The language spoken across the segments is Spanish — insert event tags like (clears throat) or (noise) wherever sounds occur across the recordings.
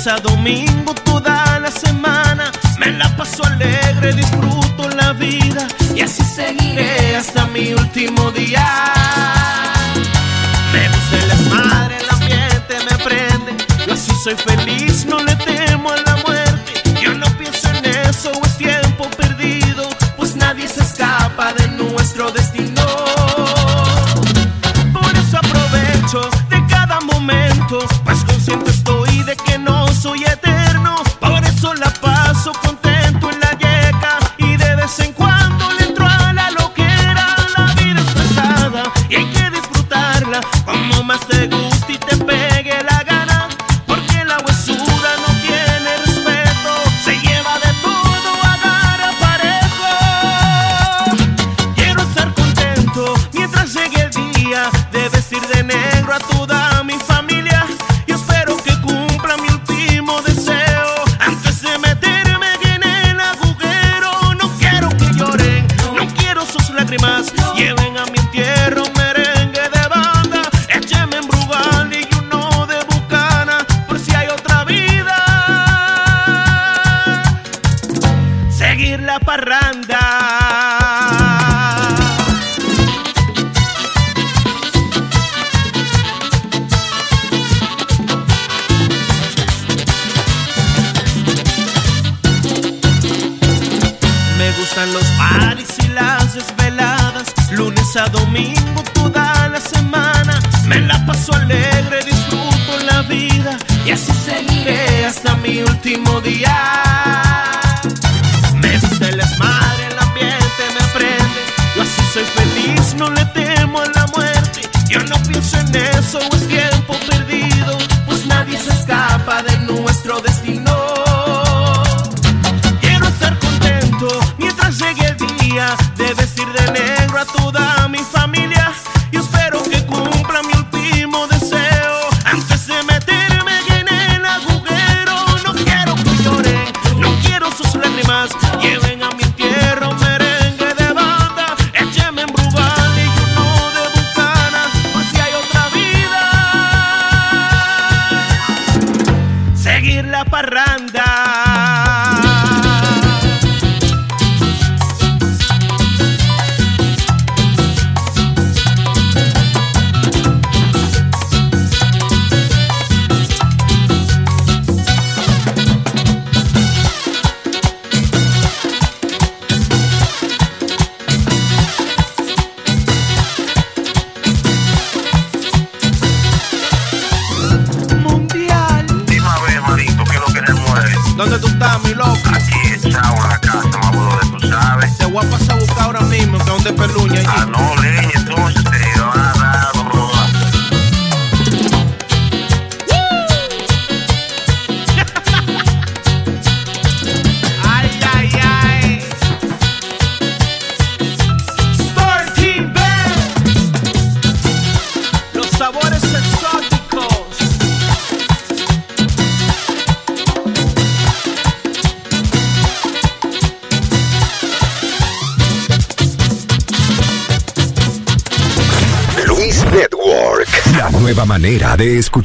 lunes a domingo toda la semana me la paso alegre, disfruto la vida y así seguiré hasta mi último día. Me gusta las madres el ambiente me prende, yo así soy feliz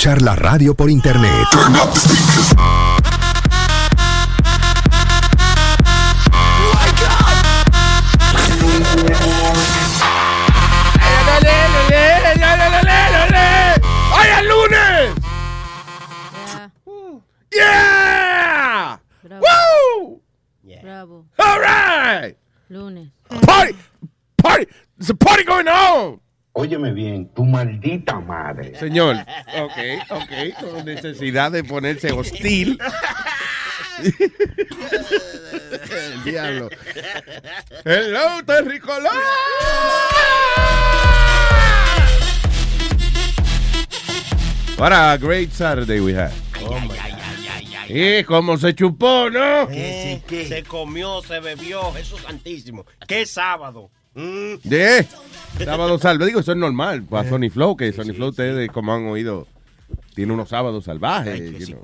escuchar la radio por internet. ¡Hoy es lunes! ¡Yeah! Bravo. ¡Woo! Bravo. All right. Lunes. Party, party, there's a party going on. Óyeme bien, tu maldita madre. Señor, ok, con necesidad de ponerse hostil. El diablo. ¡Hello, Terricolor! What a great Saturday we had. Y cómo se chupó, ¿no? ¿Qué, eh, sí, qué? Se comió, se bebió, Jesús Santísimo. ¡Qué sábado! Mm. Sábado salvo. Digo, eso es normal. Para eh. Sony Flow, que Sony Flow ustedes, como han oído, tiene unos sábados salvajes. Ay, que sí,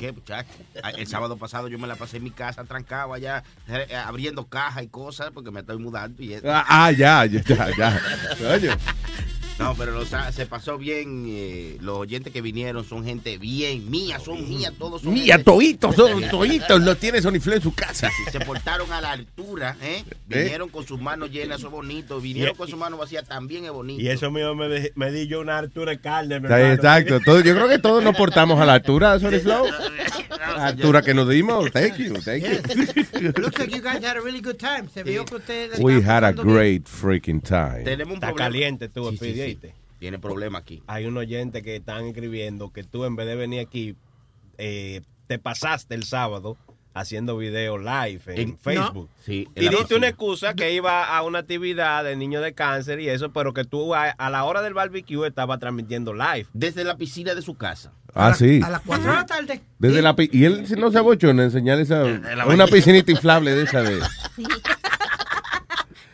El sábado pasado yo me la pasé en mi casa trancado allá, eh, abriendo cajas y cosas, porque me estoy mudando y. Ah, ah, ya, ya, ya. ya. (laughs) No, pero los- se pasó bien. eh, los oyentes que vinieron son gente bien, mía, son mías, todos son. Mía, gente- toitos, son (laughs) toitos. Lo tiene Sony Flow en su casa. Se portaron a la altura, ¿eh? Vinieron con sus manos llenas, eso es bonito. Vinieron con sus manos vacías, también es bonito. Y eso mío me, de- me di yo una Arturo de carne, hermano. Exacto. Todo- yo creo que todos nos portamos a la altura, Sony Flow. Altura que nos dimos. Thank you, thank you. Looks like you guys had a really good time. Se vio que ustedes We had a great freaking time. Tenemos un Está problema. caliente tú, Sí, sí, sí. Tiene problema aquí. Hay un oyente que están escribiendo que tú en vez de venir aquí, eh, te pasaste el sábado haciendo video live en, En- Facebook. Sí, en Y la diste una excusa que iba a una actividad de niños de cáncer y eso, pero que tú a, a la hora del barbecue estaba transmitiendo live. Desde la piscina de su casa. Ah, sí. A las 4 de la tarde. Desde la pi- y él no se abochona enseñar esa una piscinita inflable de esa de (laughs)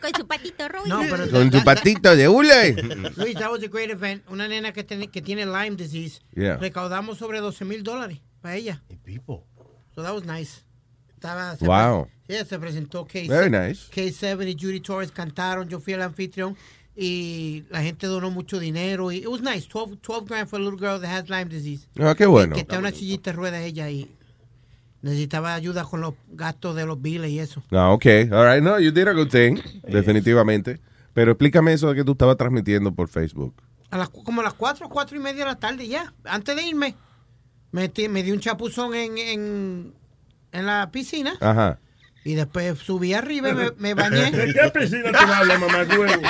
Con su patito rojo. No, pero con su patito de hule. Luis, that was a great event. Una nena que, tiene- que tiene Lyme disease. Yeah. Recaudamos sobre 12 mil dólares para ella. So that was nice. Estaba, se Wow. pre- yeah, se presentó K Very nice. K7 y Judy Torres cantaron. Yo fui el anfitrión y la gente donó mucho dinero. Y it was nice. 12, 12 grand for a little girl that has Lyme disease. Ah, qué bueno. Que está en una sillita de ruedas ella y necesitaba ayuda con los gastos de los biles y eso. Ah, ok. All right. No, you did a good thing. Definitivamente. Pero explícame eso de que tú estabas transmitiendo por Facebook. A las, como a las 4, 4 y media de la tarde ya. Antes de irme, me, me di un chapuzón en, en, en la piscina Ajá. y después subí arriba y me, me bañé. (laughs) ¿De qué piscina tú hablas, mamá huevo?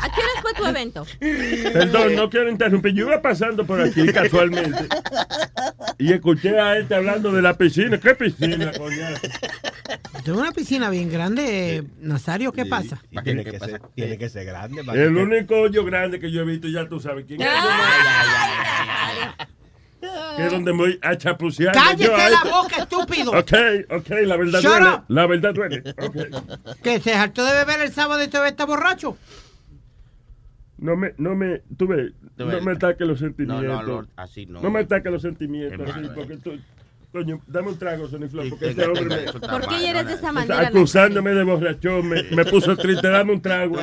¿A qué hora fue tu evento? Perdón, no quiero interrumpir. Yo iba pasando por aquí casualmente y escuché a este hablando de la piscina. ¿Qué piscina, coñazo? Tengo una piscina bien grande, Nazario, ¿qué pasa? Y tiene, que ser, tiene que ser grande. El que- único hoyo grande que yo he visto, ya tú sabes quién es. Que es donde voy a chapucear. ¡Cállese yo la boca, estúpido! Ok, ok, la verdad Shut duele. up. La verdad duele. Ok. Que se hartó de beber el sábado y todavía está borracho. No me, no me, tú ves, no me ataques los No, sentimientos. no, Lord, así no. No me ataques los sentimientos, así, porque tú, coño, dame un trago, Sonny Flow, porque este hombre me, ¿Por qué eres de esa está manera? acusándome de borrachón, me, me puso triste, dame un trago.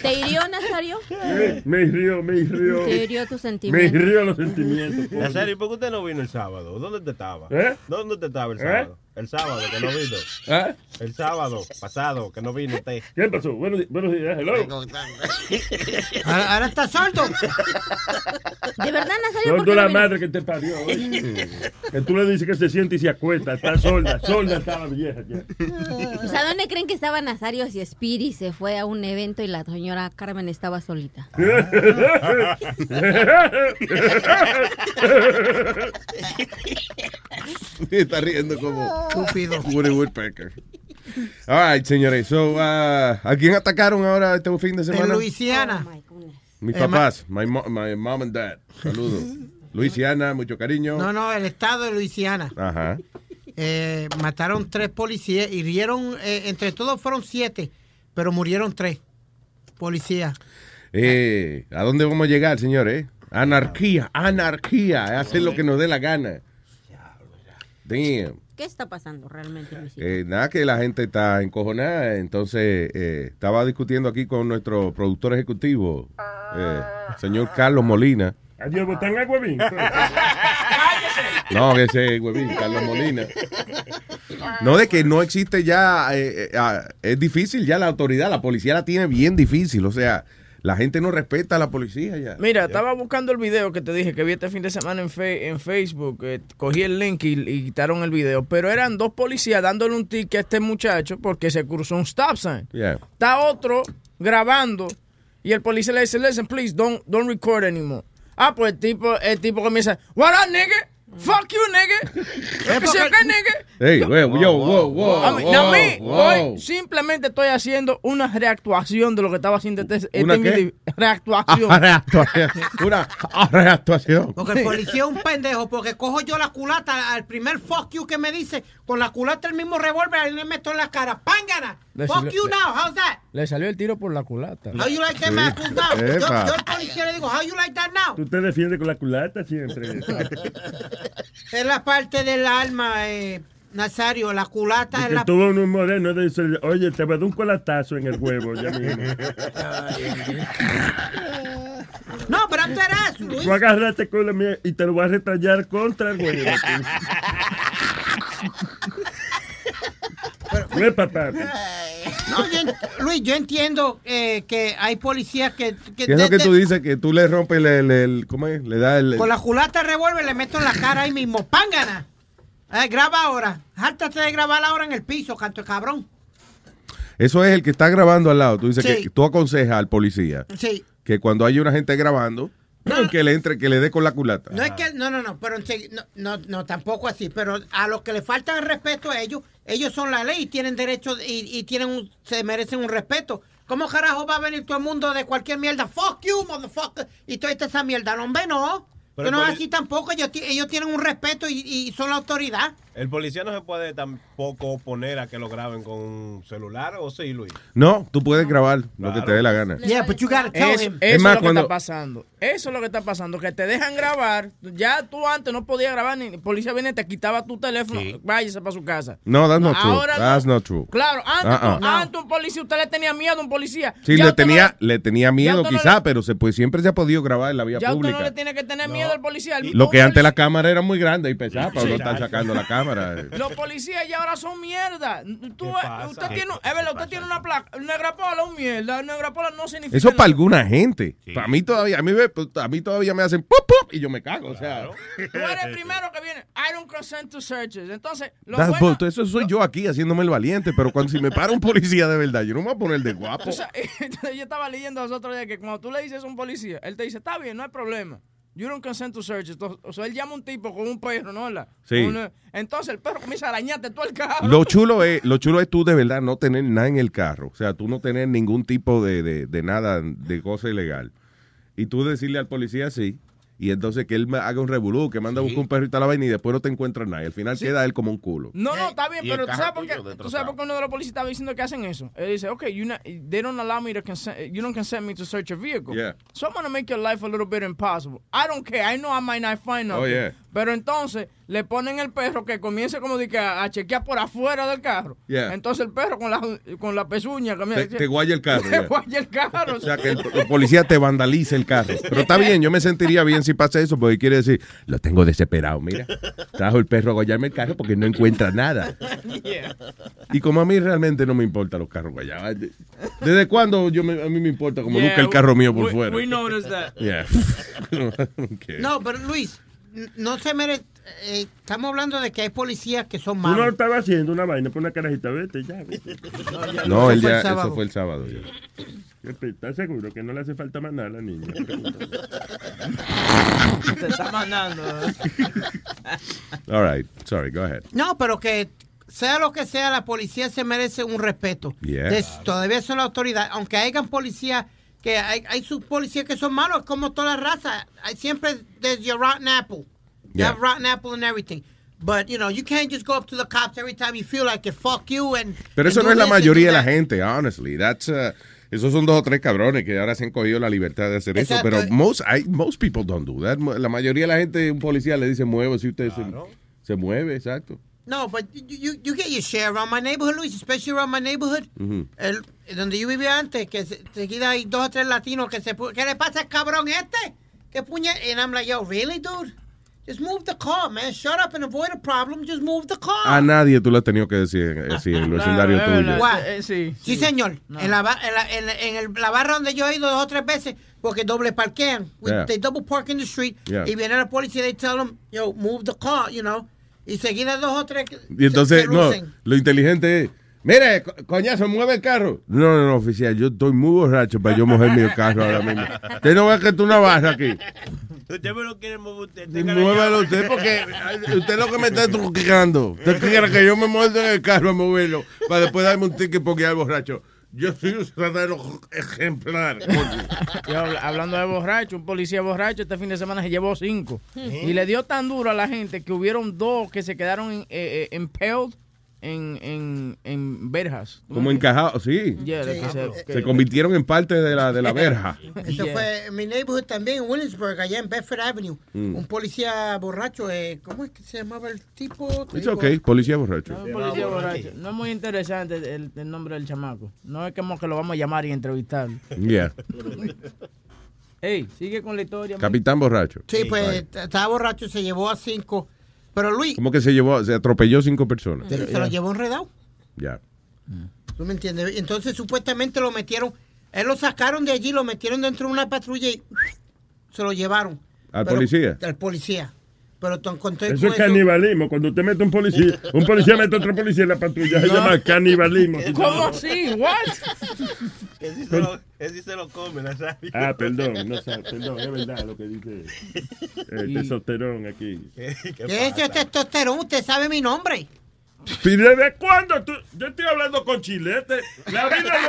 ¿Te hirió, Nazario? Eh, Me hirió, me hirió. Te hirió tus Me sentimientos. hirió los sentimientos. coño. Nazario, ¿y por qué usted no vino el sábado? ¿Dónde te estaba? ¿Eh? ¿Dónde te estaba el ¿Eh? sábado? El sábado, que no vino. ¿Ah? El sábado pasado, que no vino usted. ¿Qué pasó? Buenos, buenos días, hello. (laughs) Ahora, ahora está sordo. ¿De verdad, Nazario? ¿por Sordo la madre que te parió. oye. Que tú le dices que se siente y se acuesta. Está sorda, sorda estaba vieja ya. Pues, ¿a dónde creen que estaba Nazario si Spiri se fue a un evento y la señora Carmen estaba solita? (laughs) Está riendo como Estúpido. Woody Woodpecker. All right, señores. So, uh, ¿A quién atacaron ahora este fin de En semana? Luisiana. Mis Eh, papás, my, mo- my mom and dad. Saludos. (laughs) Luisiana, mucho cariño. No, no, el estado de Luisiana. Ajá. Eh, mataron tres policías, hirieron, eh, entre todos fueron siete, pero murieron tres policías. Eh, ¿A dónde vamos a llegar, señores? Anarquía, anarquía. Hacer lo que nos dé la gana. Damn. ¿Qué está pasando realmente, Luisito? Eh, nada, que la gente está encojonada. Entonces, eh, estaba discutiendo aquí con nuestro productor ejecutivo, eh, señor Carlos Molina. Adiós, botan a huevín. No, que ese huevín, Carlos Molina. No, de que no existe ya, eh, eh, ah, es difícil ya la autoridad, la policía la tiene bien difícil, o sea, la gente no respeta a la policía ya. Mira, estaba buscando el video que te dije que vi este fin de semana en, fe- en Facebook. eh, cogí el link y, y quitaron el video. Pero eran dos policías dándole un ticket a este muchacho porque se cruzó un stop sign. Yeah. Está otro grabando y el policía le dice, listen, please, don't, don't record anymore. Ah, pues el tipo, el tipo comienza, what up, nigga? Fuck you, nigga. ¿Qué porque- se nigga? Hey, wow, yo, wow, wow, A mí, a mí, wow, hoy simplemente estoy haciendo una reactuación de lo que estaba haciendo este, este ¿Una qué? Reactuación. Ah, (laughs) reactuación. Una reactuación. Porque el policía es un pendejo, porque cojo yo la culata al primer fuck you que me dice, con la culata el mismo revólver, ahí le meto en la cara. ¡Pángana! Le Fuck salió- you le- now, how's that? Le salió el tiro por la culata. How you like that, man? Cool down. Yo, yo al policía le digo, how you like that now? Tú te defiendes con la culata siempre. (laughs) Es la parte del alma, eh, Nazario, la culata es la... tuvo un moreno dice, oye, te voy a dar un colatazo en el huevo ya mismo. No, pero dead ass, Luis. Tú agárrate con la mía y te lo voy a retallar contra el huevo. (laughs) No, yo Luis, yo entiendo eh, que hay policías que... que ¿Qué es lo que tú dices? Que tú le rompes el, el- el- ¿cómo es? Le das el... Con la culata revólver le meto en la cara ahí mismo. ¡Pángana! Eh, graba ahora. Hártate de grabar ahora en el piso, canto de cabrón. Eso es el que está grabando al lado. Tú dices Sí. que tú aconsejas al policía Sí. que cuando hay una gente grabando, que le entre, que le dé con la culata. No es que, no, no, no, pero no, no, no, tampoco así, pero a los que le faltan el respeto a ellos, ellos son la ley y tienen derecho y, y tienen un- se merecen un respeto. ¿Cómo carajo va a venir todo el mundo de cualquier mierda? Fuck you, motherfucker. Y toda esta esa mierda. No, hombre, no. Pero Que no el es así tampoco. Ellos, ti- ellos tienen un respeto y, y son la autoridad. El policía no se puede tampoco oponer a que lo graben con un celular, ¿o sí, Luis? No, tú puedes grabar lo que te dé la gana. Yeah, but you gotta tell Eso, him. eso Es es, más, lo que cuando- está pasando. Eso es lo que está pasando. Que te dejan grabar. Ya tú antes no podías grabar. Ni policía viene y te quitaba tu teléfono. Váyase para su casa. No, that's not true. Ahora no. That's not true. Claro, antes, tú- antes un policía, usted le tenía miedo a un policía. Sí, Ya le usted no tenía, le tenía miedo usted no quizá, le- pero se, pues, siempre se ha podido grabar en la vía Ya usted pública. no le tiene que tener miedo al policía. El- Lo que antes la cámara era muy grande y pesada para Sí. no estar sacando la cámara. (laughs) Los policías ya ahora son mierda. Tú, pasa? usted ¿Qué- tiene, es verdad, usted tiene una placa. Negra pola, un mierda. Negra pola no significa. Eso nada. para alguna gente. Para mí todavía, a mí, me- a mí todavía me hacen pop, pop y yo me cago. O sea, Tú eres el primero que viene. I don't consent to searches. Entonces, lo that's bueno, eso soy yo aquí haciéndome el valiente, pero cuando si me para un policía de verdad, yo no me voy a poner de (laughs) guapo. (laughs) Tú sabes, yo estaba leyendo los otros días que cuando tú le dices a un policía, él te dice, está bien, no hay problema. You don't consent to searches. Entonces, O sea, él llama a un tipo con un perro, ¿no? La- Sí. una- entonces el perro comienza a arañarte todo el carro. Lo chulo es, lo chulo es tú de verdad no tener nada en el carro. O sea, tú no tener ningún tipo de, de, de nada, de cosa ilegal. Y tú decirle al policía sí. Y entonces que él me haga un revolú, que manda a buscar un perro y tal la vaina y después no te encuentras nada. Y al final queda él como un culo. No, no, está bien, pero ¿tú sabes, por qué, ¿tú sabes por qué uno de los policías estaba diciendo que hacen eso? Él dice, okay, you not, they don't allow me to consent, you don't consent me to search a vehicle. Yeah. So I'm going to make your life a little bit impossible. I don't care, I know I might not find nothing. Oh, yeah. Pero entonces le ponen el perro que comience como de que a, a chequear por afuera del carro. Yeah. Entonces el perro con la, con la pezuña comienza Te, te guaya el carro. (laughs) Te yeah. guaya el carro. O sea, que el, el policía te vandaliza el carro. Pero está bien, yo me sentiría bien si pasa eso, porque quiere decir, lo tengo desesperado, mira. Trajo el perro a guayarme el carro porque no encuentra nada. Yeah. Y como a mí realmente no me importan los carros guayados. ¿Desde cuándo yo me- a mí me importa como Yeah, nunca el carro mío por we- fuera? We noticed that. Yeah. Okay. (laughs) No, pero Luis, no se merece. eh, estamos hablando de que hay policías que son Tú no malos. estaba haciendo una vaina por una carajita, vete ya. vete. (laughs) No, fue ya, sábado. eso fue el sábado. ya. ¿Estás seguro que no le hace falta más nada a la niña? (laughs) Te está mandando. (laughs) All right, sorry, go ahead. No, pero que sea lo que sea, la policía se merece un respeto. Yeah. Todavía son la autoridad. Aunque hayan policías, que hay, hay sus policías que son malos, como toda raza. Hay siempre, there's your rotten apple. You Yeah. have rotten apple and everything. But, you know, you can't just go up to the cops every time you feel like it, fuck you. And, Pero eso and no es la mayoría de la gente, honestly. That's, uh, esos son dos o tres cabrones que ahora se han cogido la libertad de hacer Exacto. eso. Pero most, I- most people don't do that. La mayoría de la gente, un policía le dice mueve si usted se, se mueve, exacto. No, but you, you, you get your share around my neighborhood, Luis, especially around my neighborhood. Ujú. El, donde yo vivía antes, que se- seguida hay dos o tres latinos que se... ¿Qué le pasa al cabrón este? ¿Qué puñe? And I'm like, yo, really, dude? Just move the car, man. Shut up and avoid a problem. Just move the car. A nadie tú le has tenido que decir así en (laughs) el vecindario tuyo. Eh, sí, Sí, señor. En, la, en, la, en, la- en el- la barra donde yo he ido dos o tres veces, porque doble parquean. We- Yeah. They double park in the street. Yeah. Y viene la policía y they tell them, yo, move the car, you know. Y seguida dos o tres... que Y entonces, se- se no, lo inteligente es, mire, co- coñazo, mueve el carro. No, no, no, oficial, yo estoy muy borracho para yo mover mi carro ahora mismo. Usted no ve que tú una barra aquí. Usted me lo quiere mover usted. Muévalo usted porque usted es lo que me está truqueando. Usted quiere que yo me muerda en el carro a moverlo para después darme un ticket porque es borracho. Yo soy un ciudadano ejemplar. (laughs) Yo, hablando de borracho, un policía borracho este fin de semana se llevó cinco. Y le dio tan duro a la gente que hubieron dos que se quedaron en, eh, eh, impaled en, en, en verjas. Como encajado, sí. Yeah, Sí. que se- convirtieron en parte de la, de la (laughs) verja. Eso Yeah. fue en mi neighborhood también, en Williamsburg, allá en Bedford Avenue. Mm. Un policía borracho, eh, ¿cómo es que se llamaba el tipo? Digo- okay, policía borracho. Un policía borracho. No es muy interesante el, el nombre del chamaco. No es como que lo vamos a llamar y entrevistar. Yeah. (laughs) Ey, sigue con la historia. man. Capitán borracho. Sí, pues estaba borracho, se llevó a cinco. Pero Luis, ¿Cómo que se llevó? Se atropelló cinco personas. se lo llevó enredado. Ya. ¿Tú me entiendes? Entonces supuestamente lo metieron, él lo sacaron de allí, lo metieron dentro de una patrulla y se lo llevaron. ¿Al Pero- policía? Al policía. Pero tú encontré Eso es canibalismo. Cuando usted mete un policía, un policía mete a otro policía en la patrulla, se No. llama canibalismo. ¿Cómo así? ¿What? Ese sí se lo, sí se lo come, Nazario. Ah, perdón, no perdón, es verdad lo que dice el testosterón aquí. (laughs) ¿Qué es ese testosterón? Usted sabe mi nombre. ¿Y desde cuándo tú? Yo estoy hablando con chilete. La vida no.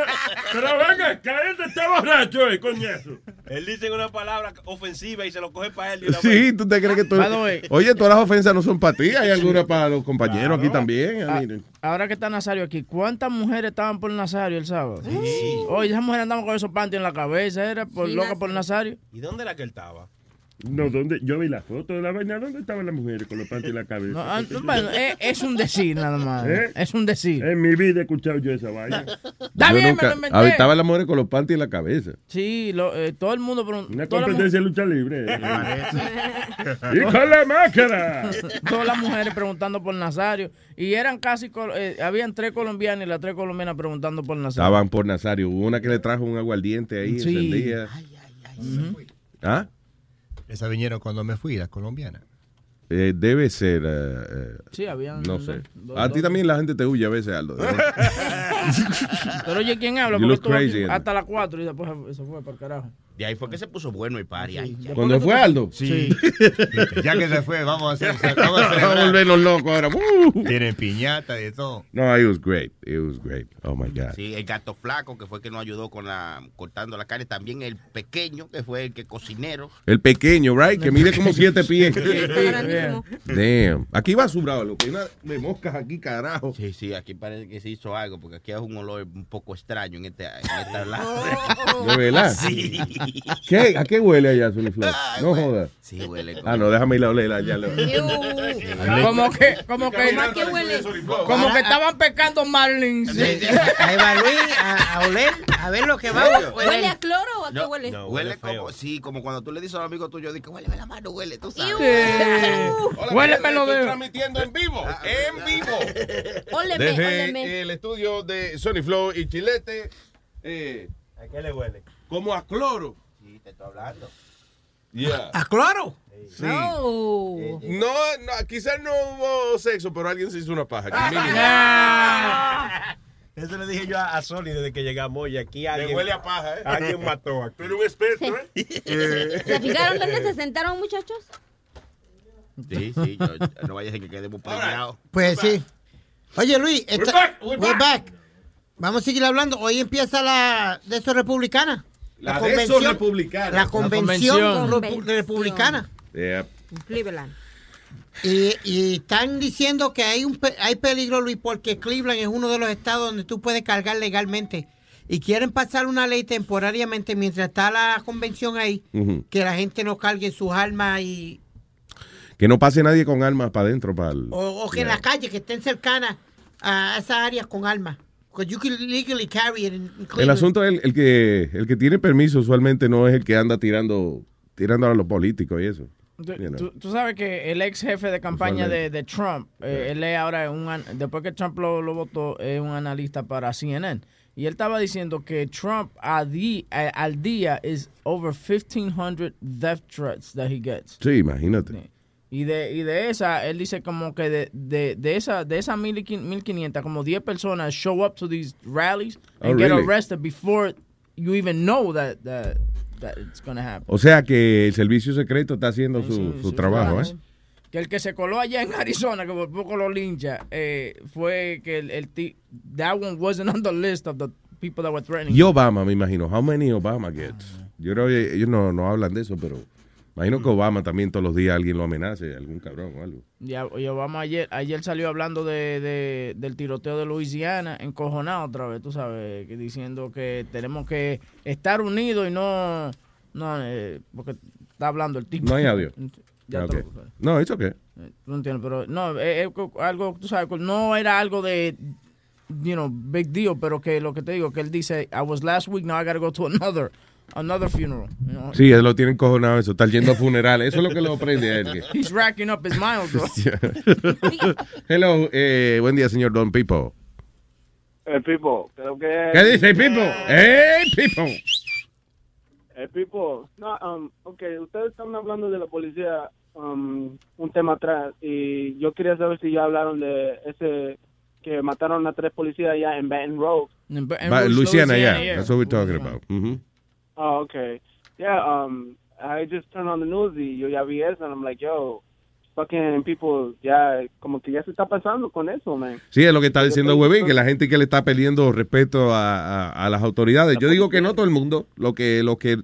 Pero venga, acá este está borracho, eh, coñazo. Él dice una palabra ofensiva y se lo coge para él. de una Sí, tú te crees que tú. Way- Oye, todas las ofensas no son para ti, hay algunas para los compañeros aquí también. Ah, ahora que está Nazario aquí, ¿cuántas mujeres estaban por Nazario el sábado? Oye, esas mujeres andaban con esos panties en la cabeza, era por Sí, loca por Nazario. ¿Y dónde era que él estaba? No, ¿dónde? Yo vi la foto de la vaina. ¿Dónde estaban las mujeres con los panties en la cabeza? No, ah, no, bueno, es, es un decir nada más. ¿Eh? Es un decir. En mi vida he escuchado yo esa vaina. (laughs) Está yo bien, nunca- me lo inventé. Ah, Estaban las mujeres con los panties en la cabeza. Sí, lo- eh, todo el mundo. Una competencia de lucha libre. (laughs) y con la máscara. (laughs) Todas las mujeres preguntando por Nazario. Y eran casi, eh, habían tres colombianas y las tres colombianas preguntando por Nazario. Estaban por Nazario. Hubo una que le trajo un aguardiente ahí, Sí. encendía. ¿Ah? Esa vinieron cuando me fui, la colombiana. Eh, debe ser. eh, eh, Sí, habían. no sé. dos- A ti también la gente te huye a veces, Aldo. (laughs) Pero oye, ¿quién habla? Porque aquí hasta las 4 y después se- se fue para el carajo. De ahí fue que se puso bueno el party. Ay, ya. ¿Cuándo fue Aldo? Sí. ya que se fue, vamos a hacer. Vamos a (laughs) Vamos a volvernos locos ahora. Uh. Tienen piñata y de todo. No, it was great. It was great. Oh my God. Sí, el gato flaco que fue el que nos ayudó con la cortando la carne, también el pequeño que fue el que cocinero. El pequeño, right? Que mide como siete pies. (laughs) Damn. Aquí va sobrado, lo que hay una de moscas aquí, carajo. Sí, sí, aquí parece que se hizo algo porque aquí hay un olor un poco extraño en este en esta (laughs) lado. ¿De verdad? Sí. ¿Qué? ¿A qué huele allá, Sony Flow? (laughs) No jodas. Sí, huele. Ah, no, déjame ir a oler allá. Como que, como que, ¿Cómo a qué huele? como que estaban pescando marlins. Ahí va Luis a, a oler, a ver lo que va. ¿Huele a cloro o a qué huele? no, huele, como, sí, como cuando tú le dices a un amigo tuyo, dices, huele la mano, huele, tú sabes. Huélemelo de. transmitiendo en vivo. En vivo. (laughs) Óleme, óleme. El estudio de Sony Flow y Chilete. eh, ¿A qué le huele? Como a cloro. Sí, te estoy hablando. Yeah. ¿A cloro? Sí. No. No, no, quizás no hubo sexo, pero alguien se hizo una paja. aquí. (laughs) (laughs) Eso le dije yo a, a Sony desde que llegamos y aquí alguien... huele a paja, ¿eh? Alguien mató aquí. Pero un experto, ¿eh? (laughs) ¿Se fijaron dónde se sentaron, muchachos? Sí, sí, yo, no vaya a ser que quedemos peleados. Pues sí. Oye, Luis, We're esta- back, we're we're back. Vamos a seguir hablando. Hoy empieza la de esos republicana. La de esos republicana. La convención, convención. con repu- republicana. Yeah. Cleveland. Y, y están diciendo que hay un hay peligro, Luis, porque Cleveland es uno de los estados donde tú puedes cargar legalmente. Y quieren pasar una ley temporariamente mientras está la convención ahí, que la gente no cargue sus armas y Que no pase nadie con armas para adentro. Para el- o, o que en Yeah. las calles que estén cercanas a esas áreas con armas. Because you can legally carry it in, in El asunto es el, el que el que tiene permiso usualmente no es el que anda tirando tirando a los políticos y eso. Tú, You know. tú- tú sabes que el ex jefe de campaña de, de Trump, eh, él es ahora un, an- después que Trump lo, lo votó, es un analista para CNN. Y él estaba diciendo que Trump a di- a- al día es over 1500 death threats that he gets. Sí, imagínate. Y de, y de esa, él dice como que de, de, de esa de esas 1500, como 10 personas show up to these rallies and Oh, get really? arrested before you even know that, that that it's gonna happen. O sea que el servicio secreto está haciendo Sí, su, sí, su trabajo, ¿eh? Que el que se coló allá en Arizona, que por poco lo lincha, eh, fue que el, el ti- that one wasn't on the list of the people that were threatening. Y Obama, me imagino. How many Obama gets? Yo creo que ellos no, no hablan de eso, pero imagino que Obama también todos los días alguien lo amenace, algún cabrón o algo. Ya, y Obama ayer, ayer salió hablando de, de- del tiroteo de Luisiana, encojonado otra vez, tú sabes, que diciendo que tenemos que estar unidos y no, no eh, porque está hablando el tipo. No hay audio. (laughs) Ya Ah, te ok. lo- No, it's okay. Eh, No entiendo, pero no, es, es algo, tú sabes, no era algo de, you know, big deal, pero que lo que te digo, que él dice, I was last week, now I gotta go to another, another funeral. you know. Sí, él lo tiene encojonado eso, está yendo a funerales. Eso es lo que lo prende a él. He's racking up his miles, bro. (laughs) Hello, eh, buen día, señor Don Pipo. El Pipo, creo que... ¿Qué dice Pipo? ¡Hey, Pipo! El Pipo, no, um, ok, ustedes están hablando de la policía um, un tema atrás y yo quería saber si ya hablaron de ese que mataron a tres policías allá en Baton Rouge. En Luisiana, yeah. yeah. That's what we're talking about. Mhm. Oh, okay. Yeah, um, I just turned on the news y yo ya vi eso and I'm like, yo, fucking people, ya, como que ya se está pasando con eso, man. Sí, es lo que está diciendo Webin, que la gente que le está perdiendo respeto a, a- a las autoridades. Yo digo que no todo el mundo, lo que, lo que,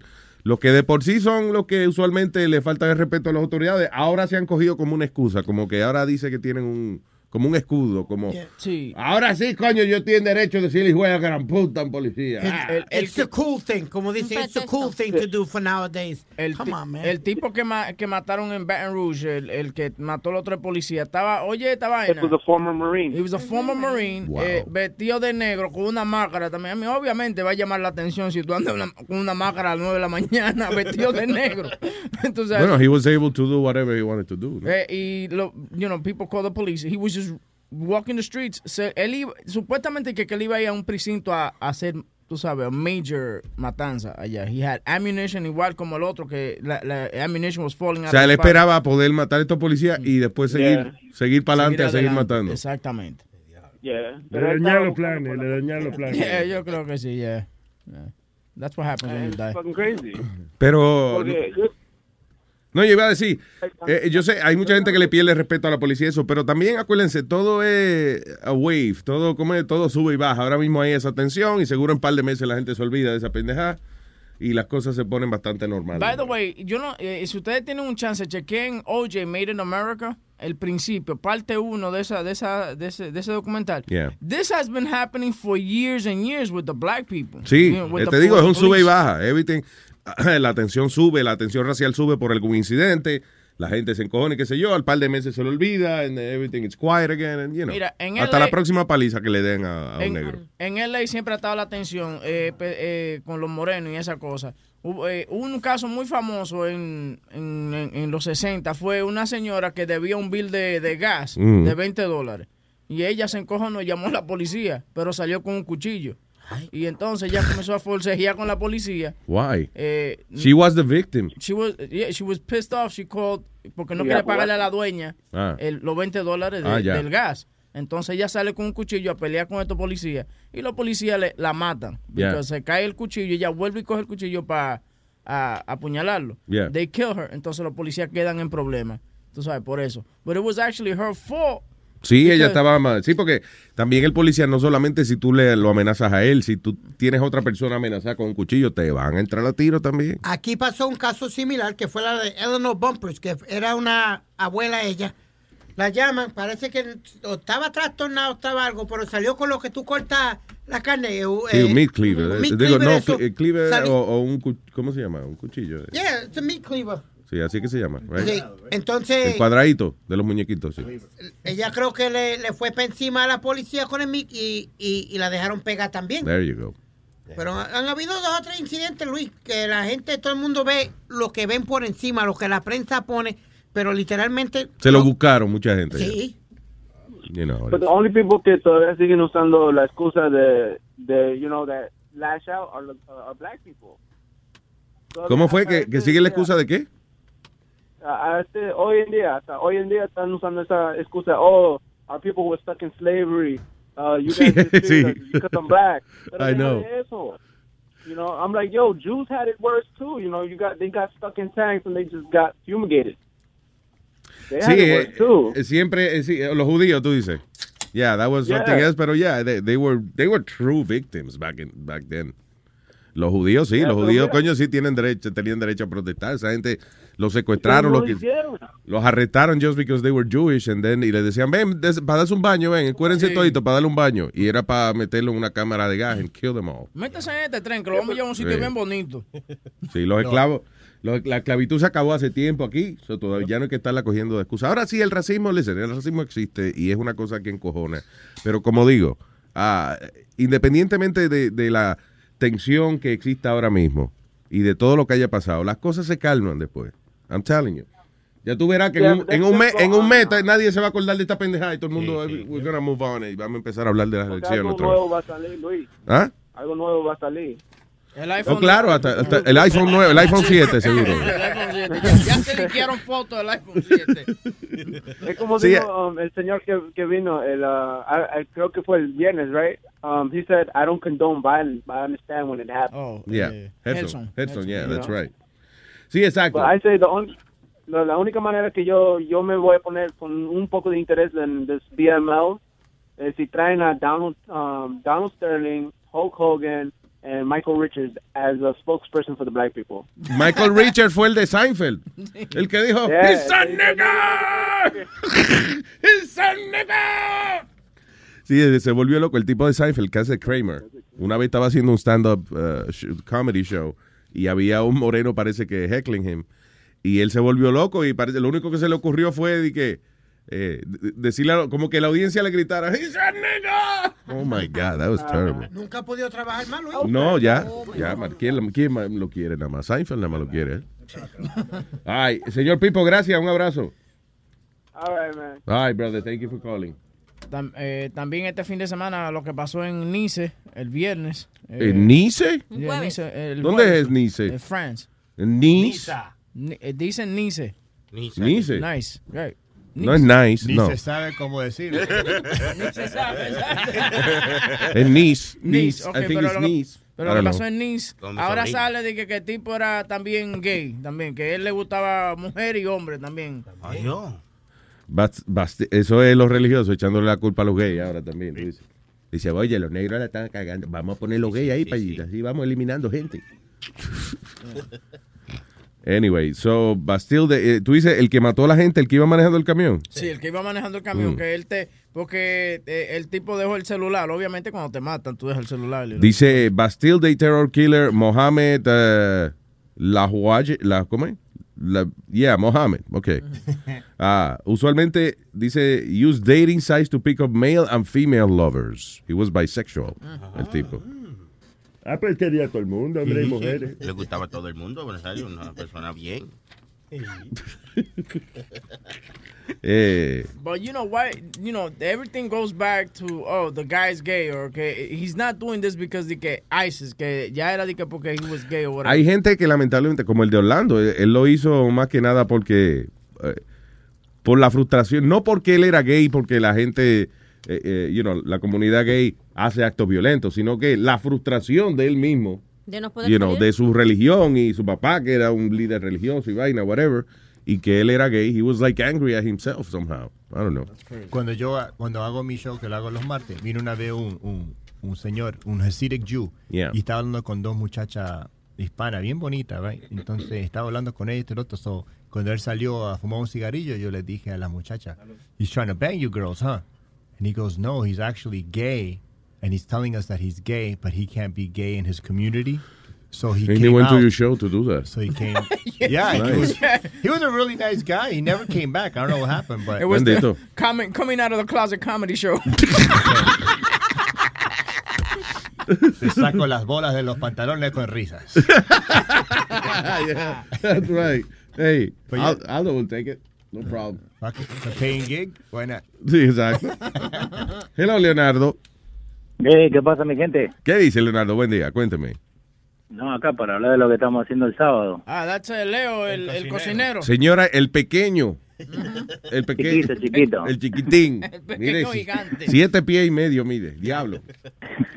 lo que de por sí son los que usualmente le falta el respeto a las autoridades, ahora se han cogido como una excusa, como que ahora dice que tienen un, como un escudo, como Sí. ahora sí, coño, yo tengo derecho a decirle de gran puta en policía. Ah. It's the cool thing, como dicen, it's the cool thing to do for nowadays. El, Come ti- on, man. el tipo que, ma- que mataron en Baton Rouge, el, el que mató al otro policía, estaba, oye, esta vaina. It was a former Marine. He was a former Marine, Wow. eh, vestido de negro, con una máscara también. A mí, obviamente, va a llamar la atención si tú andas una- con una máscara a las 9 de la mañana, (laughs) vestido de negro. (laughs) Entonces, Bueno, he was able to do whatever he wanted to do. ¿no? eh, y, lo, you know, people call the police. He was just walking the streets. Se- él iba- supuestamente que, que él iba a ir a un precinto a, a hacer, tú sabes, a major matanza allá. He had ammunition igual como el otro, que la, la ammunition was falling O out sea, of él esperaba poder matar a estos policías y después seguir, seguir para adelante a seguir matando. Exactamente. Yeah. Le dañaron los planes, le dañaron los planes. Yeah, yo creo que sí, yeah. Yeah. That's what happens when you It's die. fucking crazy. Pero Porque No, yo iba a decir, eh, yo sé, hay mucha gente que le pierde respeto a la policía y eso, pero también acuérdense, todo es a wave, todo, como es, todo sube y baja. Ahora mismo hay esa tensión y seguro en un par de meses la gente se olvida de esa pendejada y las cosas se ponen bastante normales. By the way, yo no, eh, si ustedes tienen un chance, chequen OJ Made in America, el principio, parte uno de esa, de esa, de ese, de ese documental. Yeah. This has been happening for years and years with the black people. Sí, You know, with eh, te digo, es un police. sube y baja. Everything, (clears throat) la tensión sube, la tensión racial sube por algún incidente, la gente se encojona y qué sé yo, al par de meses se lo olvida, and everything is quiet again, and, you know, Mira, en hasta LA la próxima paliza que le den a, a un negro. en LA siempre ha estado la atención eh, eh, con los morenos y esa cosa. Hubo, eh, un caso muy famoso en, en, los 60. Fue una señora que debía un bill de, de gas Mm. de 20 dólares. Y ella se encojonó, llamó a la policía, pero salió con un cuchillo. Y entonces ella comenzó a forcejear con la policía. Why? Eh, She was the victim. She was, yeah, she was pissed off. She called porque no quería pagarle a la dueña Ah. el- los 20 dólares de- Ah, ya. del gas. Entonces ella sale con un cuchillo a pelear con estos policías y los policías le- la matan. Yeah. Porque se cae el cuchillo y ella vuelve y coge el cuchillo para apuñalarlo. Yeah. They kill her. Entonces los policías quedan en problemas. Tú sabes, por eso. But it was actually her fault. Sí, ella estaba mal. Sí, porque también el policía no solamente si tú le lo amenazas a él, si tú tienes a otra persona amenazada con un cuchillo, te van a entrar a tiro también. Aquí pasó un caso similar que fue la de Eleanor Bumpers, que era una abuela ella. La llaman, parece que estaba trastornado, estaba algo, pero salió con lo que tú cortas la carne. eh, Sí, un meat cleaver. un meat Digo, cleaver, no, eso. cl- cleaver o, o un, ¿cómo se llama? Un cuchillo. Yeah, it's a meat cleaver. Sí, así que se llama. right? Sí, entonces El cuadradito de los muñequitos, sí. ella creo que le, le fue para encima a la policía con el mic y, y, y la dejaron pegar también. There you go. Pero han habido dos o tres incidentes, Luis, que la gente, todo el mundo ve lo que ven por encima, lo que la prensa pone, pero literalmente... Se lo buscaron mucha gente. Sí. You know, But the only people que todavía siguen usando la excusa de, de you know, that lash out are, are black people. ¿Cómo fue que, que sigue la excusa de qué? A- a este, hoy en día, hasta hoy en día están usando esa excusa, oh, our people were stuck in slavery, uh, you guys (laughs) Sí, sí. us because I'm black. Pero I know. eso. You know, I'm like, yo, Jews had it worse too. You know, you got they got stuck in tanks and they just got fumigated. They Sí, had it eh, worse too. eh, siempre, eh, sí, eh, los judíos, tú dices. Yeah, that was something Yeah. else, pero yeah, they, they were they were true victims back in back then. Los judíos sí, Yeah, los judíos, mira- coño, sí tienen derecho, tenían derecho a protestar. Esa gente los secuestraron, Pero los, que- los arrestaron just because they were Jewish and then y les decían, ven, des- para darse un baño, ven, encuérense Sí. todito para darle un baño. Y era para meterlo en una cámara de gas and kill them all. Métase en este tren, que lo vamos a llevar a un sitio Sí. bien bonito. Sí, los esclavos, los- la esclavitud se acabó hace tiempo aquí, so todavía ya no hay que estarla cogiendo de excusa. Ahora sí, el racismo, listen, el racismo existe y es una cosa que encojona. Pero como digo, ah, independientemente de, de la tensión que exista ahora mismo y de todo lo que haya pasado, las cosas se calman después. I'm telling you. Ya tú verás que en, Yeah, un, en un mes, en un on mes nadie se va a acordar de esta pendejada y todo el mundo, Sí, sí. we're gonna move on y vamos a empezar a hablar de las elecciones algo otra vez. nuevo va a salir, Luis. ¿Ah? Algo nuevo va a salir. El Oh, claro, hasta, hasta el iPhone 9, el iPhone 7 (laughs) seguro. El iPhone 7. Ya, ya se liquearon fotos del iPhone 7. Es como Sí, dijo um, el señor que, que vino, el, uh, I- I creo que fue el viernes, right? Um, he said, I don't condone violence, but I understand when it happens. Oh, Yeah, eh, Hedson, Hedson, yeah, you that's know? right. Sí, exacto. But I say the on- la, la única manera que yo, yo me voy a poner con un poco de interés en this BML es si traen a Donald, um, Donald Sterling, Hulk Hogan, and Michael Richards as a spokesperson for the black people. Michael Richards fue el de Seinfeld. (laughs) El que dijo, Yeah, "He's a sí, nigga! (laughs) He's a nigga!" Sí, se volvió loco el tipo de Seinfeld que hace Kramer. Una vez estaba haciendo un stand-up uh, comedy show y había un moreno, parece que heckling him. Y él se volvió loco y parece, lo único que se le ocurrió fue de que, eh, de- decirle, a- como que la audiencia le gritara, He's a nigga! Oh my God, that was terrible. Nunca ha podido trabajar más, Luis. No, ya, ya, man, ¿quién, lo- quién más lo quiere nada más? Seinfeld nada más lo quiere. ¿eh? Ay, señor Pipo, gracias, un abrazo. All right, man. Ay, brother, thank you for calling. Tam- eh, también este fin de semana lo que pasó en Nice el viernes. eh, ¿En Nice? yeah, Nice, el ¿Dónde jueves, es Nice? En France. ¿En Nice? Ni- eh, dicen Nice. Nice. Nice. Nice, right. No es nice, Ni no. se sabe cómo decirlo. (laughs) Ni se sabe. En Nice. Nice, Nice. ok, I think pero it's lo que- Nice. Pero lo que pasó know. en Nice, ahora sale de que, que el tipo era también gay, también, que él le gustaba mujer y hombre también. Ay, yo. Bast- bast- eso es los religiosos echándole la culpa a los gays ahora también. Dice, oye, los negros la están cagando. Vamos a poner los gays ahí para allí. Así vamos eliminando gente. Anyway, so Bastille, de- eh, tú dices, el que mató a la gente, el que iba manejando el camión. Sí, el que iba manejando el camión, Mm. que él te, porque eh, el tipo dejó el celular, obviamente cuando te matan tú dejas el celular. y Dice Bastille Day Terror Killer Mohammed uh, Lahuaj, la, ¿cómo es? La, yeah, Mohammed, ok. (laughs) Ah, usualmente dice use dating sites to pick up male and female lovers. He was bisexual, el tipo. Ah, pues quería a todo el mundo, hombre y mujeres. Le gustaba a todo el mundo, una persona bien. (laughs) (laughs) Eh, But you know why? You know everything goes back to oh the guy's gay or que he's not doing this because de que ISIS que ya era de que porque he was gay or whatever. hay gente que lamentablemente, como el de Orlando, él, él lo hizo más que nada porque eh, por la frustración, no porque él era gay, porque la gente, eh, eh, you know, la comunidad gay hace actos violentos, sino que la frustración de él mismo De no poder you know, de su religión y su papá que era un líder religioso y vaina, whatever, y que él era gay, he was like angry at himself somehow. I don't know. Cuando yo cuando hago mi show, que lo hago los martes, vino una vez un, un, un señor, un Hasidic Jew, Yeah. y estaba hablando con dos muchachas hispanas, bien bonitas, right? Entonces estaba hablando con ella y el otro. So, cuando él salió a fumar un cigarrillo, yo le dije a la muchacha, he's trying to bang you girls, huh? And he goes, no, he's actually gay, and he's telling us that he's gay, but he can't be gay in his community. So he And came he went out. to your show to do that. So he (laughs) came. (laughs) yeah, he, was, (laughs) he was a really nice guy. He never came back. I don't know what happened, but It was the coming coming out of the closet comedy show. se saco las bolas de los pantalones con risas. yeah, that's right. Hey, But yeah. Aldo will take it. No problem. Fuck it. It's a paying gig. Why not? Sí, exacto. Hello, Leonardo. Eh, ¿Qué pasa, mi gente? ¿Qué dice Leonardo? Buen día, cuénteme. No, acá para hablar de lo que estamos haciendo el sábado. Ah, that's Leo, el, el cocinero. Señora, el pequeño. El pequeño. Chiquito, chiquito. El chiquitín. (laughs) El pequeño Mire, gigante. siete pies y medio, mire, diablo.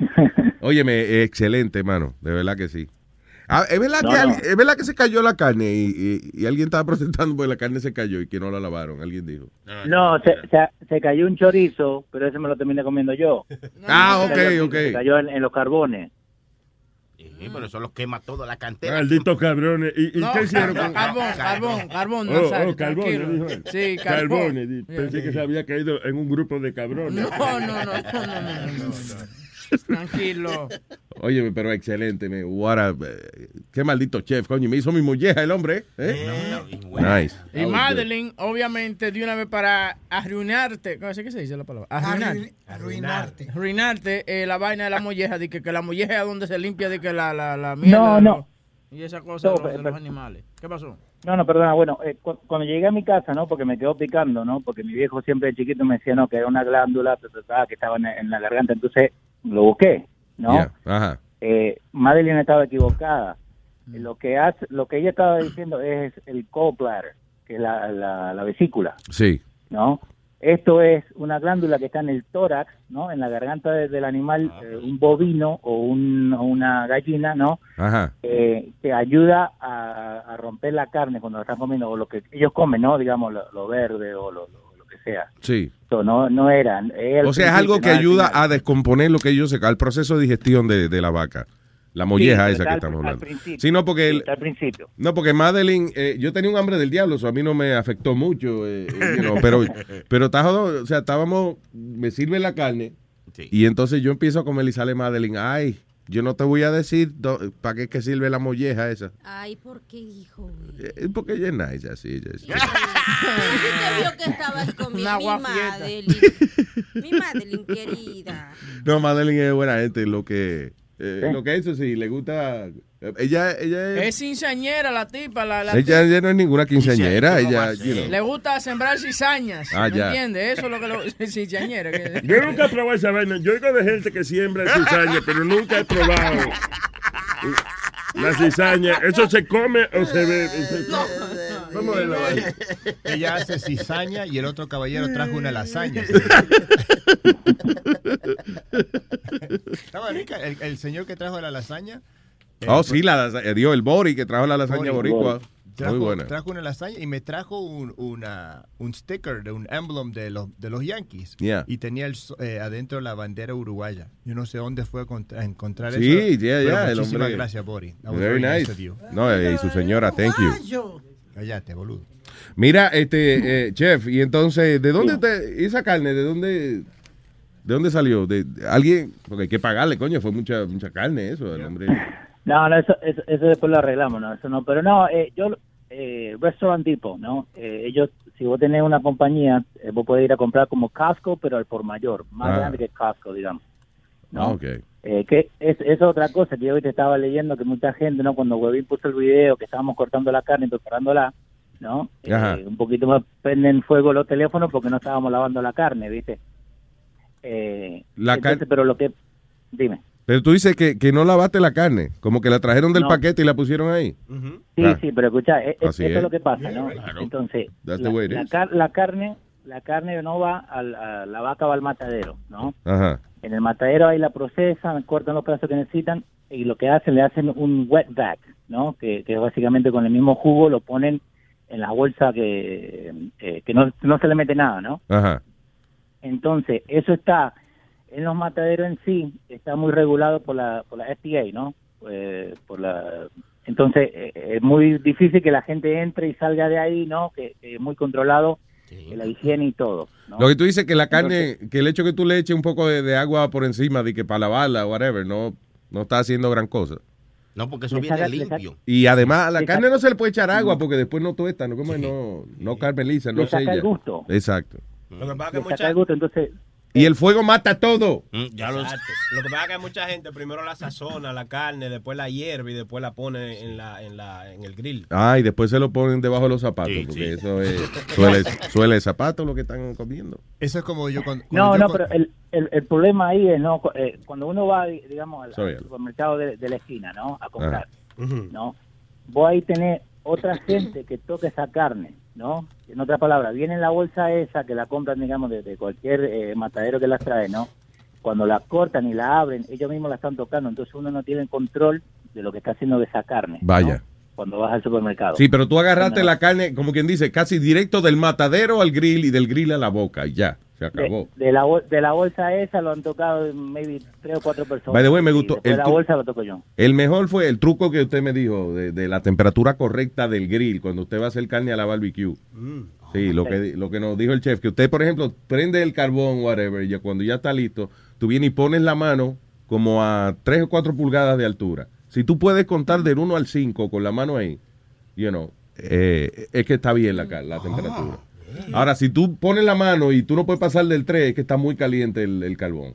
(laughs) Óyeme, excelente, hermano, de verdad que sí. Ah, ¿es, verdad No, que no. alguien- ¿Es verdad que se cayó la carne y, y- y alguien estaba protestando porque la carne se cayó y que no la lavaron? Alguien dijo. No, se, se, se cayó un chorizo, pero ese me lo terminé comiendo yo. Ah, Se cayó- ok, ok. Se cayó en, en los carbones. Sí, pero eso los quema toda la cantera. Malditos cabrones. ¿Y, y No, qué hicieron no, con carbón, carbón, carbón, Oh, Nazario, oh, carbones, tranquilo. dijo él. Sí, carbón. Pensé que se había caído en un grupo de cabrones. No, no, no, no, no, no, no, no. Tranquilo. Óyeme, pero excelente. Me, what a- eh, qué maldito chef, coño. Me hizo mi molleja el hombre. ¿eh? Nice. Y Madeline, obviamente, de una vez para arruinarte, ¿cómo se dice la palabra? Arruinar. Arruin- Arruinarte. Arruinarte eh, la vaina de la molleja, de que, que la molleja es donde se limpia de que la, la, la mierda. No, no. Y esa cosa No, de, los, pero- de los animales. ¿Qué pasó? No, no, perdona. Bueno, eh, cu- cuando llegué a mi casa, ¿no? Porque me quedó picando, ¿no? Porque mi viejo siempre de chiquito me decía, no, que era una glándula que estaba en, en la garganta. Entonces lo busqué, ¿no? Yeah, Ajá. Eh, Madeline estaba equivocada. Lo que hace, lo que ella estaba diciendo es el gallbladder, que es la, la, la vesícula, Sí. ¿no? Esto es una glándula que está en el tórax, ¿no? En la garganta de- del animal, eh, un bovino o, un- o una gallina, ¿no? Ajá. eh, que ayuda a, a romper la carne cuando la están comiendo, o lo que ellos comen, ¿no? Digamos, lo, lo verde o lo, lo- lo que sea. Sí. So, no, no eran. O sea, es algo que ayuda a descomponer lo que ellos se al proceso de digestión de, de la vaca. La molleja Sí, esa que al- estamos hablando. principio. Sí, no, porque el- al principio. No, porque Madeline, eh, yo tenía un hambre del diablo, eso a mí no me afectó mucho, eh, eh, you know, pero, (laughs) pero está jodido, o sea, estábamos, me sirve la carne y entonces yo empiezo a comer y sale Madeline, ay, yo no te voy a decir para qué es que sirve la molleja esa, Ay, ¿por qué, hijo? Eh, porque ella es nice, así, ella es- te vio que estabas (laughs) con mi. Madeline. Mi Madeline querida. No, Madeline es buena gente, lo que, eh, lo que eso sí, le gusta, ella, ella es, Es cinzañera la tipa. La, la ella, ella no es ninguna quinceañera, ella, you know. Le gusta sembrar cizañas. Ah, ¿Me ya. entiendes? Eso es lo que lo. (laughs) Cizañera. Yo nunca he probado esa vaina. Yo oigo de gente que siembra cizaña, pero nunca he probado la cizaña. ¿Eso se come o se ve? ¿Cómo es la vaina? Ella hace cizaña y el otro caballero trajo una lasaña. (laughs) Estaba rica. El, el señor que trajo la lasaña. Eh, Oh, sí, la, lasaña, dio el Bori que trajo la lasaña Bori, boricua. Trajo, Muy buena. trajo una lasaña y me trajo un, una, un sticker de un emblem de los, de los Yankees. Yeah. Y tenía el so- eh, adentro la bandera uruguaya. Yo no sé dónde fue a contra- a encontrar Sí, eso. yeah, pero yeah, el Muchísimas gracias, Bori. Very very nice. No, eh, y su señora, thank you. Cállate, boludo. Mira, este, eh, chef, y entonces, ¿de dónde te, esa carne, de dónde, de dónde salió? ¿De, de alguien? Porque hay que pagarle, coño, fue mucha, mucha carne eso, el hombre. (laughs) No, no, eso, eso, eso después lo arreglamos, ¿no? Eso no, pero no, eh, yo, eh, Restaurant Depot, ¿no? Eh, ellos, si vos tenés una compañía, eh, vos podés ir a comprar como Costco, pero al por mayor, más Ah. grande que Costco, digamos. ¿no? Ah, ok. Eh, que es, es otra cosa que yo hoy te estaba leyendo que mucha gente, ¿no? Cuando Webin puso el video que estábamos cortando la carne y preparándola, ¿no? Un poquito más prenden fuego los teléfonos porque no estábamos lavando la carne, ¿viste? Eh, La entonces, pero lo que, dime. Pero tú dices que, que no lavaste la carne, como que la trajeron del No. paquete y la pusieron ahí. Sí, Ah. sí, pero escucha, e- e- esto es. es. lo que pasa, ¿no? Entonces, That's the la, way it la is. car- la carne, la carne no va al, a la vaca va al matadero, ¿no? Ajá. En el matadero ahí la procesan, cortan los pedazos que necesitan y lo que hacen, le hacen un wet vac, ¿no? Que, que básicamente con el mismo jugo lo ponen en la bolsa que, eh, que no, no se le mete nada, ¿no? Ajá. Entonces, eso está en los mataderos en sí, está muy regulado por la, por la FDA, ¿no? Eh, por la, entonces, eh, es muy difícil que la gente entre y salga de ahí, ¿no? Que, que es muy controlado eh, la higiene y todo. ¿no? Lo que tú dices que la carne, que el hecho que tú le eches un poco de, de agua por encima de que para lavarla, whatever, no, no está haciendo gran cosa. No, porque eso viene limpio. Y además, a la carne no se le puede echar agua porque después no tuesta, no, como no, no carameliza, no Le saca sella. el gusto. Exacto. Lo que pasa es que Le saca mucha, el gusto, entonces... Y el fuego mata todo. Mm, ya lo Exacto. Lo que pasa es que mucha gente primero la sazona, la carne, después la hierve y después la pone en, la, en, la, en el grill. Ah, y después se lo ponen debajo de los zapatos, Sí, porque sí. eso es, suele, suele zapatos lo que están comiendo. Eso es como yo cuando. No, yo no, pero el, el, el problema ahí es, ¿no? Eh, cuando uno va, digamos, al, supermercado de, de la esquina, ¿no? A comprar. ¿no? Vos ahí tenés otra gente que toca esa carne, ¿no? En otras palabras, viene en la bolsa esa que la compran, digamos, de, de cualquier eh, matadero que las trae, ¿no? Cuando la cortan y la abren, ellos mismos la están tocando, entonces uno no tiene control de lo que está haciendo de esa carne. ¿no? Vaya. Cuando vas al supermercado. Sí, pero tú agarraste la carne, como quien dice, casi directo del matadero al grill y del grill a la boca y ya, se acabó. de la, de la bolsa esa lo han tocado maybe tres o cuatro personas. By the way, me gustó el la bolsa lo toco yo. El mejor fue el truco que usted me dijo de, de la temperatura correcta del grill cuando usted va a hacer carne a la barbecue. Sí, lo que, lo que nos dijo el chef, que usted, por ejemplo, prende el carbón, whatever, y ya cuando ya está listo, tú vienes y pones la mano como a 3 o 4 pulgadas de altura. Si tú puedes contar del 1 al 5 con la mano ahí, you know, eh, es que está bien la, la temperatura. Ahora, si tú pones la mano y tú no puedes pasar del 3, es que está muy caliente el, el carbón.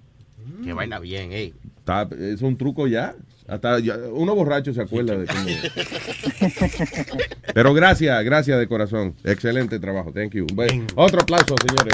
Que vaina bien. Está- es un truco ya. Hasta ya- uno borracho se acuerda de cómo. (laughs) Pero gracias, gracias de corazón. Excelente trabajo. Thank you. Bueno, otro aplauso, señores.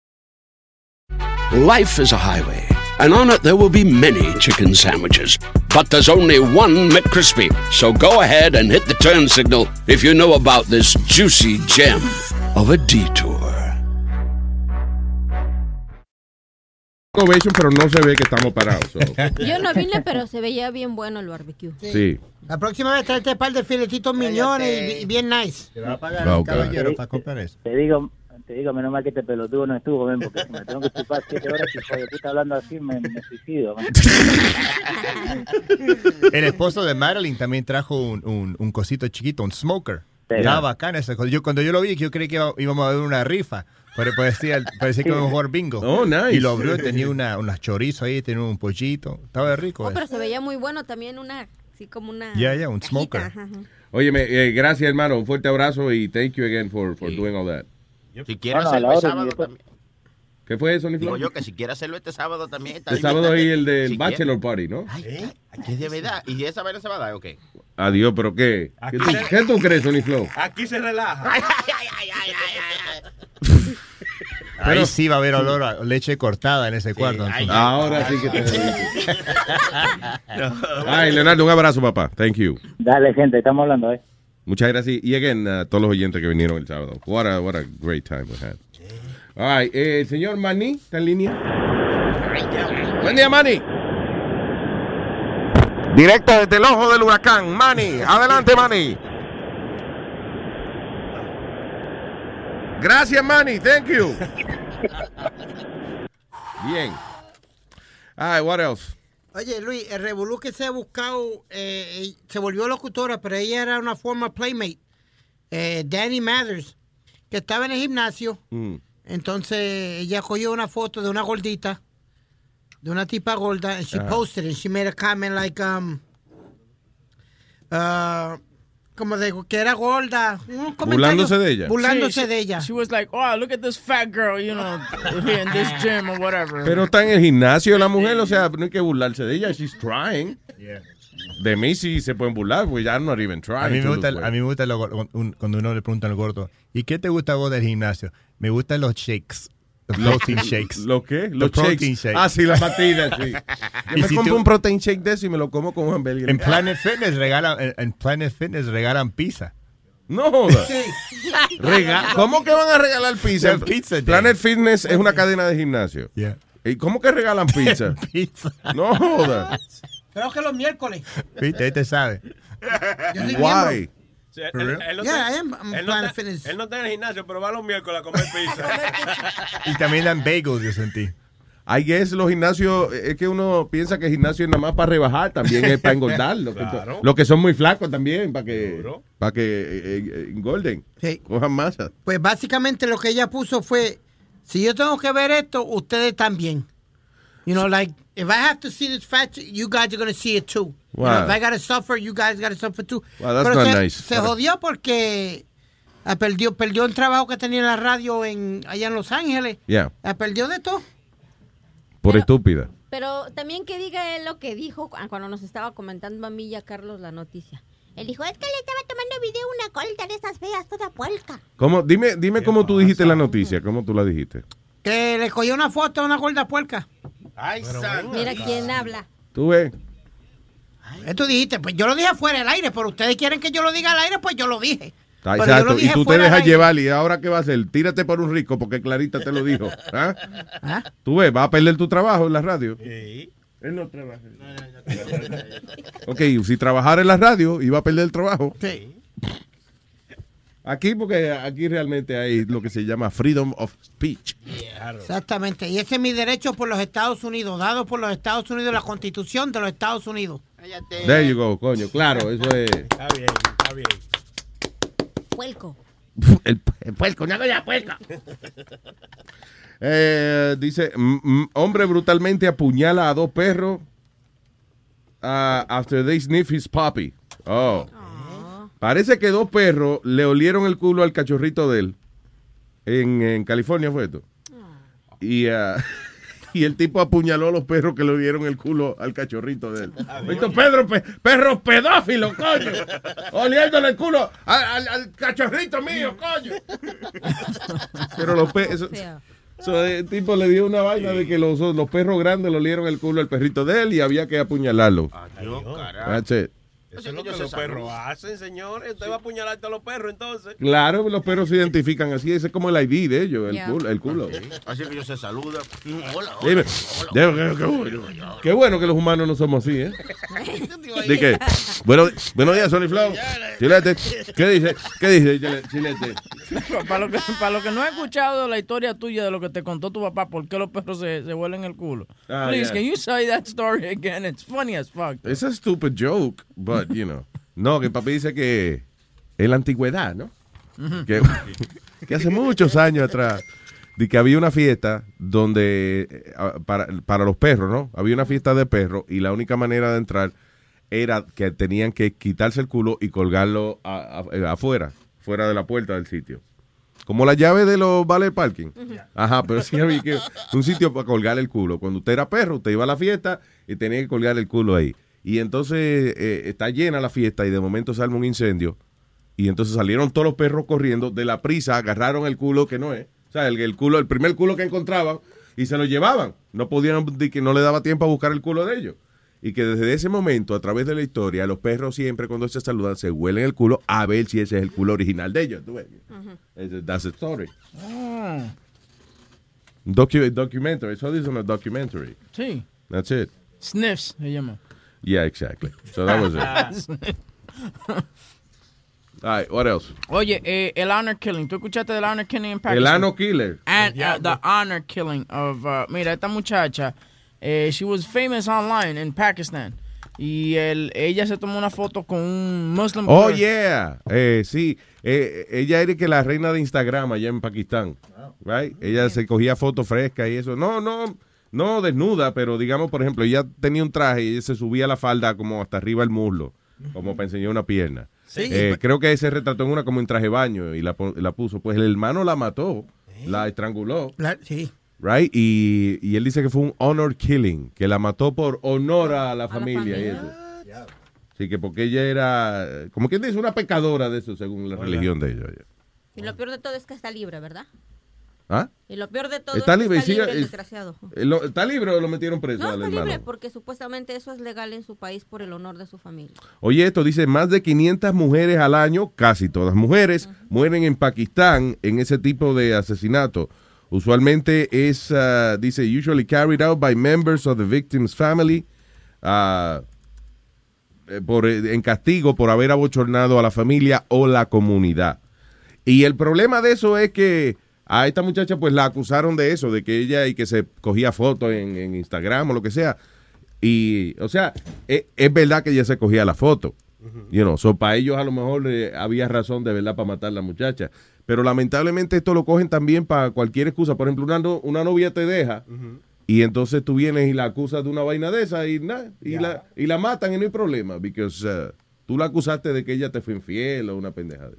Life is a highway, and on it there will be many chicken sandwiches. But there's only one McCrispy. So go ahead and hit the turn signal if you know about this juicy gem of a detour. Ovation, pero no se ve que estamos parados. so. (laughs) Yo no vine, pero se veía bien bueno el barbecue. Sí. La próxima vez tráete un par de filetitos millones y, y bien nice. Te va a pagar Ah, el ok. caballero para comprar eso. Te digo, te digo, menos mal que este pelotudo no estuvo, ven, porque si me tengo que chupar siete horas y hijo de puta hablando así, me, me suicido. (laughs) El esposo de Marilyn también trajo un, un, un cosito chiquito, un smoker. Sí. Era bacana esa cosa. Yo, cuando yo lo vi, yo creí que iba- íbamos a ver una rifa. Pero parecía, parecía que íbamos a jugar bingo. Oh, nice. Y lo abrió, tenía una, unas chorizos ahí, tenía un pollito. Estaba rico. Oh, eso. pero se veía muy bueno también una, así como una... Ya, ya, un cajita, smoker. Óyeme, eh, gracias, hermano. Un fuerte abrazo y thank you again for, for doing all that. Si quieres No, no, a hacerlo el sábado después- también. ¿Qué fue eso, Digo yo que si quieres hacerlo este sábado también. está El sábado está ahí el del Si Bachelor Party, ¿no? Ay, que de verdad. ¿Y esa vaina se va a dar o qué? Adiós, pero ¿qué? ¿Qué tú, qué tú crees, Sony Flow? Aquí se relaja. Ahí sí va a haber olor a leche cortada en ese cuarto. entonces. Ahora sí que te (laughs) Ay, Leonardo, un abrazo, papá. Thank you. Dale, gente, estamos hablando, ¿eh? Muchas gracias. Y again, a todos los oyentes que vinieron el sábado. What a, what a great time we had. All right, eh, señor Manny, ¿está en línea? Buen día, Manny. Directo desde el ojo del huracán. Manny, adelante, Manny. Gracias, Manny. Thank you. (laughs) Bien. All right, what else? Oye, Luis, el revolú que se ha buscado, eh, eh, se volvió locutora, pero ella era una forma playmate. Eh, Danny Mathers, que estaba en el gimnasio. Mm. Entonces ella cogió una foto de una gordita, de una tipa gorda, and she posted it. She made a comment like, um, uh, como de que era gorda. un Burlándose de ella. Burlándose Sí, de ella. She was like, oh, look at this fat girl, you know, in this (laughs) gym or whatever. Pero está en el gimnasio la mujer, o sea, no hay que burlarse de ella. She's trying. De mí sí se pueden burlar, pues ya not even trying. A mí me gusta, lose a mí me gusta lo un- cuando uno le pregunta al gordo, ¿y qué te gusta vos del gimnasio? Me gustan los shakes. Los Lo- protein shakes. ¿Lo qué? Los protein shakes. Ah, sí, las batidas, sí. (laughs) Yo Y me si compro tú- un protein shake de eso y me lo como con un hamburger. En Planet Fitness regalan, en, en Planet Fitness regalan pizza. No joda. (laughs) Rega- ¿Cómo que van a regalar pizza? Pizza. Planet Fitness es una cadena de gimnasio. Yeah. ¿Y cómo que regalan (laughs) pizza? Pizza. No joda. Creo que los miércoles. Viste, ahí te sabe. Yo soy Why? miembro. Sí, él, no Yeah, está, I am. I'm él, no Planet está, Fitness. él no está en el gimnasio, pero va los miércoles (laughs) a comer pizza. Y también dan bagels, yo sentí. I guess los gimnasios, es que uno piensa que el gimnasio es nada más para rebajar, también es para engordar. Lo que, (laughs) Claro. lo que son muy flacos también, para que, para que eh, eh, engorden, Sí. cojan masa. Pues básicamente lo que ella puso fue, si yo tengo que ver esto, ustedes también. You know, like, if I have to see this fat, you guys are going to see it too. You know, Wow. if I got to suffer, you guys got to suffer too. Wow, that's Pero not se, nice. se jodió porque Ah, perdió, perdió el trabajo que tenía en la radio en, allá en Los Ángeles. Ya, Ah, perdió de todo. por estúpida. Pero también que diga él lo que dijo cu- cuando nos estaba comentando a mí y a Carlos la noticia. Él dijo, es que le estaba tomando video a una colta de esas feas, toda puerca. ¿Cómo? Dime, dime cómo tú dijiste la noticia, cómo tú la dijiste. Que le cogió una foto a una gorda puerca. Ay, Mira quién habla. Tú ves. Eh, Tú dijiste, pues yo lo dije fuera del aire, pero ustedes quieren que yo lo diga al aire, pues yo lo dije. Ah, Pero yo exacto. lo Y tú te dejas llevar y ahora qué va a hacer? Tírate por un rico porque Clarita te lo dijo. ¿Ah? Tú ves, vas a perder tu trabajo en la radio. Él no trabaja. Ok, si trabajara en la radio, iba a perder el trabajo. Sí. Aquí, porque aquí realmente hay lo que se llama freedom of speech. Exactamente. Y ese es mi derecho por los Estados Unidos, dado por los Estados Unidos, la constitución de los Estados Unidos. There you go, coño. Claro, eso es. Está bien, está bien. Puelco. (laughs) El, el puerco, no hago la puerca. (laughs) Eh, dice, "Mm, mm, hombre brutalmente apuñala a dos perros ah, after they sniff his puppy. Oh. Parece que dos perros le olieron el culo al cachorrito de él. En, en California fue esto. Y, ah, (laughs) y el tipo apuñaló a los perros que le olieron el culo al cachorrito de él. Estos Pedro, pe- perros pedófilos, coño. Oliéndole el culo al, al- al cachorrito mío, coño. (laughs) Pero los perros. el tipo le dio una vaina de que los, los perros grandes le olieron el culo al perrito de él y había que apuñalarlo. That's it. Eso es lo que los perros hacen, señores. Usted va a apuñalar a todos los perros, entonces. Claro, los perros se identifican así, ese es como el ID de ellos, el culo. El culo. Así que ellos se saludan. Hola, Dime, hola. dime, qué, qué bueno. Qué bueno que los humanos no somos así, ¿eh? ¿De qué? Bueno, buenos días, Sony Flow. Chilete, ¿qué dice? ¿Qué dice, Chile- Chilete? (laughs) Para lo, que, para lo que no he escuchado la historia tuya de lo que te contó tu papá, ¿por qué los perros se, se huelen el culo? Ah, Please, yeah. can you say that story again? It's funny as fuck. Es a stupid joke, but, you know. No, que papi dice que en la antigüedad, ¿no? Que, (laughs) que hace muchos años atrás, de que había una fiesta donde, eh, para, para los perros, ¿no? Había una fiesta de perros y la única manera de entrar era que tenían que quitarse el culo y colgarlo a- a- eh, afuera, fuera de la puerta del sitio. Como la llave de los vales parking. Ajá, pero sí había que un sitio para colgar el culo. Cuando usted era perro, usted iba a la fiesta y tenía que colgar el culo ahí. Y entonces eh, está llena la fiesta y de momento sale un incendio. Y entonces salieron todos los perros corriendo de la prisa, agarraron el culo que no es. O sea, el, el culo, el primer culo que encontraban y se lo llevaban. No podían, di que no le daba tiempo a buscar el culo de ellos. Y que desde ese momento, a través de la historia, los perros siempre cuando se saludan se huelen el culo a ver si ese es el culo original de ellos. ¿tú ves? Ese- That's the story. Ah, Docu documentary. So this is a documentary. sí. That's it. Sniffs se llama. Yeah, exactly. So that was it. (laughs) All right, what else? Oye, eh, el honor killing. ¿Tú escuchaste del honor killing en Pakistan? El ano killer. And uh, the honor killing of, uh, mira, esta muchacha, eh, she was famous online in Pakistan. Y el, ella se tomó una foto con un Muslim Oh, girl. yeah. Eh, sí. Eh, ella era que la reina de Instagram allá en Pakistán. Right? Ella se cogía fotos frescas y eso. No, no, no desnuda, pero digamos, por ejemplo, ella tenía un traje y ella se subía la falda como hasta arriba el muslo, como para enseñar una pierna. Sí. Eh, creo que se retrató en una como en traje de baño y la, la puso. Pues el hermano la mató, la estranguló. La- sí. Right? Y, y él dice que fue un honor killing, que la mató por honor a la familia. y eso. Sí, que porque ella era, como quien dice, una pecadora de eso, según la religión de ella. Y lo peor de todo es que está libre, ¿verdad? ¿Ah? Y lo peor de todo Está es que libre, está libre, el es- desgraciado. Eh, lo- ¿Está libre o lo metieron preso No, está hermano? libre porque supuestamente eso es legal en su país por el honor de su familia. Oye, esto dice, más de 500 mujeres al año, casi todas mujeres, mueren en Pakistán en ese tipo de asesinato. Usualmente es, ah, dice, usually carried out by members of the victim's family, eh, por, eh, en castigo por haber abochornado a la familia o la comunidad. Y el problema de eso es que a esta muchacha pues la acusaron de eso, de que ella y que se cogía fotos en, en Instagram o lo que sea. Y, o sea, e- es, verdad que ella se cogía la foto. You know, so para ellos a lo mejor eh, había razón de verdad para matar a la muchacha. Pero lamentablemente esto lo cogen también para cualquier excusa. Por ejemplo, una, no- una novia te deja y entonces tú vienes y la acusas de una vaina de esa y, nada, y, la, y la matan y no hay problema. Porque tú la acusaste de que ella te fue infiel o una pendejada.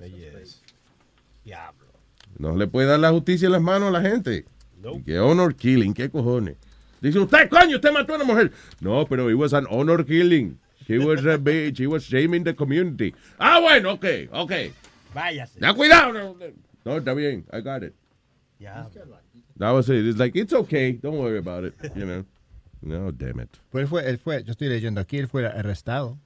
No le puede dar la justicia en las manos a la gente. Y Que honor killing, ¿qué cojones? Dice usted, coño, usted mató a una mujer. No, pero it was an honor killing. She was a bitch. She was shaming the community. Ah, bueno, ok, ok. Váyase. Ya, cuidado. No, no, está bien. I got it. Ya. That was it. It's like, it's okay. Don't worry about it. You know. (laughs) No, damn it. Pues él fue, él fue, yo estoy leyendo aquí, él fue arrestado.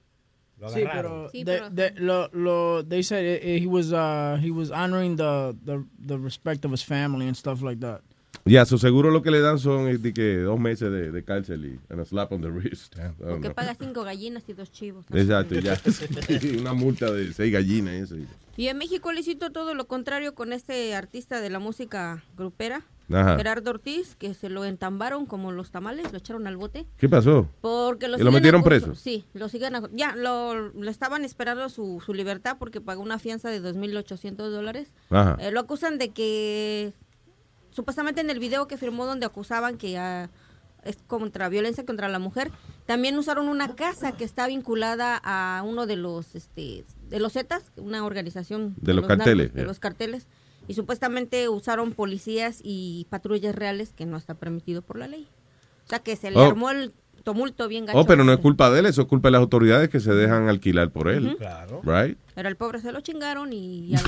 Sí, pero, de- de- lo, lo, they said eh, he was uh, he was honoring the, the the respect of his family and stuff like that. Ya, su seguro lo que le dan son eh, de que dos meses de, de cárcel y and a slap on the wrist. Porque paga cinco gallinas y dos chivos. Exacto, ya. (laughs) (laughs) Una multa de seis gallinas. y Eso. Y en México le hiciste todo lo contrario con este artista de la música grupera, Ajá. Gerardo Ortiz, que se lo entambaron como los tamales, lo echaron al bote. ¿Qué pasó? Porque lo, ¿Y lo siguen metieron preso? Sí, lo siguen acu- Ya, lo, lo estaban esperando su, su libertad porque pagó una fianza de 2.800 dólares. Ajá. Eh, lo acusan de que, supuestamente en el video que firmó donde acusaban que es contra violencia contra la mujer, también usaron una casa que está vinculada a uno de los, este, de los Zetas, una organización De los carteles, de los carteles. Y supuestamente usaron policías y patrullas reales que no está permitido por la ley. O sea que se le Oh. armó el tumulto bien gacho. Oh, pero no es culpa de él, eso es culpa de las autoridades que se dejan alquilar por él. Claro. Right? Pero el pobre se lo chingaron y (laughs) ya.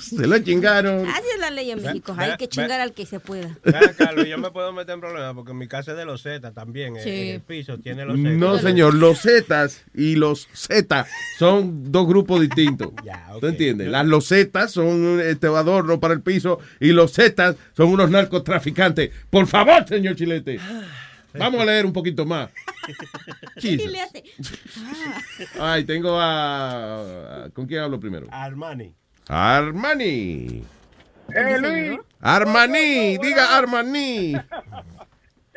Se lo chingaron. Así es la ley en México. Hay que chingar al que se pueda. Carlos, yo me puedo meter en problemas porque mi casa es de los Z también. eh, Sí. En el piso tiene los Z. No, señor, los Zetas y los Z son dos grupos distintos. (laughs) ¿Tú entiendes? Las losetas son este adorno para el piso y los Zetas son unos narcotraficantes. Por favor, señor Chilete. (sighs) (sighs) Vamos a leer un poquito más. ¿Qué (laughs) Jesus. le hace? Ay, tengo a... a- ¿Con quién hablo primero? Armani. Armani. Eh, Luis. Armani, diga Armani. (laughs)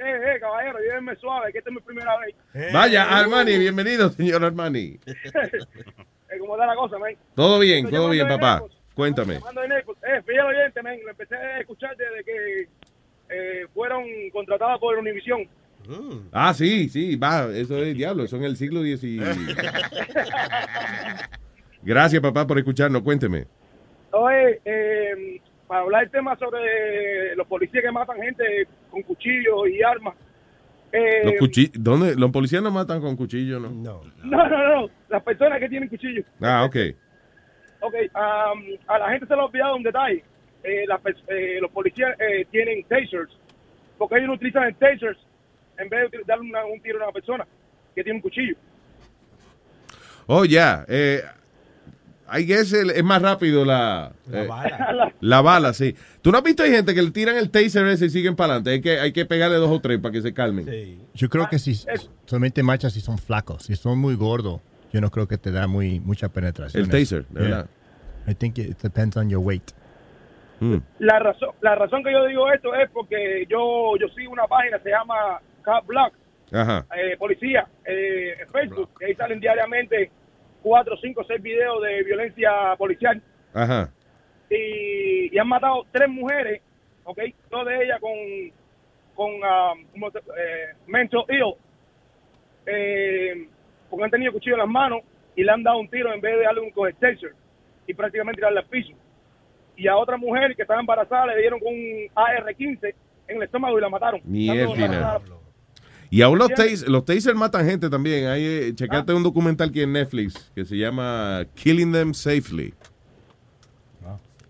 Eh, eh, caballero, llévenme suave, que esta es mi primera vez. Vaya, Armani, bienvenido, señor Armani. (laughs) Eh, ¿Cómo está la cosa, man? Todo bien, Estoy todo bien, papá. Cuéntame. Eh, fiel oyente, man. Lo empecé a escuchar desde que eh, fueron contratados por Ah, sí, sí, va, eso es diablo, eso en el siglo XIX. (laughs) Gracias, papá, por escucharnos. Cuénteme. Oye, eh, para hablar del tema sobre los policías que matan gente con cuchillos y armas. Eh, Los cuchillos, ¿dónde? Los policías no matan con cuchillo, ¿no? No. no, no, no. Las personas que tienen cuchillos. Ah, ok. Ok, um, a la gente se le ha olvidado un detalle. Eh, pers- eh, los policías eh, tienen tasers, porque ellos no utilizan el tasers en vez de darle una- un tiro a una persona que tiene un cuchillo. Oh, ya. Eh, I guess el- es más rápido la... La eh, bala. (laughs) La bala, sí. ¿Tú no has visto hay gente que le tiran el taser ese y siguen para adelante? Hay que, hay que pegarle dos o tres para que se calmen. Yo creo que si solamente marchas si son flacos, si son muy gordos, yo no creo que te da muy mucha penetración. El taser, de verdad. I think it depends on your weight. Mm. La razón, la razón que yo digo esto es porque yo, yo sigo una página, se llama Block, Ajá. eh, policía, eh, Facebook, que ahí salen diariamente cuatro, cinco, seis videos de violencia policial. Ajá. y, y han matado tres mujeres, ¿ok? Dos de ellas con, con um, ¿cómo se- eh, mental ill, eh, porque han tenido cuchillo en las manos y le han dado un tiro en vez de darle un taser y prácticamente tirarle al piso. Y a otra mujer que estaba embarazada le dieron con un AR-15 en el estómago y la mataron. Mierda. Y aún los, tas- los tasers matan gente también. Hay, eh, checate un documental aquí en Netflix que se llama Killing Them Safely.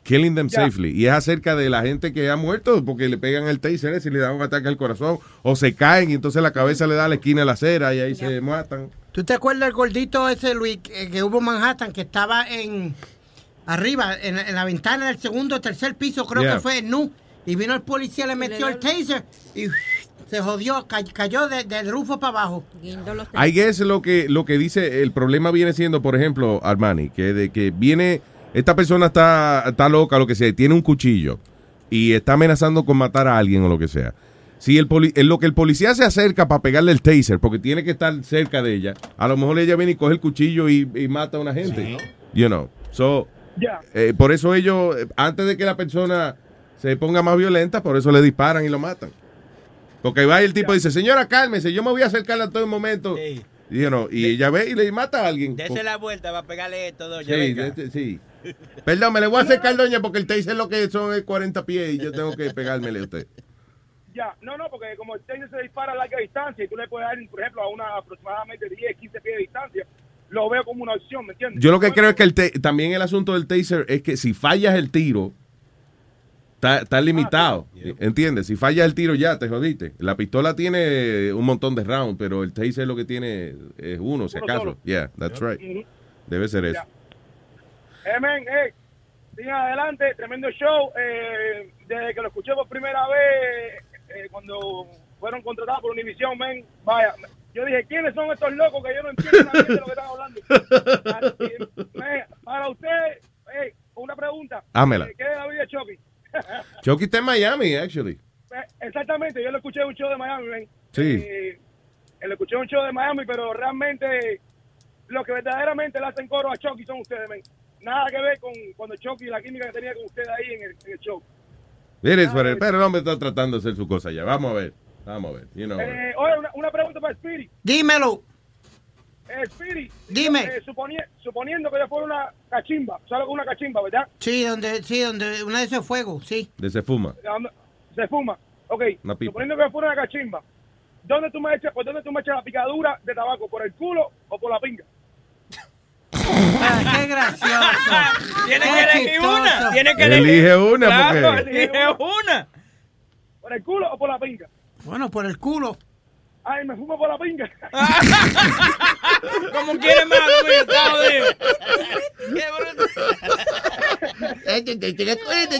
Killing Them. Safely. Y es acerca de la gente que ha muerto porque le pegan el taser ese y le dan un ataque al corazón. O se caen y entonces la cabeza le da a la esquina de la acera y ahí se matan. ¿Tú te acuerdas del gordito ese, Luis, que, que hubo en Manhattan, que estaba en arriba, en, en la ventana del segundo o tercer piso, creo Yeah. que fue, nu, y vino el policía, le metió el taser y se jodió, ca- cayó de- del rufo para abajo. I guess lo que, lo que dice, el problema viene siendo, por ejemplo, Armani, que de que viene, esta persona está, está loca, lo que sea, y tiene un cuchillo y está amenazando con matar a alguien o lo que sea. Si el poli- en lo que el policía se acerca para pegarle el taser, porque tiene que estar cerca de ella, a lo mejor ella viene y coge el cuchillo y, y mata a una gente. You know. So, eh, por eso ellos, eh, antes de que la persona se ponga más violenta, por eso le disparan y lo matan. Porque va el tipo y dice, señora, cálmese, yo me voy a acercarle a todo momento. You know, y ella ve y le mata a alguien. Dese la vuelta, va a pegarle esto, doña. Sí, venga. de- de- sí. (laughs) Perdón, me le voy a acercar, doña, porque el taser lo que son es 40 pies y yo tengo que pegármele a usted. Ya, no, no, porque como el taser se dispara a larga distancia y tú le puedes dar, por ejemplo, a una aproximadamente 10, 15 pies de distancia, lo veo como una opción, ¿me entiendes? Yo lo que creo es que el ta- también el asunto del taser es que si fallas el tiro, está, está limitado. ¿Entiendes? Si fallas el tiro ya, te jodiste. La pistola tiene un montón de rounds, pero el taser lo que tiene es uno, si acaso. Yeah, that's right. Debe ser eso. Eh, men, eh, sigan adelante, tremendo show. Eh, desde que lo escuché por primera vez, eh, cuando fueron contratados por Univision, men, vaya, yo dije, ¿quiénes son estos locos que yo no entiendo nada de lo que están hablando? (laughs) Así, men, para usted, eh, una pregunta. Hámela. ¿Qué es la vida de Chucky? Chucky está en Miami, actually. Eh, Exactamente, yo lo escuché en un show de Miami, men. Sí. Eh, lo escuché en un show de Miami, pero realmente lo que verdaderamente le hacen coro a Chucky son ustedes, men. Nada que ver con cuando Chucky la química que tenía con ustedes ahí en el, en el show. Mire, pero, pero el hombre está tratando de hacer su cosa ya. Vamos a ver. Vamos a ver. You know. Eh, oye, una, una pregunta para Spirit. Dímelo. Spirit. Dime. eh, suponi- suponiendo que yo fuera una cachimba, ¿sabes una cachimba, verdad? Sí, donde, sí, donde una de esos fuegos, sí. De se fuma. Se fuma. Ok, Una pipa. suponiendo que yo fuera una cachimba, ¿dónde tú me echas, ¿por dónde tú me echas la picadura de tabaco? ¿Por el culo o por la pinga? Ah, qué gracioso. (laughs) Tiene Qué que elegir chistoso. una. Tiene que Elige una, Claro, porque- elige una. ¿Por el culo o por la pinga? Bueno, por el culo. Ay, me fumo por la pinga. Como quiere más, mío, está jodido.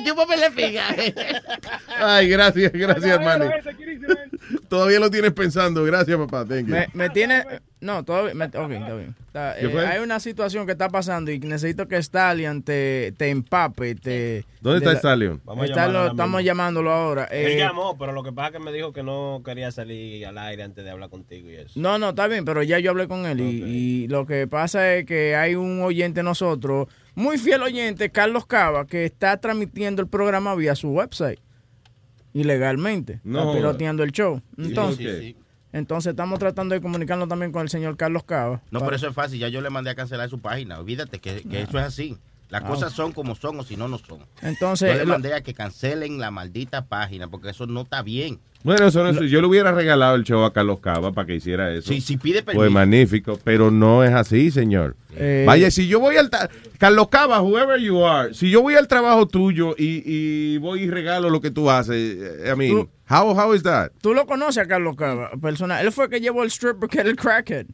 Chúpame la pinga. Ay, gracias, gracias, men. Todavía lo tienes pensando. Gracias, papá. Thank you. Me, me tiene. No, todavía. me- ok, está bien. Está- ¿Qué eh, hay una situación que está pasando y necesito que Stallion te, te empape. Te, ¿Dónde de está la- Stallion? Vamos Está lo- estamos mismo. llamándolo ahora. Él Eh, llamó, pero lo que pasa es que me dijo que no quería salir al aire antes de hablar contigo y eso. No, no, está bien, pero ya yo hablé con él y, y lo que pasa es que hay un oyente nosotros, muy fiel oyente, Carlos Cava, que está transmitiendo el programa vía su website ilegalmente, No está joda. piloteando el show. Entonces, Sí, sí. entonces estamos tratando de comunicarnos también con el señor Carlos Cava. No, para- pero eso es fácil. Ya yo le mandé a cancelar su página. Olvídate que, que eso es así. Las Ah. cosas son como son o si no, no son. Entonces, yo le mandé a que cancelen la maldita página porque eso no está bien. Bueno, eso yo le hubiera regalado el show a Carlos Cava para que hiciera eso. Sí, si pide Pues permiso. magnífico, pero no es así, señor. Eh, Vaya, si yo voy al... Carlos Cava, whoever you are, si yo voy al trabajo tuyo y, y voy y regalo lo que tú haces, eh, I mean, Tú- how, how is that? Tú lo conoces a Carlos Cava, persona. Él fue el que llevó el stripper que era el crackhead.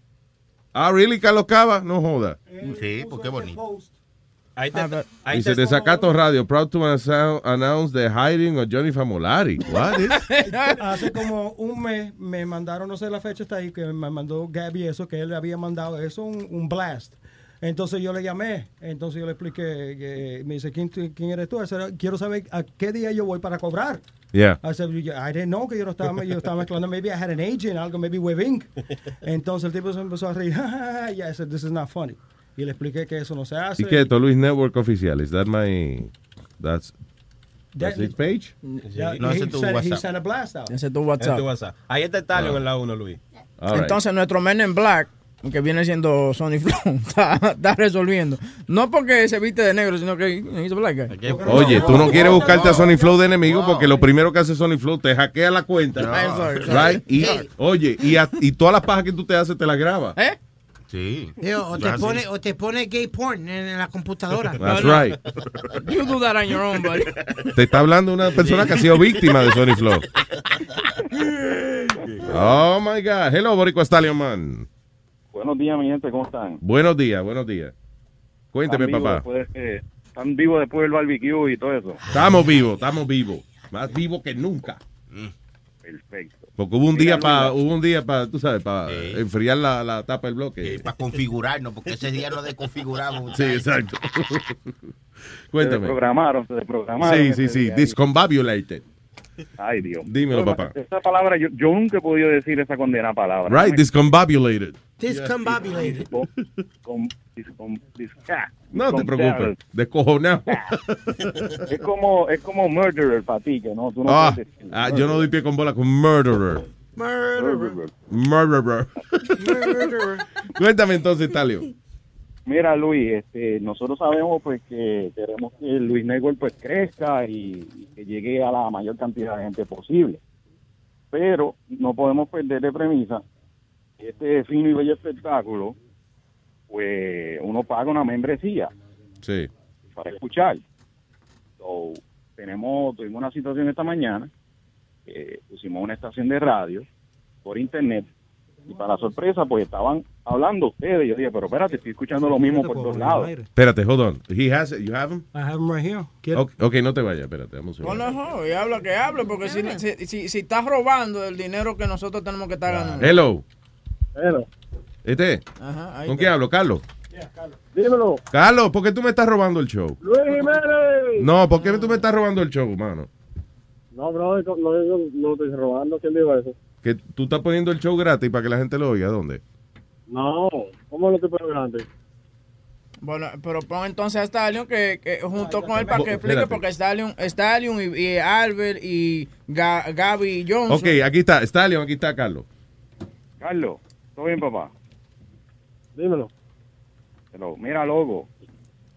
Ah, really, Carlos Cava? No joda. Sí, porque es bonito. Ahí te, Ah, ahí Dice, Desacato Radio, proud to announce- the hiding of Johnny Famolari. What is- (laughs) Hace como un mes me mandaron, no sé la fecha está ahí, que me mandó Gabby eso, que él le había mandado eso, un, un blast. Entonces yo le llamé, entonces yo le expliqué, que me dice, ¿quién, quién eres tú? I said, quiero saber a qué día yo voy para cobrar. Yeah. I said, I didn't know que yo no estaba, yo estaba mezclando, maybe I had an agent, algo, maybe with ink. Entonces el tipo se empezó a reír, (laughs) yeah, I said, this is not funny. Y le expliqué que eso no se hace. ¿Y qué? esto? Luis Network Oficial. Is that my... That's, that's That- his page? Yeah, No, he, ese es tu WhatsApp. sent a blast out. Ese es tu en WhatsApp. WhatsApp. Ahí está Stallion en la 1, Luis. All right. Entonces nuestro Men in Black, que viene siendo Sony (laughs) Flow, está, está resolviendo. No porque se viste de negro, sino que he's a black guy. Oye, tú no quieres buscarte a Sony Flow de enemigo porque lo primero que hace Sony Flow te hackea la cuenta. Sorry. Right? Y, oye, y, a- y todas las pajas que tú te haces te las graba. ¿Eh? Sí. Digo, o, te pone, o te pone gay porn en, en la computadora. (laughs) That's right. You do that on your own, buddy. Te está hablando una persona que ha sido víctima de Sony Flow. Oh my God. Hello, Boricua Stallion Man. Buenos días, mi gente, ¿cómo están? Buenos días, buenos días. Cuénteme, ¿Están vivos papá. después ¿Están vivos después del barbecue y todo eso? Estamos vivos, estamos vivos. Más vivos que nunca. Perfecto. Porque hubo un día para, hubo un día para, tú sabes, para enfriar la, la tapa del bloque. Para configurarnos, porque ese día nos desconfiguramos. Sí, exacto. (laughs) Se Cuéntame. desprogramaron, se desprogramaron. Sí, sí, sí. Discombobulated. Ay, Dios. Dímelo, Bueno, papá. Esa palabra, yo, yo nunca he podido decir esa condena palabra. Right, ¿no? discombobulated. Discombobulated. No te preocupes. Descojonado. (laughs) Es como, es como murderer para ti, que no, tú no Ah, puedes decir ah, yo no doy pie con bola con murderer. Murderer. Murderer. Murderer. (laughs) Cuéntame entonces, Talio. Mira, Luis, este, nosotros sabemos pues que queremos que Luis Network pues crezca y, y que llegue a la mayor cantidad de gente posible. Pero no podemos perder de premisa que este fino y bello espectáculo, pues uno paga una membresía Sí. para escuchar. So, tenemos, tuvimos una situación esta mañana, pusimos una estación de radio por internet y para sorpresa pues estaban hablando ustedes. Yo dije, pero espérate, estoy escuchando lo mismo por todos lados. Espérate, hold on. He has it. You have him? I have him right here. ¿Quiere- Ok, no te vayas, espérate. Vamos a ver. Ponlo no, y habla que hable, porque si, si, si, si estás robando el dinero que nosotros tenemos que estar ganando. Hello. Hello. ¿Este? Ajá, ahí ¿Con quién hablo? Carlos. Dímelo. Carlos, ¿por qué tú me estás robando el show? Luis Jiménez. No, ¿por qué tú me estás robando el show, mano? No, bro, no, no, no estoy robando. ¿Quién dijo eso? Que tú estás poniendo el show gratis para que la gente lo oiga. ¿Dónde? No, ¿cómo lo estoy poniendo Bueno, pero pon entonces a Stallion que, que junto con él para que explique, espérate. porque Stallion, Stallion y, y Albert y Ga- Gaby Johnson. Ok, aquí está. Stallion, aquí está Carlos. Carlos, ¿todo bien, papá? Dímelo. Pero mira, loco,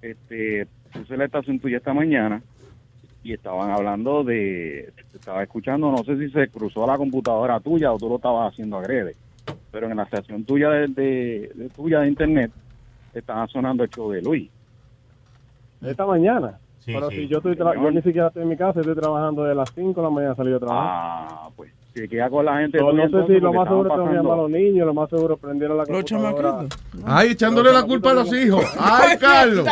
este, puse la estación tuya esta mañana y estaban hablando de, estaba escuchando, no sé si se cruzó la computadora tuya o tú lo estabas haciendo agrede, pero en la estación tuya de, de- de tuya de internet estaba sonando el show de Luis. Esta mañana. Sí, Pero sí. si yo estoy tra- yo ni siquiera estoy en mi casa, estoy trabajando de las 5 de la mañana salí a trabajar. Ah, pues se queda con la gente. No sé entonces, si lo más seguro tengo que a pasando- los niños, lo más seguro prendieron la computadora. Ay, echándole la culpa a los hijos. (laughs) Ay, Carlos.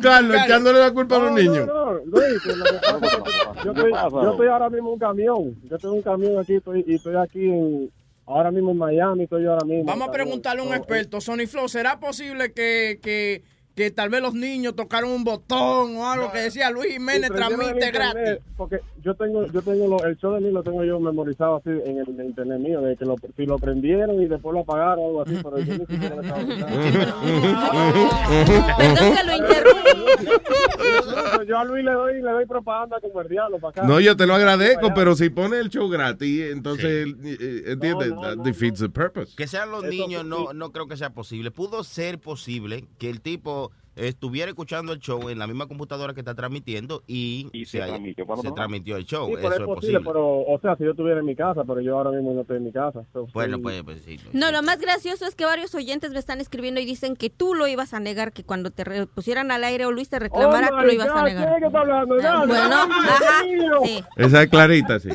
Carlos, echándole la culpa a los niños. No, no, Luis, que lo que pasa es que (laughs) yo, estoy, yo estoy ahora mismo en un camión. Yo tengo un camión aquí estoy, y estoy aquí en, ahora mismo en Miami, estoy yo ahora mismo. Vamos a preguntarle a un experto. Sony Flow, ¿será posible que, que, que tal vez los niños tocaron un botón o algo que decía Luis Jiménez transmite gratis? Porque yo tengo, yo tengo lo- el show de mí lo tengo yo memorizado así en el internet mío, de que lo, si lo prendieron y después lo apagaron o algo así, pero yo ni siquiera lo estaba (laughs) Perdón que lo interrumpa. (laughs) Yo a Luis le doy, le doy propaganda como el diablo para acá. No, yo te lo agradezco, pero si pone el show gratis, entonces, eh, ¿entiendes? No, no, That no, defeats the purpose. Que sean los Eso niños, sí. no, no creo que sea posible. Pudo ser posible que el tipo estuviera escuchando el show en la misma computadora que está transmitiendo y, se, transmitió se el show. Sí, pero Eso es posible, posible. pero, o sea, si yo estuviera en mi casa, pero yo ahora mismo no estoy en mi casa. so, Bueno, sí. pues, pues sí. No, lo más gracioso es que varios oyentes me están escribiendo y dicen que tú lo ibas a negar, que cuando te pusieran al aire o Luis te reclamara, Oh, tú lo ibas a negar. ¿qué está hablando? Ah, bueno, ajá, sí. Esa es clarita, sí.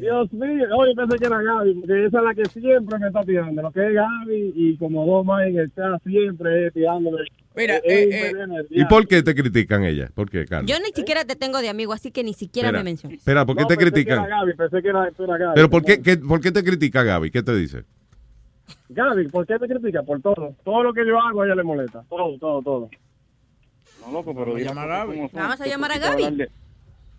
Dios mío, oye, pensé que era Gaby, porque esa es la que siempre me está tirando. Lo que es Gaby y como dos más en el chat siempre es tirándome. Mira, Es eh, impresionante, el ¿Y por qué te critican ella? ¿Por qué, Carlos? Yo ni siquiera te tengo de amigo, así que ni siquiera Espera, me menciones. espera, ¿por qué No, te pensé que critican? era Gaby, pensé que era, tú eras Gaby. ¿Pero por qué, qué- por qué te critica Gaby? ¿Qué te dice? Gaby, ¿por qué me critica? Por todo. Todo lo que yo hago a ella le molesta. Todo, todo, todo. No, loco, pero dile llamar las a Gaby. Vamos a Te llamar a Gaby.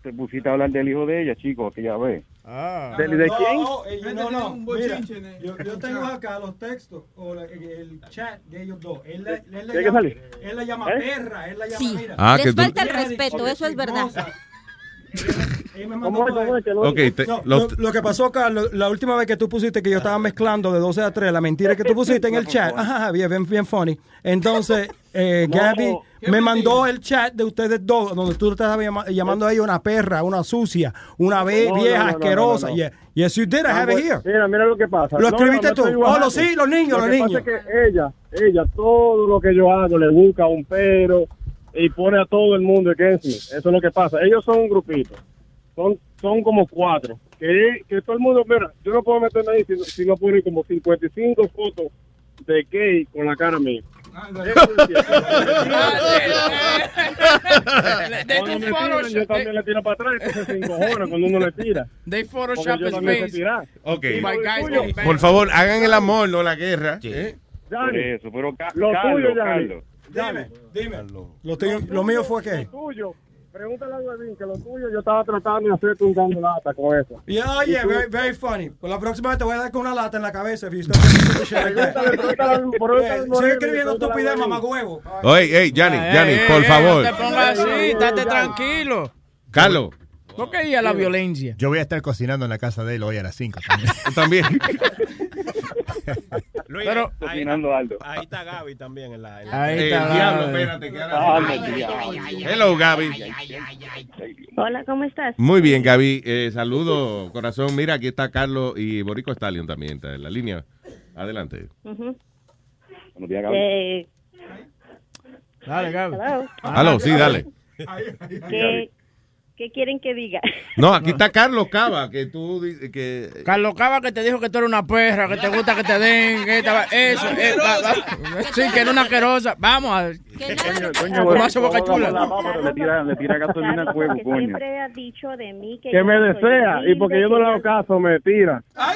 Te pusiste a hablar del hijo de ella, chico, aquella vez. Ah. ¿De, de No, quién? No, eh, no, mira, yo, yo tengo acá los textos o la- el, chat de ellos dos. Él, la- él, ¿Tiene la que llama, salir? él la llama ¿Eh? perra, él la llama, Sí, mira. Ah, les que tú- falta el respeto, eso es verdad. chismosa. Él me mandó ¿Cómo es, por ahí. cómo es que te- No, lo, lo que pasó, Carlos, la última vez que tú pusiste que yo estaba mezclando de 12 a 3, la mentira que tú pusiste en el (laughs) chat, ajá, bien, bien, bien funny. Entonces, eh, No. Me mandó el chat de ustedes dos, donde tú llama- llamando a ella una perra, una sucia, una ve- No, no, vieja no, asquerosa. Yeah. Yes, you did, I have it here. Mira, mira lo que pasa. Lo escribiste tú. Oh, los- sí, los niños, Lo los que niños. pasa es que ella, ella, todo lo que yo hago le busca un pero y pone a todo el mundo against me. Eso es lo que pasa. Ellos son un grupito. Son, son como cuatro. Que, que todo el mundo, mira, yo no puedo meterme ahí si, no- si no pone como 55 fotos de gay con la cara mía. They Cuando do me tiran, yo Photoshop. también le tiro para atrás, entonces se encojona cuando uno le tira. They Porque Photoshop yo his face. tirar. Ok. My guys tuyo. getting Por favor, hagan el amor, no la guerra. ¿eh? Eso, pero Ca- Lo Carlos. Carlos. Dime, dime. Lo, tuyo- lo mío fue Lo qué? tuyo. Pregúntale a Webin que lo tuyo yo estaba tratando de hacerte un dando lata con eso. Yeah, yeah, very, very funny. Pues la próxima vez te voy a dar con una lata en la cabeza. (laughs) al Sigue escribiendo estupidez, mamá huevo. Oye, hey, Yanni, Yanni, por favor. No te pongas así, estate tranquilo. Carlos, ¿Por qué ir a la violencia? Yo voy a estar cocinando en la casa de él hoy a las 5 también. (laughs) también. Luis, Pero- ahí, Cocinando Aldo. ahí está Gaby también en la. en la- Ahí Eh, está. diablo, Gaby. espérate, que Ah, ahora- no, diablo. Hello, Gaby. Hola, ¿cómo estás? Muy bien, Gaby. Eh, saludo, corazón. Mira, aquí está Carlos y Borico Stallion también está en la línea. Adelante. Ujú. Buenos días, Gaby. Eh, Dale, Gaby. hello. Sí, dale. ¿Qué, ¿Qué quieren que diga? No, aquí está Carlos Cava, que tú dices que... Carlos Cava que te dijo que tú eres una perra, que te gusta que te den, que esta- eso, eh, va- va- sí, que era una asquerosa. Vamos a Coño, coño, ¿Cómo bueno, hace Boca Chula? le tira, le tira gasolina al fuego, coño. siempre ha dicho de mí que, Que me desea y porque yo no le hago caso me tira. Oh,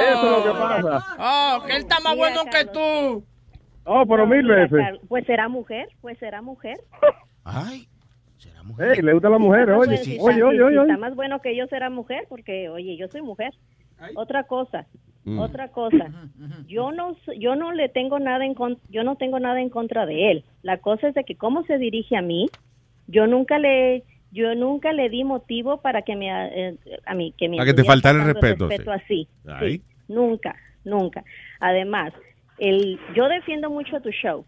Eso es lo que pasa. Oh, que él está más bueno que tú. Oh, pero mil Mira, veces. Pues será mujer, pues será mujer. Ay, Ey, le gustan las mujeres, oye. Pues, si Oye, está- oye, si oye, está oye. más bueno que yo será mujer, porque, oye, yo soy mujer. Otra cosa, Mm. otra cosa. Yo no, yo no le tengo nada en con- yo no tengo nada en contra de él. La cosa es de que cómo se dirige a mí, yo nunca le, yo nunca le di motivo para que me, eh, a mí, que me Para que te faltara el respeto, así. Sí, nunca, nunca. Además, el, yo defiendo mucho tu show.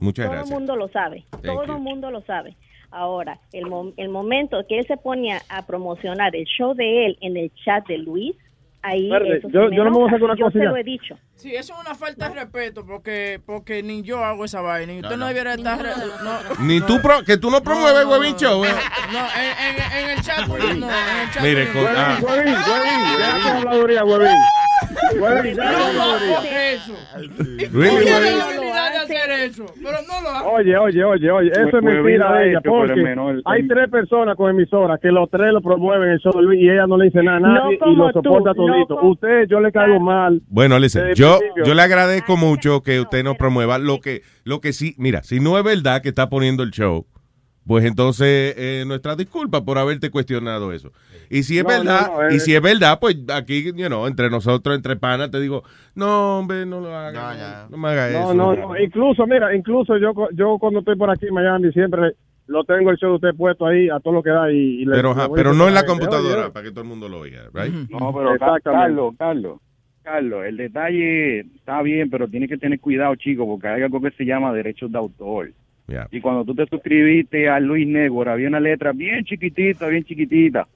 Muchas Todo el mundo lo sabe. Thank Todo you. el mundo lo sabe. Ahora, el, mo- el momento que él se ponía a promocionar el show de él en el chat de Luis, ahí eso yo- yo no me voy a sacar una Yo lo he dicho. Sí, eso es una falta de respeto porque porque ni yo hago esa vaina. Y usted no, debiera estar. no, Ni tú, pro- que tú no promueves el Huevín Show. eh. no, en, en- en el chat. No, en el chat. Mire, con- ah. Huevín, huevín, huevín. Huevín, No Huevín? De hacer eso, pero no lo hago. Oye, oye, oye, oye, eso es mentira de ella, hecho, porque hay tres personas con emisoras que los tres lo promueven el show de Luis y ella no le dice nada a nadie y lo soporta tú, no todito. como- Usted, yo le caigo mal. Bueno, el yo, principio. yo le agradezco mucho que usted nos promueva lo que, lo que sí, mira, si no es verdad que está poniendo el show, pues entonces eh, nuestra disculpa por haberte cuestionado eso. Y si es No, verdad, no, no, y es- si es verdad, pues aquí, you know, entre nosotros, entre panas, te digo, no, hombre, no lo hagas, no, no me hagas No, eso. no, no. Incluso, mira, incluso yo, yo cuando estoy por aquí en Miami siempre lo tengo el show de usted puesto ahí a todo lo que da y, y le- Pero, le voy pero no en la computadora, oye, para que todo el mundo lo oiga, right? No, pero. Carlos, Carlos, Carlos, el detalle está bien, pero tiene que tener cuidado, chico, porque hay algo que se llama derechos de autor. Yeah. Y cuando tú te suscribiste a Luis Network, había una letra bien chiquitita, bien chiquitita,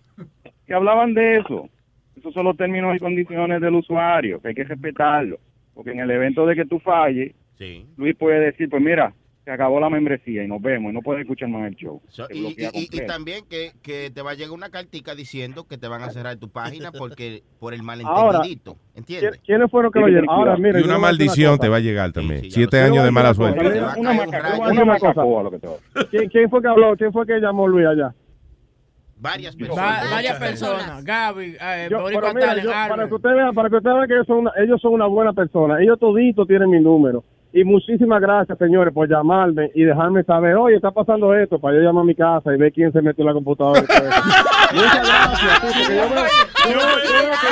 que hablaban de eso. Esos son los términos y condiciones del usuario, que hay que respetarlo. Porque en el evento de que tú falles, Sí. Luis puede decir, pues mira, se acabó la membresía y nos vemos, y no puedes escuchar más el show. So, y, y- y- también que, que te va a llegar una cartica diciendo que te van a cerrar tu página porque por el Ahora, malentendidito. ¿Entiendes? ¿Quiénes fueron que lo oyeron? Ahora, mira, Y una maldición te va a llegar también. sí, Siete años de mala suerte. decir Una, cosa. una Hay un maca- rayo. una Una cosa. macacoa lo que te va a decir. ¿Quién, quién fue que habló? ¿Quién fue que llamó Luis allá? Varias Va- personas. varias personas. Gaby, eh, Yo- Borico pero mira, Stallion, yo- para que usted vea, para que usted vea que ellos son, una, ellos son una buena persona. Ellos toditos tienen mi número. Y muchísimas gracias, señores, por llamarme y dejarme saber, oye, está pasando esto, para yo llamar a mi casa y ver quién se metió en la computadora. (laughs) Muchas gracias, sí,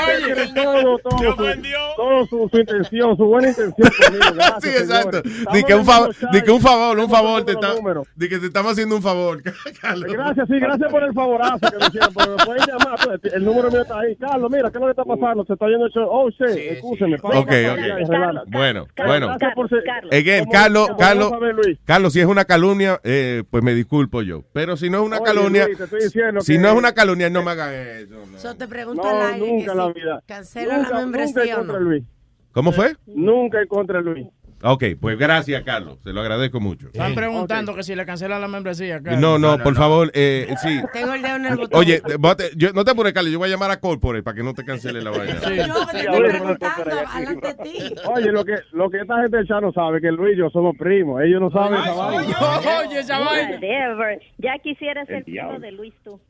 yo tienen todo, todo, su, intención, su buena intención conmigo. (laughs) Gracias, Sí, exacto. Di que un favor, di que un favor, un favor, te está, di que te estamos haciendo un favor, (laughs) Carlos. Gracias, sí, gracias por el favorazo que me hicieron. Pero me pueden llamar, pues, el número mío está ahí. Carlos, mira, ¿qué es lo que está pasando? Se está yendo el show. Oh, shit, escúcheme. pasa, Ok, ok. Bueno, Carlos, bueno. gracias por ser- Again, Carlos, Carlos. Carlos, si es una calumnia, eh, pues me disculpo yo. Pero si no es una Oye, calumnia, Luis, te estoy diciendo si que- no es una calumnia, no me hagan eso. no. Yo te pregunto No, al aire nunca que en la si vida. cancela Nunca, la nunca membresía en o no. Luis. ¿Cómo fue? Nunca en contra de Luis. Ok, pues gracias, Carlos. Se lo agradezco mucho. Están preguntando que si le cancela la membresía. Carlos. No, no, por favor, eh, sí. (laughs) Tengo el dedo en el botón. Oye, bote- yo, no te apures, Carlos, yo voy a llamar a Corporate para que no te cancele la vaina. Yo te Sí, estoy oye, preguntando, adelante de ti. Oye, lo que, lo que esta gente chat no sabe, que Luis y yo somos primos. Ellos no saben esa vaina. Oye, esa vaina. Ya quisiera ser primo de Luis tú.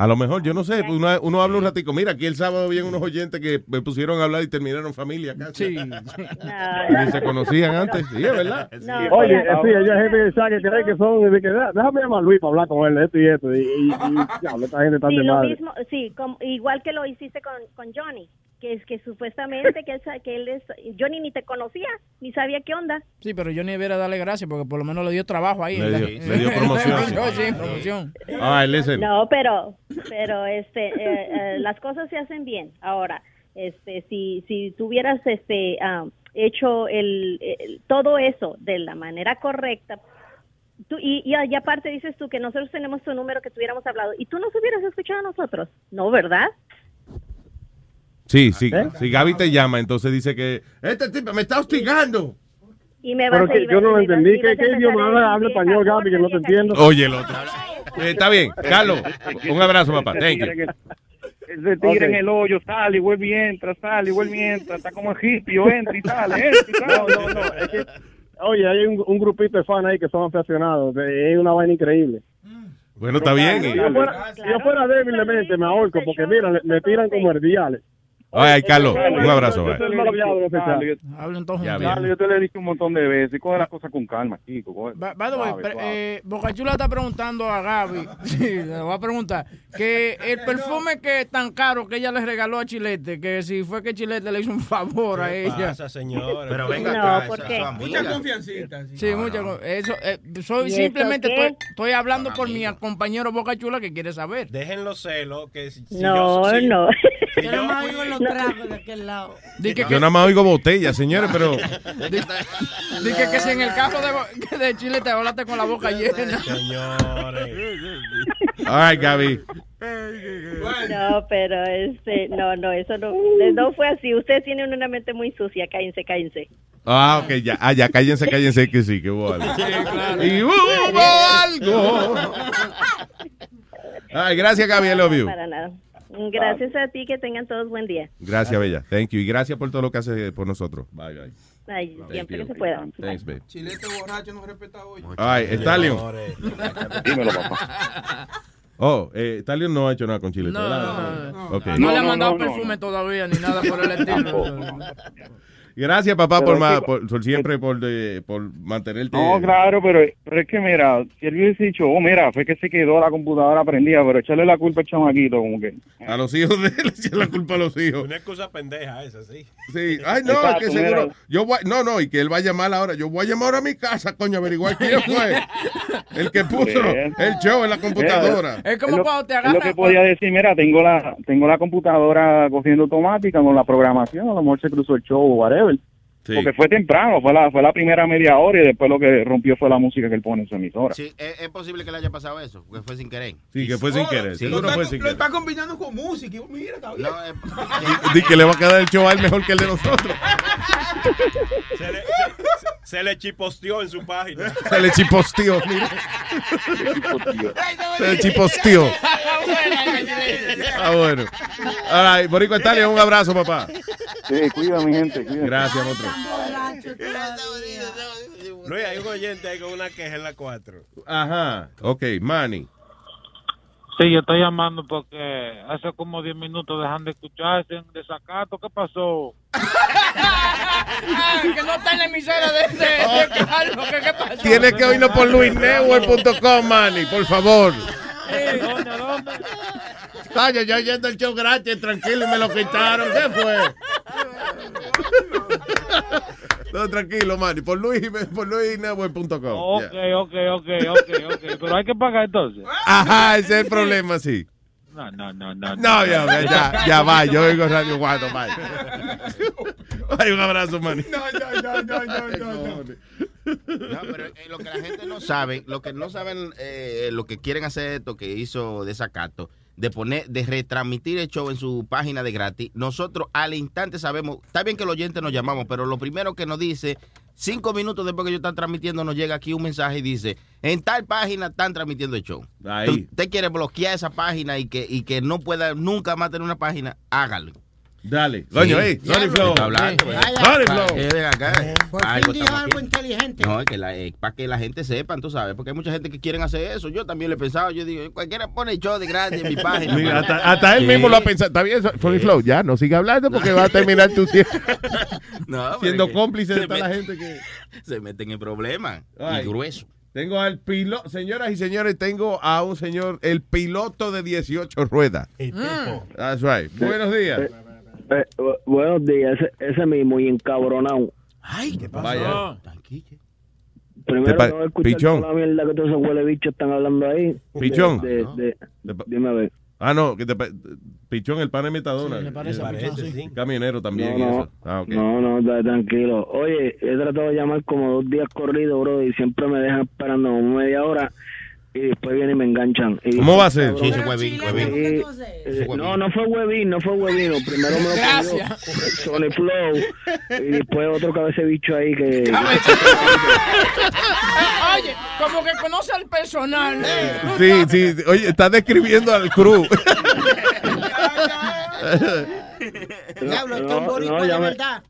A lo mejor, yo no sé, uno, uno habla un ratico. Mira, aquí el sábado había unos oyentes que me pusieron a hablar y terminaron familia casi. Sí. (laughs) Ni se conocían antes. Sí, es verdad. (laughs) Oye, eh, sí, hay gente que sabe que cree que son, de que, "Deja- déjame llamar a Luis para hablar con él, esto y esto. Y, y, y diablo, esta gente está Sí, de lo madre. mismo, sí, como- igual que lo hiciste con, con Johnny. Que es que supuestamente que él, que él es, yo ni, ni te conocía, ni sabía qué onda. Sí, pero yo ni debiera darle gracias porque por lo menos le dio trabajo ahí. Le dio- le dio (laughs) promoción, sí. sí, promoción. All right, listen. No, pero, pero este, eh, eh, las cosas se hacen bien. Ahora, este, si, si tuvieras este, ah, hecho el, el- todo eso de la manera correcta, tú, y, y, y aparte dices tú que nosotros tenemos tu número que tuviéramos hablado, y tú nos hubieras escuchado a nosotros, ¿no, verdad? Sí, sí. Si Gaby te llama, entonces dice que este tipo me está hostigando. Y me Pero vas a que yo no lo entendí. ¿Qué, qué idioma habla, habla español, Gaby, que no te entiendo? Oye, el otro. Eh, está bien. Carlos, un abrazo, papá. Thank you. tigre Ok. en el hoyo, sale y vuelve y entra, sale y vuelve y entra, está como egipcio, entra y sale, entra y sale. (laughs) No, no, no. Es que, oye, hay un, un grupito de fans ahí que son aficionados. Es una vaina increíble. Bueno, está bien. Si yo fuera, si yo fuera débil de mente, me ahorco, porque mira, le, me tiran como herdiales. Ay, Carlos, un abrazo. Yo te lo he dicho un montón de veces, coge las cosas con calma, chico. coge- By, by the way, suave, pre- suave. eh, Boca Chula está preguntando a Gaby, (laughs) sí, le voy a preguntar, que el (laughs) perfume que es tan caro que ella le regaló a Chilete, que si fue que Chilete le hizo un favor a ¿Qué ella. pasa, señores? Pero venga No. Mucha confiancita. sí. Sí, muchas cosas. Eso, eh, soy ¿Y eso simplemente estoy, estoy hablando por mi compañero Boca Chula que quiere saber. Dejen los celos. Que si, si No, yo, si- no. si Yo yo tragos de aquel lado. Que, nada más oigo botella, señores, pero di que, que si en el carro de, Bo- de Chile te hablaste con la boca llena. Señores. All right, Gaby. No, pero este, no, no, eso no, no fue así. Ustedes tienen una mente muy sucia, cállense, cállense. Ah, ok, ya. Ah, ya, cállense, cállense que sí, que hubo algo. Y hubo algo. (laughs) Ay, gracias, Gaby, I love you. Para nada. Gracias a ti, que tengan todos buen día. Gracias, Bella. Thank you. Y gracias por todo lo que haces por nosotros. Bye, bye. Ay, Thank siempre que you. se pueda. Thanks, babe. Chilete borracho no respeta hoy. Ay, Stallion. Dímelo, papá. (laughs) Oh, eh, Stallion no ha hecho nada con Chile. No, no, no. Ok. No, No, le ha mandado no, no, perfume no. todavía ni nada por el (laughs) estilo. Gracias, papá, por, es ma- que- por, por siempre por, de- por mantenerte. No, claro, pero, pero es que mira, si él hubiese dicho, oh, mira, fue que se quedó la computadora prendida, pero echarle la culpa al chamaquito, como que. A los hijos de él (laughs) le echan la culpa a los hijos. Una excusa pendeja esa, sí. Sí. Ay, no, Exacto, que seguro. mira. Yo voy, no, no, y que él va a llamar ahora. Yo voy a llamar ahora a mi casa, coño, a averiguar quién (laughs) fue. El que puso el show en la computadora. Es como Es lo- cuando te Es lo que podía decir, mira, tengo la tengo la computadora cogiendo automática con la programación, a lo mejor se cruzó el show o whatever. Sí. Porque fue temprano, fue la, fue la primera media hora y después lo que rompió fue la música que él pone en su emisora. Sí, es, es posible que le haya pasado eso, porque fue sin querer. Sí, que fue sin querer. Sí. Lo está, sin lo querer. está combinando con música. y Mira, está bien. No, es- que le va a quedar el show a él mejor que el de nosotros. Se le, se, se le chiposteó en su página. Se le chiposteó, mira. Se le chiposteó. Ah, bueno. All right, Boricua Stallion, un abrazo, papá. Sí, cuida mi gente, cuida. Gracias, otro. Luis, hay un oyente ahí con una queja en la 4. Ajá. Ok, Manny. Sí, yo estoy llamando porque hace como 10 minutos dejan de escucharse en desacato. ¿Qué pasó? Ah, que no está en la emisora de, de, de Carlos. ¿Qué, qué pasó? Tiene que oírnos por luisnetwork.com, Manny, por favor. ¿Dónde, dónde? Coño, yo yendo el show gratis, tranquilo, y me lo quitaron. ¿Qué fue? No, tranquilo, Manny, por, Luis, por luisnetwork.com. Ok, Yeah. ok, ok, ok, ok. Pero hay que pagar entonces. Ajá, ese es el problema, sí. No, no, no, no. No, ya, ya, ya, ya va, yo oigo Radio Guado, bye. Ay, un abrazo, Manny. No, no, no, no, no, no, no. No, pero eh, lo que la gente no sabe, lo que no saben, eh, lo que quieren hacer esto que hizo Desacato, de poner, de retransmitir el show en su página de gratis, nosotros al instante sabemos, está bien que los oyentes nos llamamos, pero lo primero que nos dice, cinco minutos después que ellos están transmitiendo, nos llega aquí un mensaje y dice, en tal página están transmitiendo el show. Ahí. Usted quiere bloquear esa página y que, y que no pueda nunca más tener una página, hágalo. Dale. Coño, Sí. hey, Sorry Flow. Está hablando, Sí. pues. Sorry Flow. eh, ven acá. Por Algo fin dijo algo inteligente. No, es que la, eh, para que la gente sepa, tú sabes, porque hay mucha gente que quieren hacer eso. Yo también lo he pensado. Yo digo, cualquiera pone show de gratis en mi página. Mira, pero- hasta, hasta él Sí. mismo lo ha pensado. Está bien, Sorry Flow, ya, no siga hablando porque va a terminar tú siendo, (laughs) No, siendo que cómplice de toda la gente que... Se meten en problemas. Y grueso. Tengo al piloto, señoras y señores, tengo a un señor, el piloto de 18 ruedas. Tipo. That's right. Buenos días. Eh, bu- buenos días, ese, ese mismo y encabronado. Ay, ¿qué pasó? Vaya. Primero Te pa- tengo que escuchar Pichón. toda la mierda que todos esos huele bichos están hablando ahí. Pichón. De- de- de- dime a ver. Ah, no, que te pa- Pichón, el pan de Metadona. Sí, le parece a Pichón, sí. Camionero también. No, y no. eso. Ah, ok. No, no, está tranquilo. Oye, he tratado de llamar como dos días corridos, bro, y siempre me dejan esperando como media hora y después vienen y me enganchan. Y- ¿Cómo va a ser? Sí, huevín, huevín. eh, eh, no, no fue huevín, no fue huevín. Primero me lo cogió Sony Flow y después otro cabece bicho ahí que... (laughs) Oye, como que conoce al personal. Sí, sí. Oye, estás describiendo al crew. (laughs) Diablo, esto es no, no, de ya me- verdad.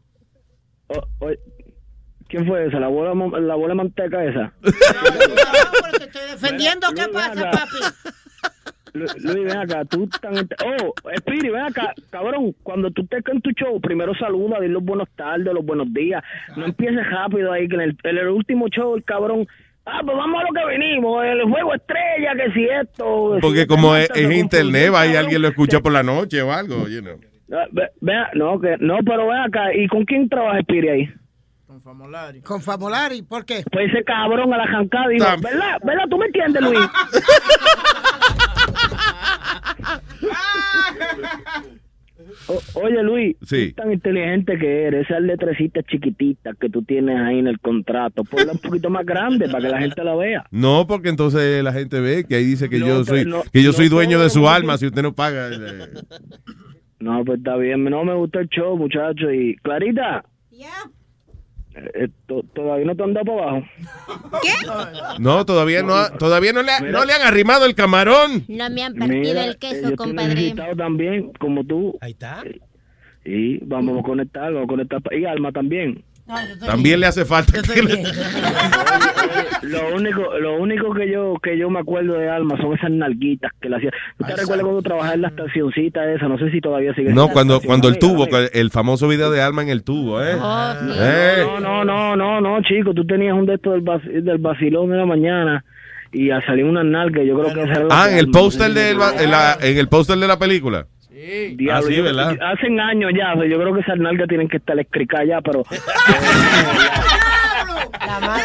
O- oye, ¿Quién fue esa? ¿La bola, la bola de manteca esa? (laughs) Te estoy defendiendo. ¿Qué pasa, papi? (laughs) Lu- Luis, ven acá, tú tan... Oh, Spiri, ven acá, cabrón, cuando tú estés en tu show, primero saluda, dile los buenos tardes, los buenos días, no empieces rápido ahí, que en el, en el último show el cabrón, ah, pues vamos a lo que venimos, el juego estrella, que si esto... Porque esta como es, se es internet, va y alguien lo escucha por la noche o algo, you know. Ah, ve- vea, no, que, no, pero ven acá, ¿y con quién trabaja Spiri ahí? Con Famolari. Con Famolari, ¿por qué? Pues ese cabrón a la jancada dijo, ¿verdad? ¿Verdad? ¿Tú me entiendes, Luis? (laughs) O- oye, Luis, Sí. tan inteligente que eres, esas letrecitas chiquititas que tú tienes ahí en el contrato, ponla un poquito más grande para que la gente la vea. No, porque entonces la gente ve que ahí dice que No, yo soy no- que yo no soy dueño de su alma si usted no paga. eh. No, pues está bien, no me gusta el show, muchacho. Y Clarita, eh, to- todavía no te han dado para abajo. No, todavía no, ha- todavía no le, ha- no le han arrimado el camarón. No me han Mira, eh, yo estoy necesitado también, como tú. Ahí está. Y vamos a conectar, vamos a conectar. pa- Y Alma también. También le hace falta que le- (laughs) Lo único, lo único que yo que yo me acuerdo de Alma son esas nalguitas que le hacía. ¿Usted recuerda cuando trabajaba en la estacioncita esa? No sé si todavía sigue. No, cuando cuando el tubo, el famoso video de Alma en el tubo, ¿eh? Eh. No, no, no, no, no, chico, tú tenías un de estos del, vac- del vacilón de la mañana y a salir unas nalgas, yo creo que esa era la Ah, en el póster de la- en el póster de la película. Diablo, Ah, sí, yo- ¿verdad? Hacen años ya, sea, yo creo que esas nalgas tienen que estar escricadas ya, pero... (laughs) La madre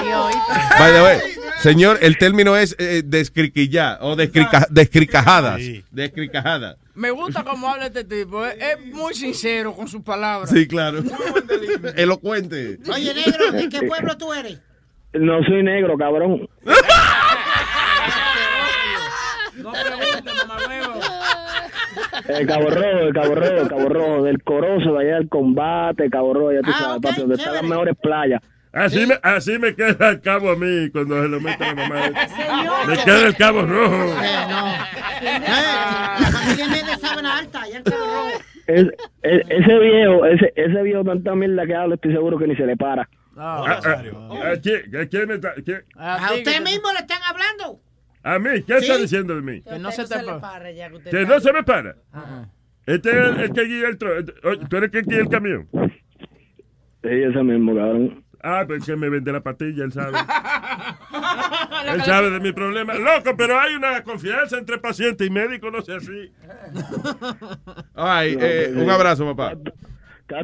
que señor, el término es eh, descriquillar o descrica, descricajadas. Descricajadas. Me gusta cómo habla este tipo. Es, es muy sincero con sus palabras. Sí, claro. (laughs) Elocuente. Oye, negro, ¿de qué pueblo tú eres? No soy negro, cabrón. (laughs) No preguntes, mamá huevo. El Cabo Rojo, el Cabo Rojo, el Cabo Rojo, del Corozo, de allá del combate, Cabo Rojo, ya tú sabes, papi, donde están las mejores playas. Así, me, así me queda el cabo a mí cuando se lo mete la mamá. Señor. Me queda el cabo rojo. Eh, no. Eh, la familia Alta, en Cabo Rojo. Es- es- ese viejo, ese, ese viejo tanta mierda que habla, estoy seguro que ni se le para. Ah, ah, ¿A quién, a quién me está- quién? A usted mismo le están hablando. ¿A mí? ¿Qué Sí. está diciendo de mí? Que no se te pa- Pare ya que usted Que está- no se me para. Este es el, el que guía el tro- ¿Tú eres el que guía el camión? Sí, ese mismo, cabrón. Ah, pues que me vende la pastilla, él sabe. (laughs) él sabe de mi problema. Loco, pero hay una confianza entre paciente y médico, no sea así. Ay, No, eh, un abrazo, papá.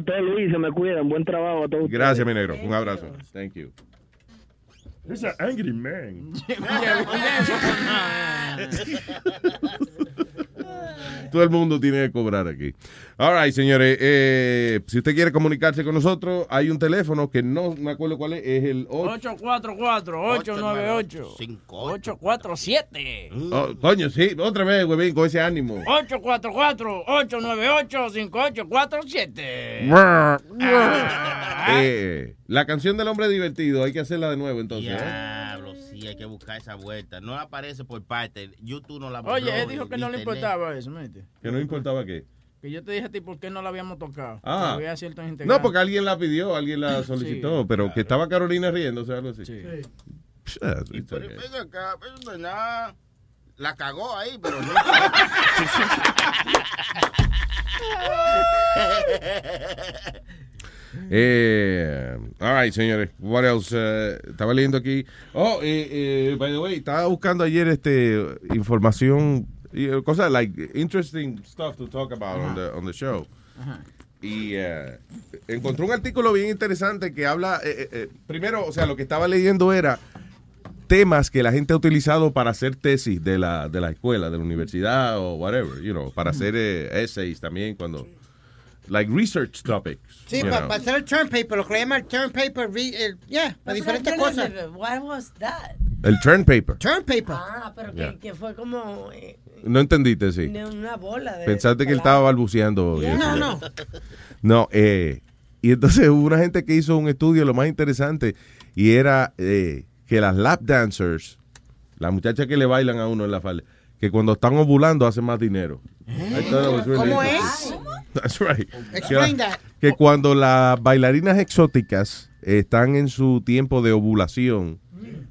Todo Luis, se me cuidan, buen trabajo a todos. Gracias, mi negro. Un abrazo. Thank you. Es an angry man. (laughs) Todo el mundo tiene que cobrar aquí. All right, señores. eh, si usted quiere comunicarse con nosotros, hay un teléfono que no me acuerdo cuál es. Es el 8. 844-898-847. Oh, coño, sí. Otra vez, huevín, con ese ánimo. 844-898-5847. Eh, la canción del hombre divertido, hay que hacerla de nuevo entonces. ¿eh? Diablo, sí, hay que buscar esa vuelta. No aparece por parte. YouTube no la Oye, él dijo que no le internet. importaba eso, ¿me Que no importaba qué. Que yo te dije a ti por qué no la habíamos tocado. Ah. Había ciertos No, porque alguien la pidió, alguien la solicitó, pero que estaba Carolina riendo, o sea, algo así. Psh, ah, it's Pero okay. ven acá, pero no es nada. La cagó ahí, pero no. (laughs) Eh, all right, señores. What else? Eh, estaba leyendo aquí. Oh, eh, eh, by the way, estaba buscando ayer este información, y, eh, cosas like interesting stuff to talk about on the, on the show. Y eh, encontró un artículo bien interesante que habla, eh, eh, eh, primero, o sea, lo que estaba leyendo era temas que la gente ha utilizado para hacer tesis de la, de la escuela, de la universidad o whatever, you know, para hacer eh, essays también cuando, like research topics. Sí, you para know. hacer el term paper, lo que le llaman el term paper, re- yeah, para diferentes cosas. What was that? El turn paper. Term paper. Ah, pero Yeah. que, que fue como eh, No entendiste, sí. una bola de... Pensaste que él estaba balbuceando. No, no. No, eh, y entonces hubo una gente que hizo un estudio, lo más interesante, y era eh, que las lap dancers, las muchachas que le bailan a uno en la falda, que cuando están ovulando hacen más dinero. Really ¿Cómo es? (laughs) That's right. Explain que, that. que cuando las bailarinas exóticas están en su tiempo de ovulación,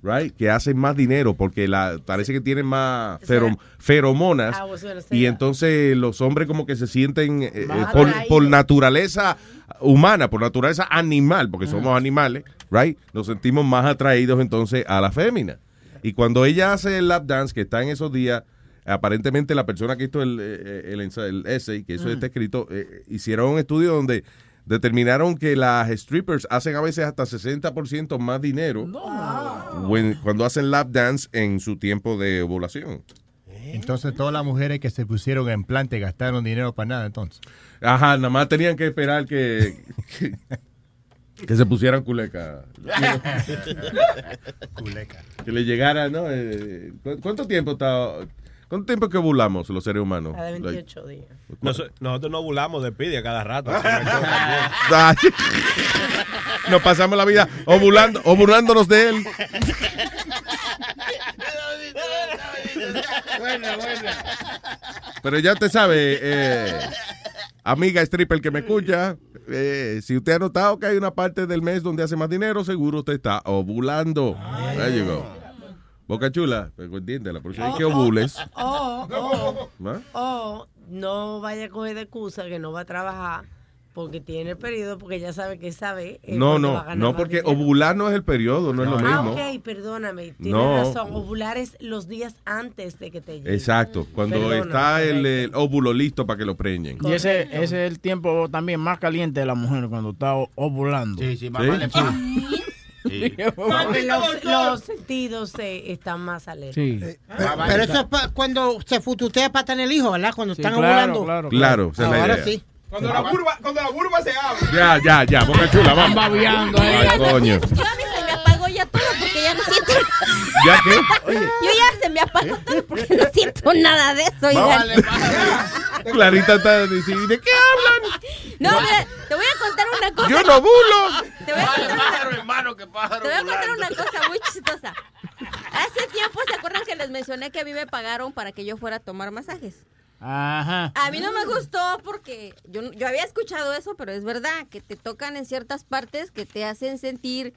right, que hacen más dinero porque la, parece que tienen más fero- feromonas. Say y entonces los hombres como que se sienten eh, eh, por, por naturaleza humana, por naturaleza animal, porque somos animales, right, nos sentimos más atraídos entonces a la fémina. Y cuando ella hace el lap dance, que está en esos días, aparentemente la persona que hizo el, eh, el, el essay, que eso está escrito, eh, hicieron un estudio donde determinaron que las strippers hacen a veces hasta 60% más dinero when- cuando hacen lap dance en su tiempo de ovulación. Entonces todas las mujeres que se pusieron en plante gastaron dinero para nada entonces. Ajá, nada más tenían que esperar que, que, que se pusieran culeca. (laughs) Culeca. Que le llegara, ¿no? Eh, ¿cu- ¿Cuánto tiempo está? ¿Cuánto tiempo que ovulamos los seres humanos? Cada Like- 28 días. Nos- nosotros no burlamos de Pidi a cada rato. (laughs) Nos pasamos la vida ovulando, ovulándonos de él. Buena, buena. Pero ya usted sabe, eh, amiga stripper que me escucha, eh, si usted ha notado que hay una parte del mes donde hace más dinero, seguro usted está ovulando. There you go. Boca chula, pues, entiende, la próxima vez que ovules. O, o, ¿Ah? o no vaya a coger de excusa que no va a trabajar porque tiene el periodo, porque ya sabe que sabe. No, cuándo va a no, ganar no, porque dinero. ovular no es el periodo, no es lo Ah, mismo. ok, perdóname, tienes No. razón. Ovular es los días antes de que te llegue. Exacto, cuando Perdona, está el, el óvulo listo para que lo preñen. Y ese, ese es el tiempo también más caliente de la mujer cuando está ovulando. Sí, sí, más vale Porque (laughs) los, los sentidos eh, están más alertas. Sí. Pero, pero eso es pa- cuando se fututea para tener el hijo, ¿verdad? Cuando Sí, están claro, ovulando. claro, Claro, esa es la Ahora idea. sí. Cuando la burba, cuando la burba se abre. Ya, ya, ya, boca chula, vamos. Están babeando ahí. Ay, coño. Yo a mí se me apagó ya todo porque ya no siento. ¿Ya qué? Yo ya se me apagó todo (laughs) porque no siento nada de eso. oigan. (laughs) Clarita está diciendo, ¿de qué hablan? No, mira, te voy a contar una cosa. Yo no bulo. Te voy a contar una, Pájaro, hermano, que pájaro. te voy a contar volando. una cosa muy chistosa. Hace tiempo, ¿se acuerdan que les mencioné que a mí me pagaron para que yo fuera a tomar masajes? Ajá. A mí no me gustó porque yo, yo había escuchado eso, pero es verdad que te tocan en ciertas partes que te hacen sentir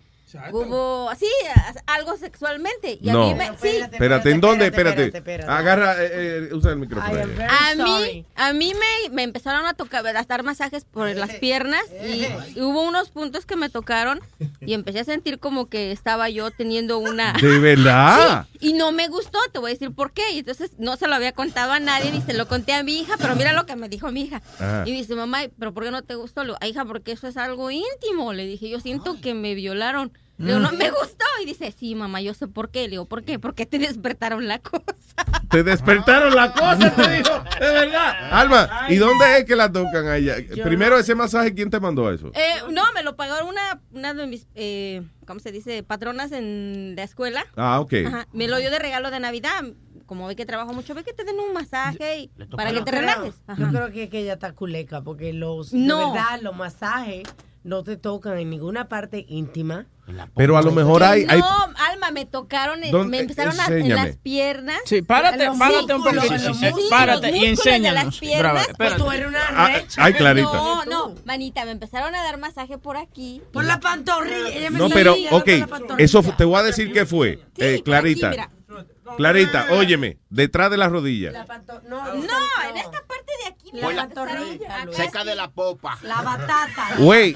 como así, a- algo sexualmente. Y a No. mí me, sí. Espérate, ¿en dónde? espérate, Espérate. espérate. Agarra, eh, eh, usa el micrófono. A sorry. mí, a mí me, me empezaron a tocar, a dar masajes por las piernas y, y hubo unos puntos que me tocaron y empecé a sentir como que estaba yo teniendo una... ¿De verdad? Sí, y no me gustó, te voy a decir por qué. Y entonces no se lo había contado a nadie ni se lo conté a mi hija, pero mira lo que me dijo mi hija. Ajá. Y me dice, mamá, ¿pero por qué no te gustó? Le digo, "Ay, hija, porque eso es algo íntimo. Le dije, yo siento que me violaron. Le digo, no me gustó. Y dice, sí, mamá, yo sé por qué. Le digo, ¿por qué? Porque te despertaron la cosa. (laughs) Te despertaron la cosa, te dijo. De verdad. Alma, ¿y dónde es que la tocan a ella? Yo Primero no- ese masaje, ¿quién te mandó eso? Eh, no, me lo pagó una, una de mis, eh, ¿cómo se dice? Patronas en la escuela. Ah, ok. Ajá, Me lo dio de regalo de Navidad. Como ve que trabajo mucho, ve que te den un masaje y- para que Yo te creo- relajes. Yo Ajá. creo que, que ella está culeca porque los, No. de verdad, los masajes no te tocan en ninguna parte íntima. Pero a lo mejor hay... hay No, Alma, me tocaron, en- me empezaron a, en las piernas. Sí, párate, Los párate un poquito. sí, músculos, párate y enséñanos. las piernas. Tú eres una Ah, recha. ay, Clarita. No, no, manita, me empezaron a dar masaje por aquí. Por la pantorrilla. No, pero, "Mira, ok, por la pantorrilla". eso te voy a decir qué fue. Sí, Eh, Clarita. aquí, mira. Clarita, óyeme, detrás de la rodilla. La panto- No, no, en esta parte de aquí, La pantorrilla. Cerca de la popa. La batata. Güey,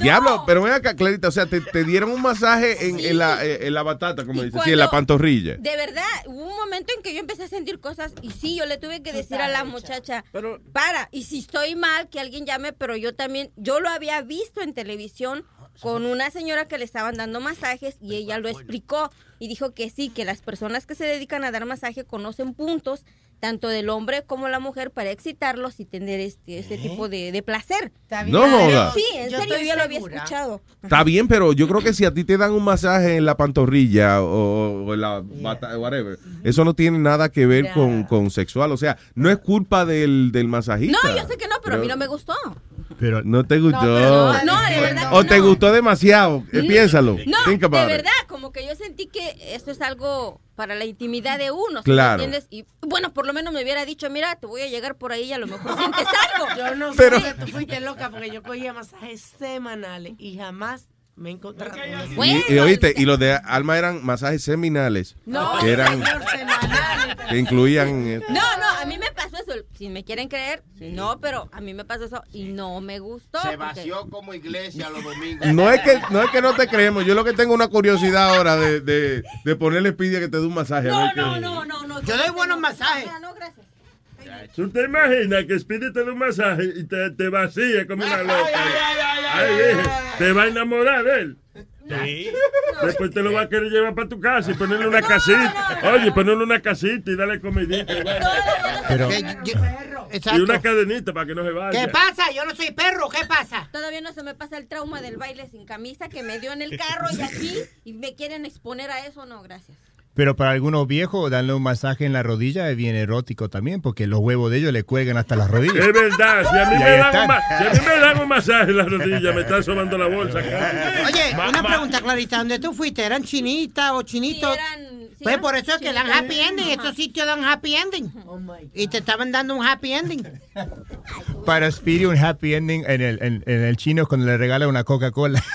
diablo, pero ven acá, Clarita, o sea, te, te dieron un masaje en, en la, eh, en la batata, como dices, sí, en la pantorrilla. De verdad, hubo un momento en que yo empecé a sentir cosas y sí, yo le tuve que decir a la muchacha, para, y si estoy mal, que alguien llame, pero yo también, yo lo había visto en televisión con una señora que le estaban dando masajes y ella lo explicó y dijo que sí, que las personas que se dedican a dar masaje conocen puntos tanto del hombre como la mujer para excitarlos y tener este, este tipo de, de placer. No joda. Sí, en Yo serio, yo lo había escuchado. Está bien, pero yo creo que si a ti te dan un masaje en la pantorrilla o, o en la bata, whatever, eso no tiene nada que ver con, con sexual. O sea, no es culpa del, del masajista. No, yo sé que no, pero, a mí no me gustó. Pero no te gustó. pero no, no, de verdad o te gustó demasiado. Eh. Piénsalo. No, de verdad, como que yo sentí que esto es algo para la intimidad de uno, ¿sí Claro. entiendes? Y bueno, por lo menos me hubiera dicho, mira, te voy a llegar por ahí y a lo mejor sientes algo. Yo no Pero- sé, tú fuiste loca porque yo cogía masajes semanales y jamás me he encontrado con eso. Y, y oíste, y los de Alma eran masajes seminales. No, que eran, que incluían. No, no, a mí me pasó eso. Si me quieren creer, no, pero a mí me pasó eso y no me gustó. Se porque- vació como iglesia los domingos. No es que no es que no te creemos, yo lo que tengo una curiosidad ahora de, de, de ponerle pidia que te dé un masaje. a ver qué- no, no, no. Yo doy buenos masajes. ¿Tú te imaginas que Speedy te da un masaje y te, te vacía como una (laughs) loca? Ay, viejo, te va a enamorar de él. Después te lo va a querer llevar para tu casa y ponerle una casita. Oye, ponerle una casita y darle comidita. y vaina. Pero- y una cadenita para que no se vaya. ¿Qué pasa? Yo no soy perro, ¿qué pasa? Todavía no se me pasa el trauma del baile sin camisa que me dio en el carro y aquí y me quieren exponer a eso, no, gracias. Pero para algunos viejos, darle un masaje en la rodilla es bien erótico también, porque los huevos de ellos le cuelgan hasta las rodillas. Es verdad, si a mí, me dan, están. un ma- si a mí me dan un masaje en la rodilla, me están sobando la bolsa. Oye, una pregunta, Clarita. ¿Dónde tú fuiste? ¿Eran chinitas o chinitos? pues eran por eso es que dan happy ending. Estos sitios dan happy ending. y te estaban dando un happy ending. Para Speedy, un happy ending en el, en, en el chino es cuando le regala una Coca-Cola. (laughs)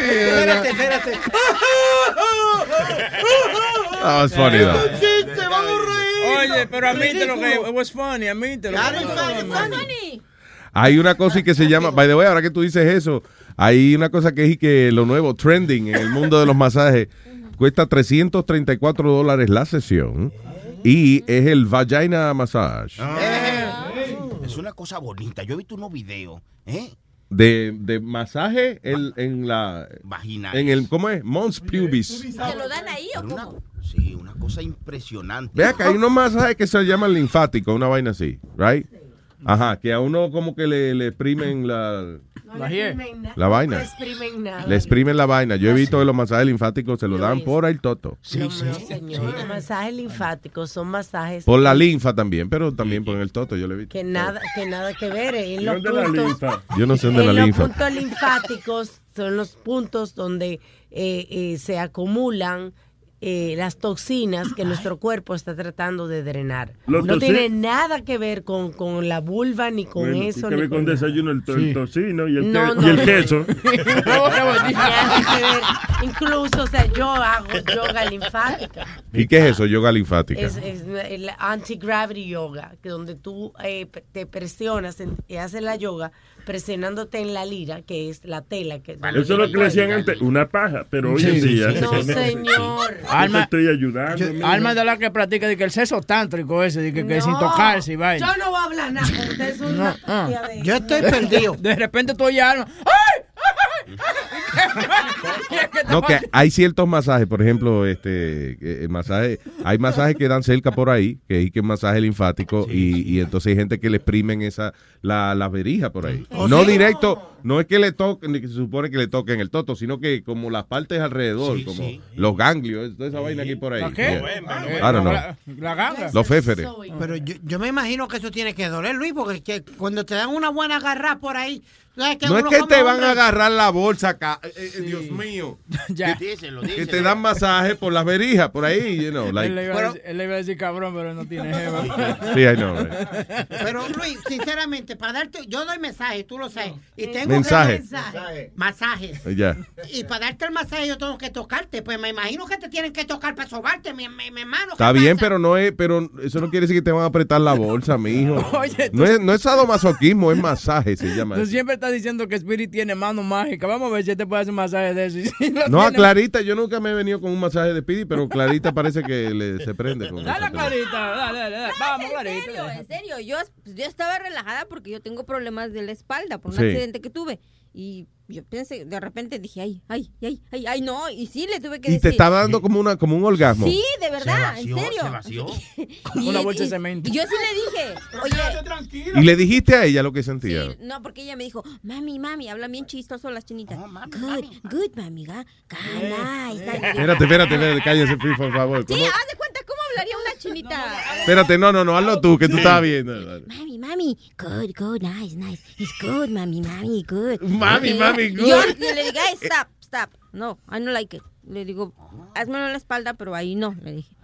espérate, espérate. That was funny, though. chiste, vamos a reír. Oye, pero admítelo que it was funny, admítelo. Claro, it's funny, funny. Hay una cosa que se llama, by the way, ahora que tú dices eso, hay una cosa que es que lo nuevo, trending en el mundo de los masajes, cuesta 334 dólares la sesión y es el vagina massage. Es una cosa bonita. Yo he visto unos videos, ¿eh? De, de masaje en, en la... Vagina. En el, ¿cómo es? Mons pubis. ¿Te lo dan ahí o cómo? Sí, una cosa impresionante. Vea que hay unos masajes que se llaman linfáticos, una vaina así, right? Ajá, que a uno como que le, le exprimen la... No na- La vaina. No le exprimen nada. Le exprimen la vaina. Yo he visto que los masajes linfáticos se lo dan por el toto. No, no, señor. Los masajes linfáticos son masajes Por la linfa también, pero también por el toto, yo le he visto. que nada, que nada que ver. eh, En los ¿Dónde la puntos, linfa? Yo no sé dónde en la los linfa. puntos linfáticos son los puntos donde eh, eh, se acumulan eh, las toxinas que nuestro cuerpo está tratando de drenar. Los no tiene nada que ver con, con la vulva ni con Bueno, eso. tiene que ni ver con desayuno, el, to- el tocino y el, No, que- no, y el no. queso. (laughs) Incluso, o sea, yo hago yoga linfática. ¿Y qué es eso? Yoga linfática. Es, es el anti-gravity yoga, que donde tú eh, te presionas en- y haces la yoga presionándote en la lira, que es la tela. Que Eso es lo que le decían antes, una paja, pero hoy en Sí, día. sí. No, señor. Yo Alma- estoy ayudando. mira. Alma de la que practica de que el sexo tántrico ese, de que, que sin tocarse y vaina. Yo no voy a hablar nada, porque ustedes son No, una ah. Yo estoy (laughs) perdido. De repente tú oyes alma. (laughs) No, que hay ciertos masajes, por ejemplo, este, eh, el masaje, hay masajes que dan cerca por ahí, que es que masaje linfático, y, y entonces hay gente que le exprimen esa, la, la verija por ahí. ¿Oh, no sí? directo, no es que le toquen, ni que se supone que le toquen el toto, sino que como las partes alrededor, como los ganglios, toda esa vaina aquí por ahí. ¿La qué? Yeah. Know. La, la ganga. Los féferes. Pero yo, yo me imagino que eso tiene que doler, Luis, porque es que cuando te dan una buena agarrada por ahí, ¿sabes que No es que te van hombre- a agarrar la bolsa acá, eh, eh, Dios mío. (laughs) Ya. Díselo, Que díselo. te dan masaje por las verijas, por ahí, you know, él, like. le iba a decir, él le iba a decir cabrón, pero no tiene jeva. (laughs) Sí, I know, right. Pero Luis, sinceramente, para darte, yo doy mensajes, tú lo sabes, y tengo Mensaje. Masajes. Ya. Y para darte el masaje yo tengo que tocarte. Pues me imagino que te tienen que tocar para sobarte, mi, mi, mi hermano. Está bien, pero no es, pero eso no quiere decir que te van a apretar la bolsa, mijo. (laughs) Oye, tú- no es, no es sadomasoquismo, es masaje, se llama. Tú siempre estás diciendo que Spirit tiene mano mágica. Vamos a ver si te puede hacer un masaje de eso. (laughs) Si No, a Clarita, yo nunca me he venido con un masaje de Speedy, pero Clarita parece que le, se prende con Dale. Clarita, dale, dale, dale. Vamos, En Clarita. serio, en serio. Yo, yo estaba relajada porque yo tengo problemas de la espalda por un Sí. accidente que tuve. Y yo pensé, de repente dije, ay, ay, ay, ay, ay, no. Y sí, le tuve que Y decir. te estaba dando como una como un orgasmo. Sí, de verdad, en serio. (laughs) Como una bolsa de cemento. Y yo sí le dije, oye, Y le dijiste a ella lo que sentía. no, porque ella me dijo, mami, mami, hablan bien chistoso las chinitas. good, good, mami, ga, ga, nice, nice. Espérate, espérate, espérate, cállese, por favor. Sí, haz de cuenta hablaría una chinita. Espérate, no, no, no, hazlo tú, que tú estabas viendo. Mami, mami, good, good, nice, nice. It's good, mami, mami, good. Mami, Ok. mami, Y good. Yo le digo, hey, stop, stop. No, I don't like it. Le digo, házmelo en la espalda, pero ahí no, le dije.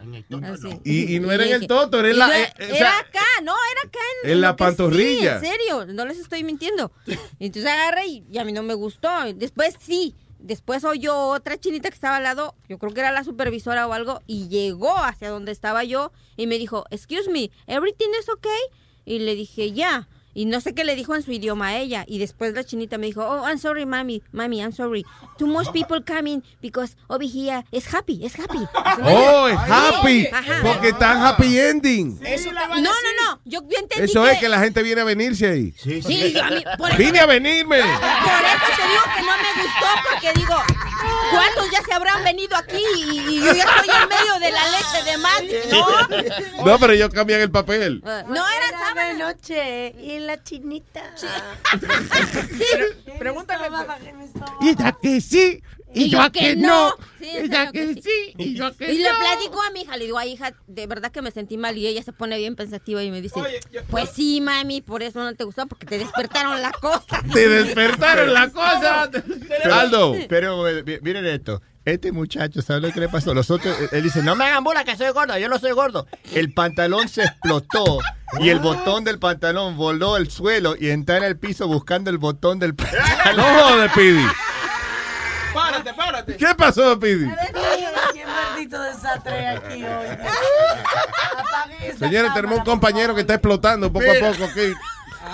Y, y no era en le el dije- toto, era en y la. no- eh, o era sea, acá, no, era acá en, en la que sí, pantorrilla. en serio, no les estoy mintiendo. Entonces agarré y, y a mí no me gustó. Después sí, después oyó otra chinita que estaba al lado, yo creo que era la supervisora o algo, y llegó hacia donde estaba yo y me dijo, excuse me, everything is okay? Y le dije, ya. Y no sé qué le dijo en su idioma a ella. Y después la chinita me dijo, oh, I'm sorry, mami, mami, I'm sorry. Too much people coming because over here is happy, es happy. (laughs) Oh, es happy. Ajá. Porque están happy ending. No, no, no. Yo, yo entendí Eso que... es que la gente viene a venirse ahí. Sí, yo a mí- por eso- Vine a venirme. Por eso te digo que no me gustó, porque digo, ¿cuántos ya se habrán venido aquí? Y, y yo ya estoy en medio de la leche de más. ¿No? No, pero ellos cambian el papel. No era sábado. noche y la chinita. (laughs) Pregúntale. Y ya que sí. Y yo que no. Sí, Y ya serio que que sí. Y yo que Y le no. platico a mi hija, le digo, ay hija, de verdad que me sentí mal y ella se pone bien pensativa y me dice, pues sí, mami, por eso no te gustó, porque te despertaron la cosa. Te despertaron la cosa. Aldo. Pero eh, mi- miren esto. Este muchacho, ¿sabe lo que le pasó? Los otros, él dice, no me hagan bola que soy gordo, yo no soy gordo. El pantalón se explotó y el botón del pantalón voló al suelo y entró en el piso buscando el botón del pantalón. No jodas, Pidi. Párate, párate. ¿Qué pasó, Pidi? Qué maldito desastre aquí hoy. Señores, tenemos un compañero que está explotando poco a poco aquí.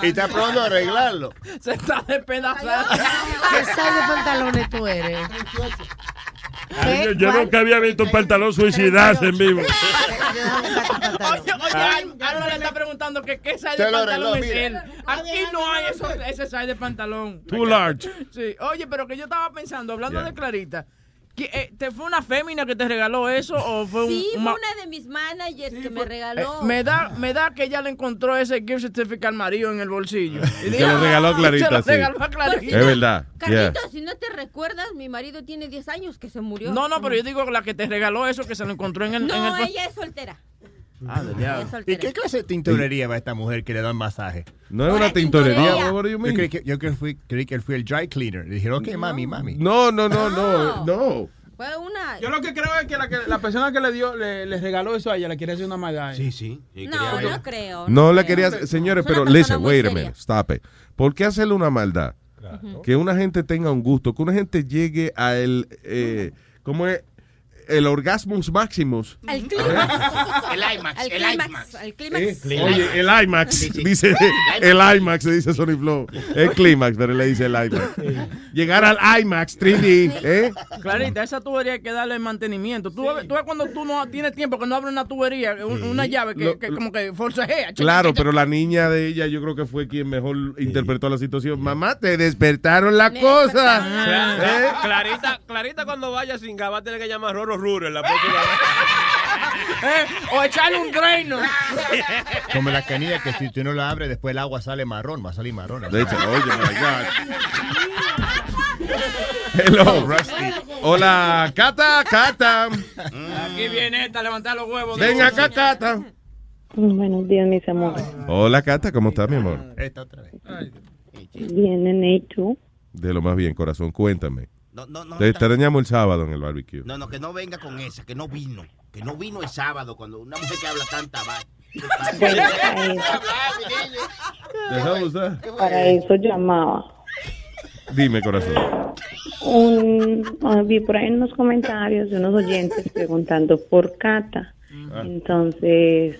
Y está pronto a arreglarlo. Se está despedazando. ¿Qué size de pantalones tú eres? Ay, yo, yo nunca había visto un pantalón suicidarse en vivo. Oye, oye, Alma le está preguntando que qué size de pantalón es él. Aquí no hay eso, ese size de pantalón. Too large. Sí, oye, pero que yo estaba pensando, hablando de Clarita, eh, ¿te fue una fémina que te regaló eso o fue un, Sí, un fue ma- una de mis managers que me Eh, regaló. me da, me da que ella le encontró ese gift certificate al marido en el bolsillo. (laughs) Y Se lo regaló a Clarita, Se lo sí. regaló a Clarita. Es verdad. Carlitos, si no te recuerdas, mi marido tiene 10 años que se murió. No, no, pero yo digo la que te regaló eso, que se lo encontró en el... en No, el ella es soltera. Ah. ¿Y qué clase de tintorería va esta mujer que le dan masaje? No es una tintorería. Yo creí que, yo creí, fui- creí que él fue el dry cleaner. Le dijeron, ok, mami, mami. No, no, no, no, no. Fue una. Yo lo que creo es que la, que la persona que le dio, le, le regaló eso a ella, le quiere hacer una maldad. Sí, sí. No, no creo. No le quería, señores, Es una pero listen, wait a minute, stop it. ¿Por qué hacerle una maldad? Que una gente tenga un gusto, que una gente llegue a el, eh, ¿cómo es? El orgasmus maximus. Al clímax. El IMAX, el clímax. Oye, el IMAX, Sí, sí. dice, el IMAX, dice Sony Flow. El clímax, pero le dice el IMAX. Llegar al IMAX 3D, ¿eh? Clarita, esa tubería hay que darle mantenimiento. Tú, ves- tú ves cuando tú no tienes tiempo que no abres una tubería, un- una llave que, Lo- que como que forcejea. Claro, pero la niña de ella yo creo que fue quien mejor interpretó la situación. Mamá, te despertaron la cosa. ¿Eh? Clarita, Clarita cuando vaya sin gas va a tener que llamar a Roro Ruro en la próxima (laughs) Eh, o echarle un draino. Como la canilla que si tú no la abres, después el agua sale marrón, va a salir marrón. De hecho, oye, my God. Hello. Hola, Cata, Cata. Aquí viene esta a levantar los huevos. Ven acá, Cata. Buenos días, mis amores. Hola, Cata, ¿cómo estás, mi amor? Esta otra vez. Bien, ¿y tú? De lo más bien, corazón, cuéntame. No, no, no. Te extrañamos el sábado en el barbecue. No, no, que no venga con esa, que no vino. Que no vino el sábado cuando una mujer que habla tanta. Bueno, para eso, llamaba. Dime, corazón. Un, ah, vi por ahí unos comentarios de unos oyentes preguntando por Cata. Ah. Entonces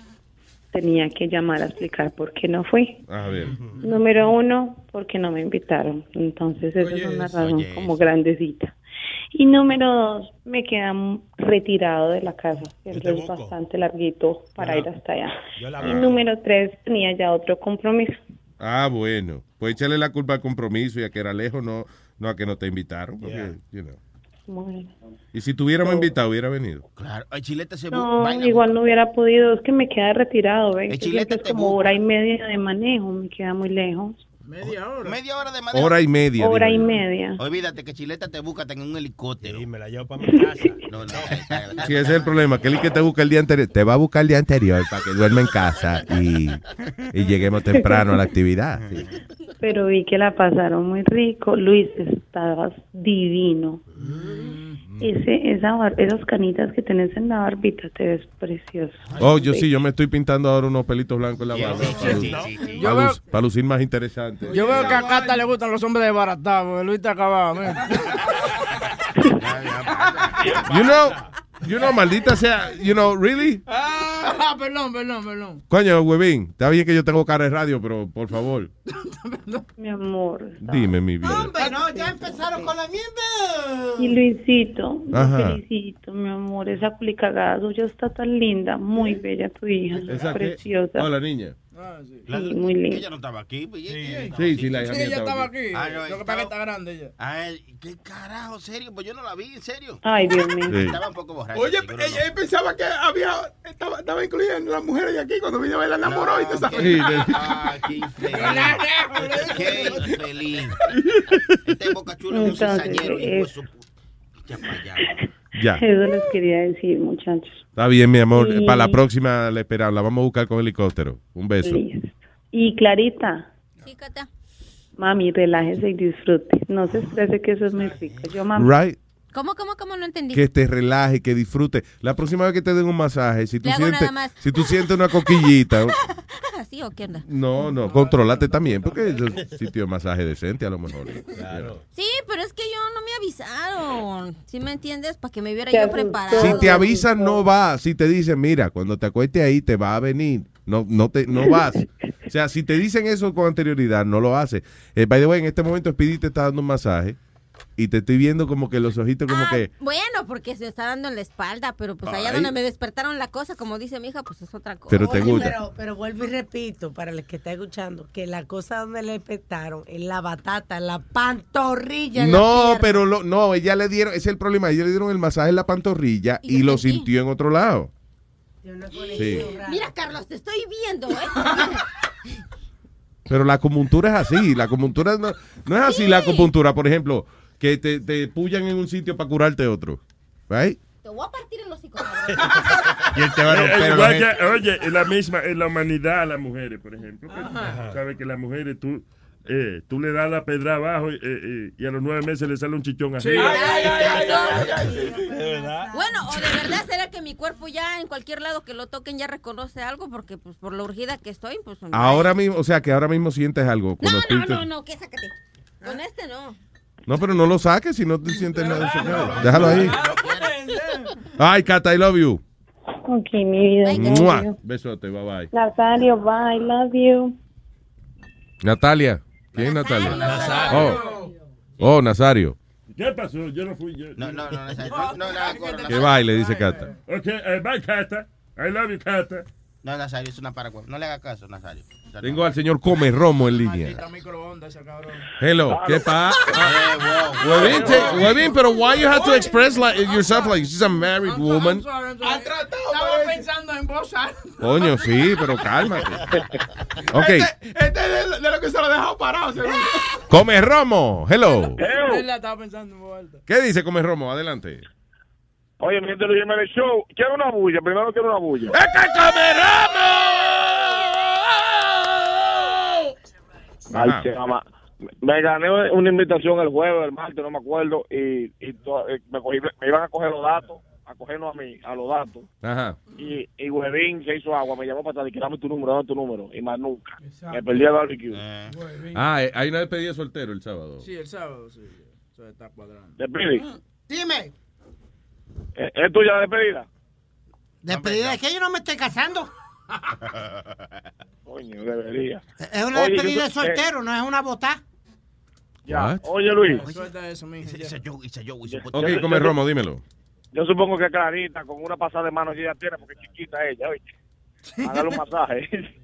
tenía que llamar a explicar por qué no fui. A ver. Número uno, porque no me invitaron. Entonces, esa es una razón como grandecita. Y número dos, me queda retirado de la casa. Siempre es bastante larguito para ir hasta allá. la Y número tres, tenía ya otro compromiso. Ah, bueno. Pues échale la culpa al compromiso y a que era lejos, no, no a que no te invitaron. Porque, you know. Bueno. Y si tuviéramos invitado, hubiera venido. Claro, el chilete se No, igual no hubiera podido, es que me queda retirado, ¿ven? El chilete es como busca. hora y media de manejo, me queda muy lejos. Media hora. Media hora de manejo. Hora y media. Hora y media. Olvídate que Chileta te busca en un helicóptero. Y me la llevo para mi (laughs) casa. No, no. Sí, ese es el problema, que él que te busca el día anterior, te va a buscar el día anterior para que duerma en casa y, y lleguemos temprano a la actividad. Sí. Pero vi que la pasaron muy rico. Luis, estabas divino. Ese, esa bar- esas canitas que tenés en la barbita, te ves precioso. Oh, yo sí, yo me estoy pintando ahora unos pelitos blancos en la barba sí, para, sí, lu- sí, sí. para veo- lucir más interesante. Yo veo que a Cata le gustan los hombres desbaratados, porque Luis está acabado. You know, you know, maldita sea, you know, really? Ah, perdón, perdón, perdón. Coño, huevín, está bien que yo tengo cara de radio, pero por favor, Mi amor. dime mi vida. Hombre, no, ya empezaron con la mierda. Y Luisito, Ajá. felicito, mi amor. Esa culicagada suya está tan linda, muy bella tu hija, ¿Esa qué? preciosa. Hola, niña. Sí, muy linda. Ella no estaba aquí. pues, ella- Sí, sí, la hija Sí, ella estaba aquí. aquí. Ah, no, Lo que pasa que está grande ella. Ay, ¿qué carajo? ¿Serio? Pues yo no la vi, en serio. Ay, Dios mío. Sí. Estaba un poco borracha. Oye, seguro ella él pensaba que había estaba, estaba incluyendo las mujeres de aquí cuando vino a ver la enamoró y te no. Sí, Ah, qué infeliz. (laughs) qué infeliz. (laughs) Este boca chulo es un cizañero. y eh, pues su allá. Ya. (laughs) Eso les quería decir, muchachos. Está bien, mi amor. Sí. Para la próxima le esperamos. La vamos a buscar con helicóptero. Un beso. Y Clarita, Sí, Cata. mami, relájese y disfrute. No se estrese que eso es muy rico. Yo, mami. Right? ¿Cómo, cómo, cómo? No entendí. Que te relaje, que disfrute. La próxima vez que te den un masaje, si tú sientes, nada más. si tú sientes una coquillita, (laughs) ¿Así o qué onda? no, no, controlate también, porque es un sitio de masaje decente a lo mejor. Claro. Sí, pero es que yo no me avisaron. ¿Sí me entiendes? Para que me hubiera yo preparado. Si te avisan, no vas. Si te dicen, mira, cuando te acuestes ahí, te va a venir. No, no, te, no vas. O sea, si te dicen eso con anterioridad, no lo haces. Eh, by the way, en este momento Speedy te está dando un masaje y te estoy viendo como que los ojitos como que... Bueno, porque se está dando en la espalda, pero pues allá Ay. donde me despertaron la cosa, como dice mi hija, pues es otra cosa. Pero te Oye, gusta. Pero, pero vuelvo y repito, para el que está escuchando, que la cosa donde le petaron es la batata, la pantorrilla. en No, pero lo, no, ella le dieron, ese es el problema, ella le dieron el masaje en la pantorrilla y, lo sintió en otro lado. Sí. Mira, Carlos, te estoy viendo, ¿eh? Pero la acupuntura es así, la acupuntura no, no es así la acupuntura, por ejemplo, que te, te pullan en un sitio para curarte otro. Right? Te voy a partir el hocico. (laughs) Y él te va a romper los dientes. que, oye, en la misma, en la humanidad a las mujeres, por ejemplo. Sabes que las mujeres, tú, eh, tú le das la pedra abajo eh, eh, y a los nueve meses le sale un chichón así. Bueno, o de verdad será que mi cuerpo ya en cualquier lado que lo toquen ya reconoce algo, porque pues por lo urgida que estoy, pues... Ahora mismo, o sea, que ahora mismo sientes algo. con No, los no, no, no, que sácate. Con este no. No, pero no lo saques si no te sientes nada. Déjalo ahí. Ay, Cata, I love you. Ok, mi vida. Mua. Besote, bye bye. Nazario, bye, love you. Natalia. ¿Quién es Natalia? Oh. oh, Nazario. ¿Qué pasó? Yo no fui yo. No, no, no, no, no, no, no, Que baile, dice Cata. Ok, eh, bye, Cata. I love you, Cata. No, Nazario, es una paragua. No le haga caso, Nazario. Tengo al señor Come Romo en línea. Hello, ¿qué pasa? (laughs) Huevín, Huevín, pero why you have to express like yourself like she's a married woman? Estaba pensando en vos. Coño, sí, pero cálmate. (laughs) Ok, Este, este es de, de lo que se lo ha dejado parado, seguro. (laughs) Come Romo, hello. Él la estaba pensando en voz alta. ¿Qué dice Come Romo? Adelante. Oye, mi gente, lo llama el show. Quiero una bulla. Primero quiero una bulla. Ay, Ajá. chama. Me gané una invitación el jueves, el martes, no me acuerdo, y, eh, me, cogí- me iban a coger los datos a cogernos a mí, a los datos. Ajá. Y, y Huevín se hizo agua, me llamó para atrás dame tu número, dame tu número. Y más nunca. Me perdí el barbecue. Ah, eh, hay una despedida de soltero el sábado. Sí, el sábado, sí. Eso está cuadrando. Despidi. Dime, ¿Es, es tuya la despedida? despedida de que yo no me estoy casando. Coño, debería. Es una Oye, despedida de soltero, no es una botá. Ya. What? Oye, Luis. Suelta eso, ya. Ok, come Romo, dímelo. Yo supongo que Clarita, con una pasada de mano que ella tiene, porque es chiquita ella, oye. Darle un masaje. (laughs)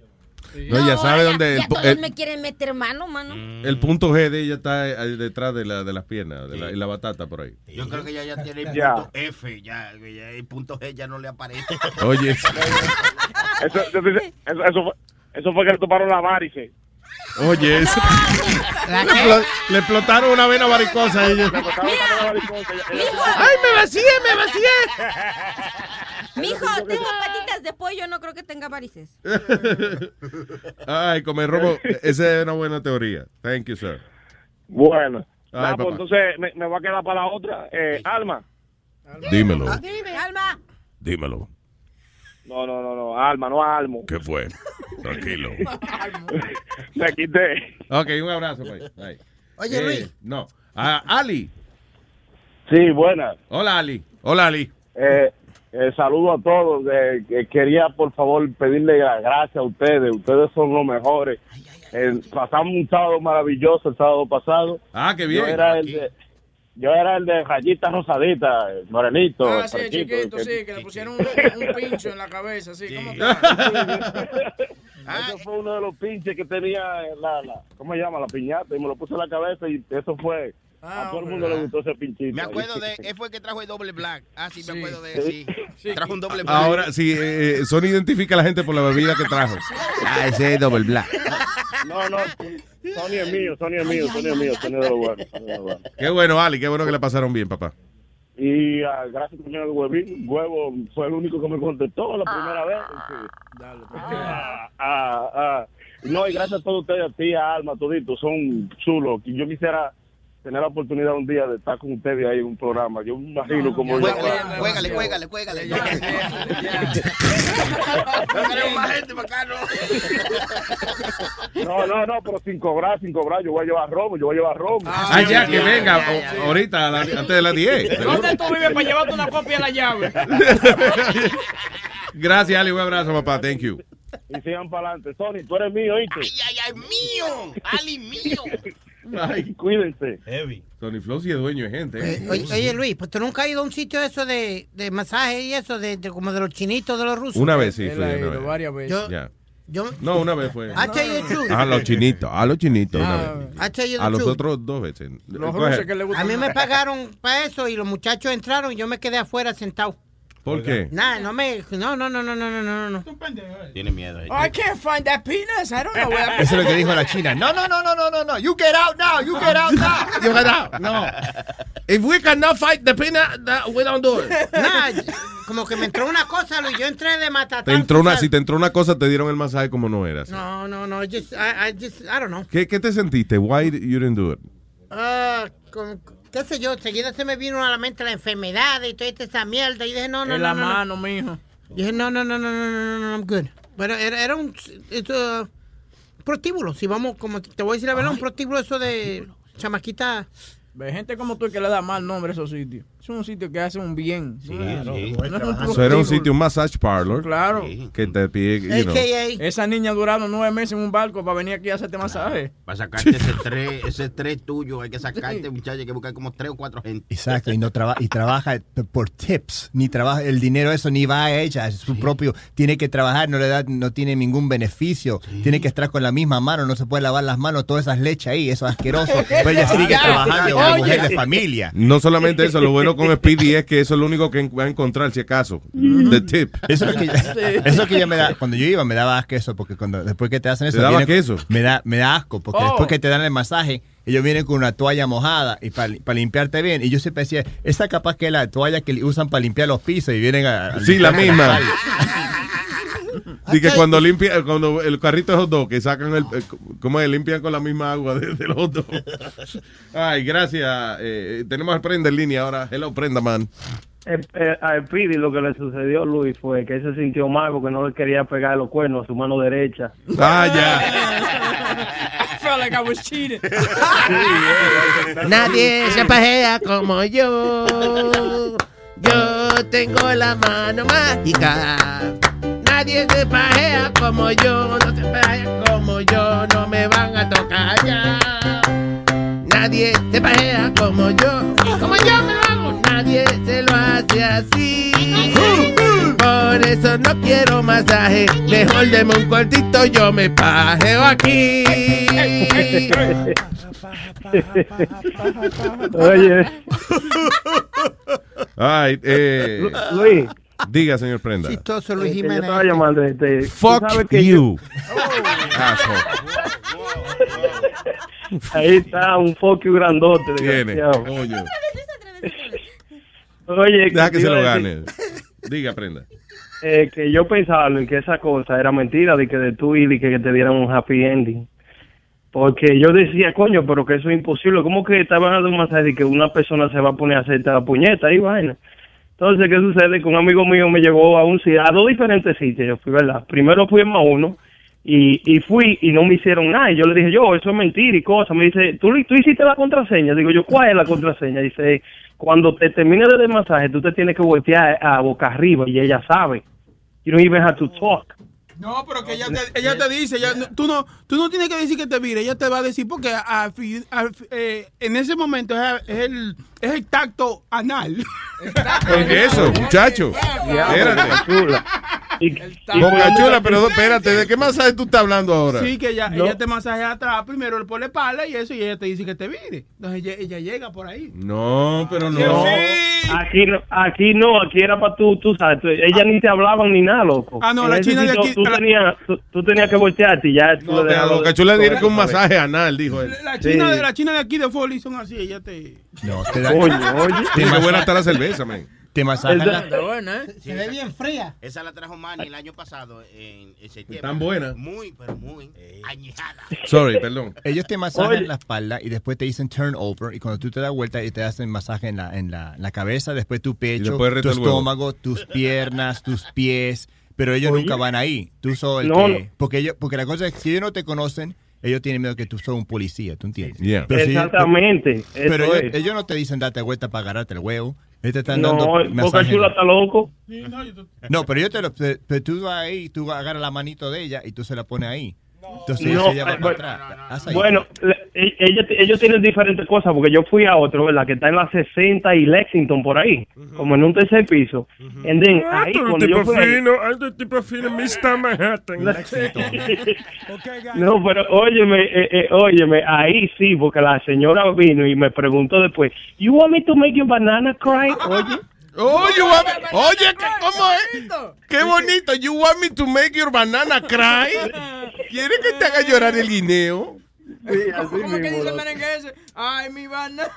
No, ella sabe dónde Ya el, pu- todos el- me quieren meter mano, mano. el punto G de ella está ahí detrás de, la, de las piernas, de la, y la batata por ahí. Yo creo que ya, ya tiene el Ya. punto F, ya, ya el punto G ya no le aparece. (laughs) Oye, Eso, eso, eso, fue, eso fue que le tomaron la varice. oye, eso. (laughs) ¿La Le, explotaron una vena varicosa a ella. Ella- ella- ¡Ay, me vacié, me vacié! (laughs) Mijo, tengo patitas de pollo, no creo que tenga varices. Ay, come Romo, (laughs) esa es una buena teoría. Thank you, sir. Bueno. Ay, Nah, pues entonces me, me voy a quedar para la otra. Eh, Alma. Dímelo, Dime, Alma. dímelo. No, no, no, no. Alma, no Almo. ¿Qué fue? Tranquilo. (laughs) Me quité. Ok, un abrazo, pues. Oye, Eh, Luis. No. Ah, Ali. Sí, buenas. Hola, Ali. Hola, Ali. Eh, eh, saludo a todos. Eh, que quería, por favor, pedirle la gracias a ustedes. Ustedes son los mejores. Eh, pasamos un sábado maravilloso el sábado pasado. Ah, qué bien. Yo era el de, yo era el de rayita rosadita, el morenito. Ah, sí, chiquito, que- sí, que le pusieron un, un pincho en la cabeza, sí. ¿Cómo (laughs) está? (laughs) Ese fue uno de los pinches que tenía la, la ¿cómo se llama? La piñata y me lo puse en la cabeza y eso fue a todo el mundo le gustó ese pinchito. Me acuerdo de, (laughs) él fue el que trajo el doble black. Ah, sí, me acuerdo de él, sí. Trajo un doble black. Ahora, sí, eh, eh, Sony identifica a la gente por la bebida que trajo. (laughs) Ah, ese es Double Black. No, no, Sony es mío, Sony es mío, Sony es mío, Sony es de bueno. Qué bueno, Ali, qué bueno que le pasaron bien, papá. Y ah, gracias también al huevín, huevo fue el único que me contestó la primera vez. sí. Ah, ah, ah. No, y gracias a todos ustedes, a ti, a Alma, toditos, son chulos. Yo quisiera tener la oportunidad un día de estar con ustedes ahí en un programa. Yo me imagino como... Juégale, juégale, juégale. más gente para acá, No, no, no, pero sin cobrar, sin cobrar. Yo voy a llevar romo, yo voy a llevar romo. Ah, ya, que venga, ahorita, a la- antes de las 10. seguro. ¿Dónde tú vives para llevarte una copia de la llave? (laughs) Gracias, Ali, un abrazo, papá, thank you. Y sigan para adelante. Sony, tú eres mío, ¿oíste? Ay, ay, ay, mío. Ali, mío. Ay, (laughs) cuídense. Heavy. Tony Flow sí es dueño de gente. ¿eh? Oye, oye, Luis, pues tú nunca has ido a un sitio de eso de, de masaje y eso, de, de- como de los chinitos de los rusos. Una vez sí, vez. varias veces. Yo- Ya. Yo, No, una vez fue. I tell you the truth. A los chinitos, a los chinitos, una Ah, vez. I tell you the A los otros dos veces. Los rusos que le gustan. A mí me pagaron para eso y los muchachos entraron y yo me quedé afuera sentado. ¿Por qué? Nada, no me. No, no, no, no, no, no, no, no. Tiene miedo. Oh, I can't find that penis. I don't know where that Eso es lo que dijo la china. No, no, no, no, no, no, no. You get out now. You get out now. You get out. No. If we cannot fight the that we don't do it. Nada, como que me entró una cosa, Luis. Yo entré de matatán. Te entró una, si te entró una cosa, te dieron el masaje como no eras. No, no, no. Just, I, I just, I don't know. ¿Qué, ¿Qué te sentiste? Why you didn't do it? Ah, con- qué sé yo, enseguida se me vino a la mente la enfermedad y toda esta mierda. Y dije, no, no, en no. la no, mano, no. mijo. Y dije, no, no, no, no, no, no, no, I'm good. Pero era, era un esto, prostíbulo, si vamos, como te voy a decir la verdad, un prostíbulo eso de prostíbulo. chamaquita. Ve gente como tú que le da mal nombre a esos sitios. Es un sitio que hace un bien. Sí, Claro. sí. No es un Eso era un sitio, un massage parlor. Claro. Que te pide, you know. Esa niña duraron nueve meses en un barco para venir aquí a hacerte masaje. Para sacarte ese estrés, ese estrés tuyo, hay que sacarte, muchachos, hay que buscar como tres o cuatro gente. Exacto, y no traba y trabaja por tips, ni trabaja el dinero eso ni va a ella, es su propio, tiene que trabajar, no le da, no tiene ningún beneficio, tiene que estar con la misma mano, no se puede lavar las manos, todas esas leches ahí, eso es asqueroso, pero ella sigue (laughs) trabajando, una mujer de familia. No solamente eso, lo bueno con Speedy es que eso es lo único que va a encontrar, si acaso. The tip. Eso es lo que eso es lo que ella me da, cuando yo iba me daba asco eso, porque cuando después que te hacen eso, ¿Te daba viene- queso? Me da, me da asco, porque Oh. después que te dan el masaje, ellos vienen con una toalla mojada y para limpiarte bien, y yo siempre decía, esa capaz que es la toalla que usan para limpiar los pisos y vienen a, a Sí, la misma. (laughs) Así que cuando limpia, cuando el carrito de hot dog, que sacan el, eh, como es, limpian con la misma agua de, del hot dog. (laughs) Ay, gracias. eh, tenemos al Prenda en línea ahora. Hello, Prenda, man. Eh, eh, a Speedy lo que le sucedió a Luis fue que él se sintió mal porque no le quería pegar los cuernos a su mano derecha. Ah, ya. I (laughs) felt like I was cheating. (laughs) Nadie se pajea como yo. Yo tengo la mano mágica. Nadie se pajea como yo. No se pajea como yo. No me van a tocar ya. Nadie se pajea como yo. Como yo me lo hago. Nadie se lo hace así. Por eso no quiero masaje. Mejor deme un cortito. Yo me pajeo aquí. Oye. Ay, eh, Lu- Luis. Diga, señor Prenda. Chistoso, Luis Jiménez. Yo estaba llamando. Este, tú Fuck sabes que you. yo-. Ahí está un fuck you grandote. Tiene. Coño. Oye, Deja que se lo gane. Diga, Prenda. eh, que yo pensaba que esa cosa era mentira de que de tú y de que te dieran un happy ending. Porque yo decía, coño, pero que eso es imposible. ¿Cómo que estaban dando un masaje de que una persona se va a poner a hacerte la puñeta y vaina? Entonces, ¿qué sucede? Que un amigo mío me llevó a un a dos diferentes sitios, yo fui, ¿verdad? Primero fui a uno y, y fui y no me hicieron nada. Y yo le dije, yo, eso es mentira y cosas. Me dice, ¿tú, tú hiciste la contraseña? Digo yo, ¿cuál es la contraseña? Dice, cuando te termines de masaje, tú te tienes que voltear a boca arriba y ella sabe. You don't even have to talk. No, pero que ella te, ella te dice, ella, no- tú, no, tú no tienes que decir que te vire, ella te va a decir porque a a eh, en ese momento es, es el, es el tacto anal. (laughs) Eso, muchacho. (laughs) Espérate. Boca chula, pero espérate, ¿de qué masaje tú estás hablando ahora? Sí, que ella, No. ella te masajea atrás, primero por la espalda y eso, y ella te dice que te vire. Entonces ella, ella llega por ahí. No, pero no. No, aquí no, aquí no, aquí era para tú, tú sabes, tú- ella ni te hablaban ni nada, loco. Ah, no, En la china de aquí- Tú, tenías, tú, tú tenías que voltearte y ya tú No, le pero a dejabas- Boca Chula tiene que un masaje anal, dijo él. La china, Sí. de, la china de aquí de Foley son así, ella te... No, te da- Coño, oye. Qué buena está la cerveza, man. Te masajan la- Se ve bien fría. Esa la trajo Manny el año pasado en, en septiembre. Tan buena. Muy, pero muy añejada. Sorry, perdón. Ellos te masajan Oye. la espalda y después te dicen turn over y cuando tú te das vuelta y te hacen masaje en la, en la, la cabeza, después tu pecho, después tu estómago, tus piernas, tus pies, pero ellos Oye. nunca van ahí. Tú sos el No, que... no. Porque, ellos, porque la cosa es que si ellos no te conocen, ellos tienen miedo que tú sos un policía, ¿tú entiendes? Yeah. Pero si ellos- Exactamente, pero ellos, ellos no te dicen date vuelta para agarrarte el huevo. Ellos te están No, dando Boca. Chula está loco. No, pero yo te lo, te- pero tú vas ahí, tú agarras la manito de ella y tú se la pones ahí. Entonces No, para bueno, atrás. Ahí. Bueno, e- ellos, ellos tienen diferentes cosas, porque yo fui a otro, ¿verdad? Que está en la 60 y Lexington, por ahí, como en un tercer piso. And then, Ah, ahí, cuando tipo yo fui ahí- fino, ah, tú eres tipo fino, Mr. Manhattan. (laughs) No, pero óyeme, eh, eh, óyeme, ahí sí, porque la señora vino y me preguntó después, you want me to make your banana cry? (laughs) Oye. Oye, guap- oye, ¿qué- ¿cómo es? Qué bonito. You want me to make your banana cry? (laughs) ¿Quieres que te haga llorar el guineo? ¿Cómo que dice el merengue ese? Ay, mi banana.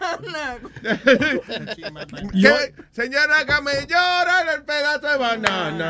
(laughs) ¿Qué? Señora, hágame llorar el pedazo de banana.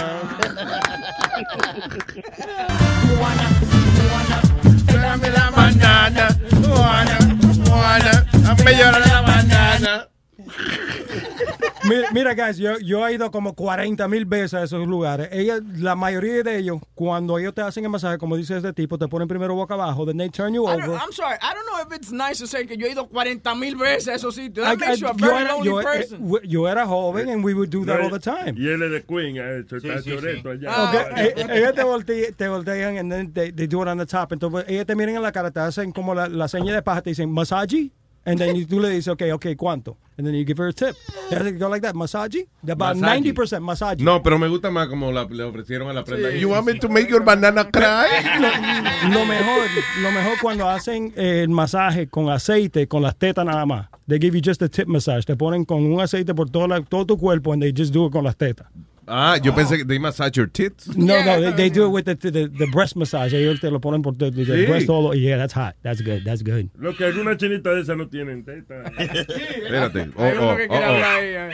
Dame la banana, Juana, Juana, hazme llorar la banana. (laughs) Mira, mira, guys, yo, yo he ido como 40 mil veces a esos lugares. Ella, la mayoría de ellos, cuando ellos te hacen el masaje, como dice este tipo, te ponen primero boca abajo, then they turn you I over. I'm sorry, I don't know if it's nice to say que yo he ido 40 mil veces a esos sitios. I- That makes I- you a very era- lonely yo- eh, person. yo era joven and we would do that all the time. Y él es de Queen, ha hecho, está sí, choreto allá. Okay, eh, ellos te voltean, te voltean and then they, they do it on the top. Entonces ellos te miran en la cara, te hacen como la, la seña de paja, te dicen masaje. And then you- tú le dices, okay, okay, ¿cuánto? And then you give her a tip. They go like that, masaje. About Masaje. 90% masaje. No, pero me gusta más como la- le ofrecieron a la prenda. Sí, you sí, want me to make your banana cry? (laughs) Lo, lo mejor, lo mejor cuando hacen el masaje con aceite, con las tetas nada más. They give you just a tip massage. Te ponen con un aceite por todo, la- todo tu cuerpo and they just do it con las tetas. Ah, yo pensé que they massage your tits. No, no, they, they do it with the, the, the breast massage. Ellos te lo ponen por Sí. breast todo. Yeah, that's hot. That's good. That's good. Lo que alguna chinita de esas no tienen teta. (laughs) Espérate. Oh, oh, que oh, quiere oh. hablar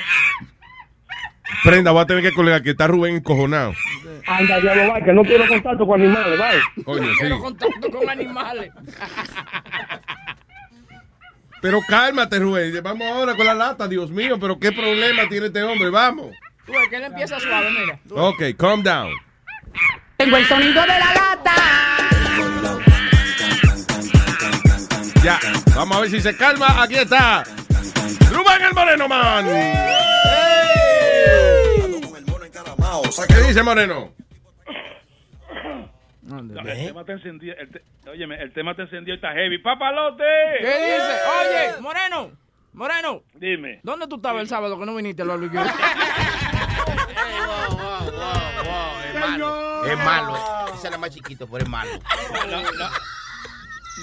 Prenda, voy a tener que colgar que está Rubén encojonado. Anda, ya lo va, que no quiero contacto con animales, vaya. Coño, sí. Quiero contacto con animales. Pero cálmate, Rubén. Vamos ahora con la lata, Dios mío. Pero qué problema tiene este hombre. Vamos. Tú que él empieza suave, mira. Ok, calm down. Tengo el sonido de la lata. Ya, vamos a ver si se calma. Aquí está. Rubén el Moreno Man. ¿Qué dice Moreno? No, el tema te encendió, el te- óyeme, el tema te encendió y está heavy. ¡Papalote! ¿Qué dice? Oye, Moreno, Moreno. Dime. ¿Dónde tú estabas el sábado que no viniste (laughs) al barbecue? Es malo. Es malo. Ese era más chiquito, pero es malo.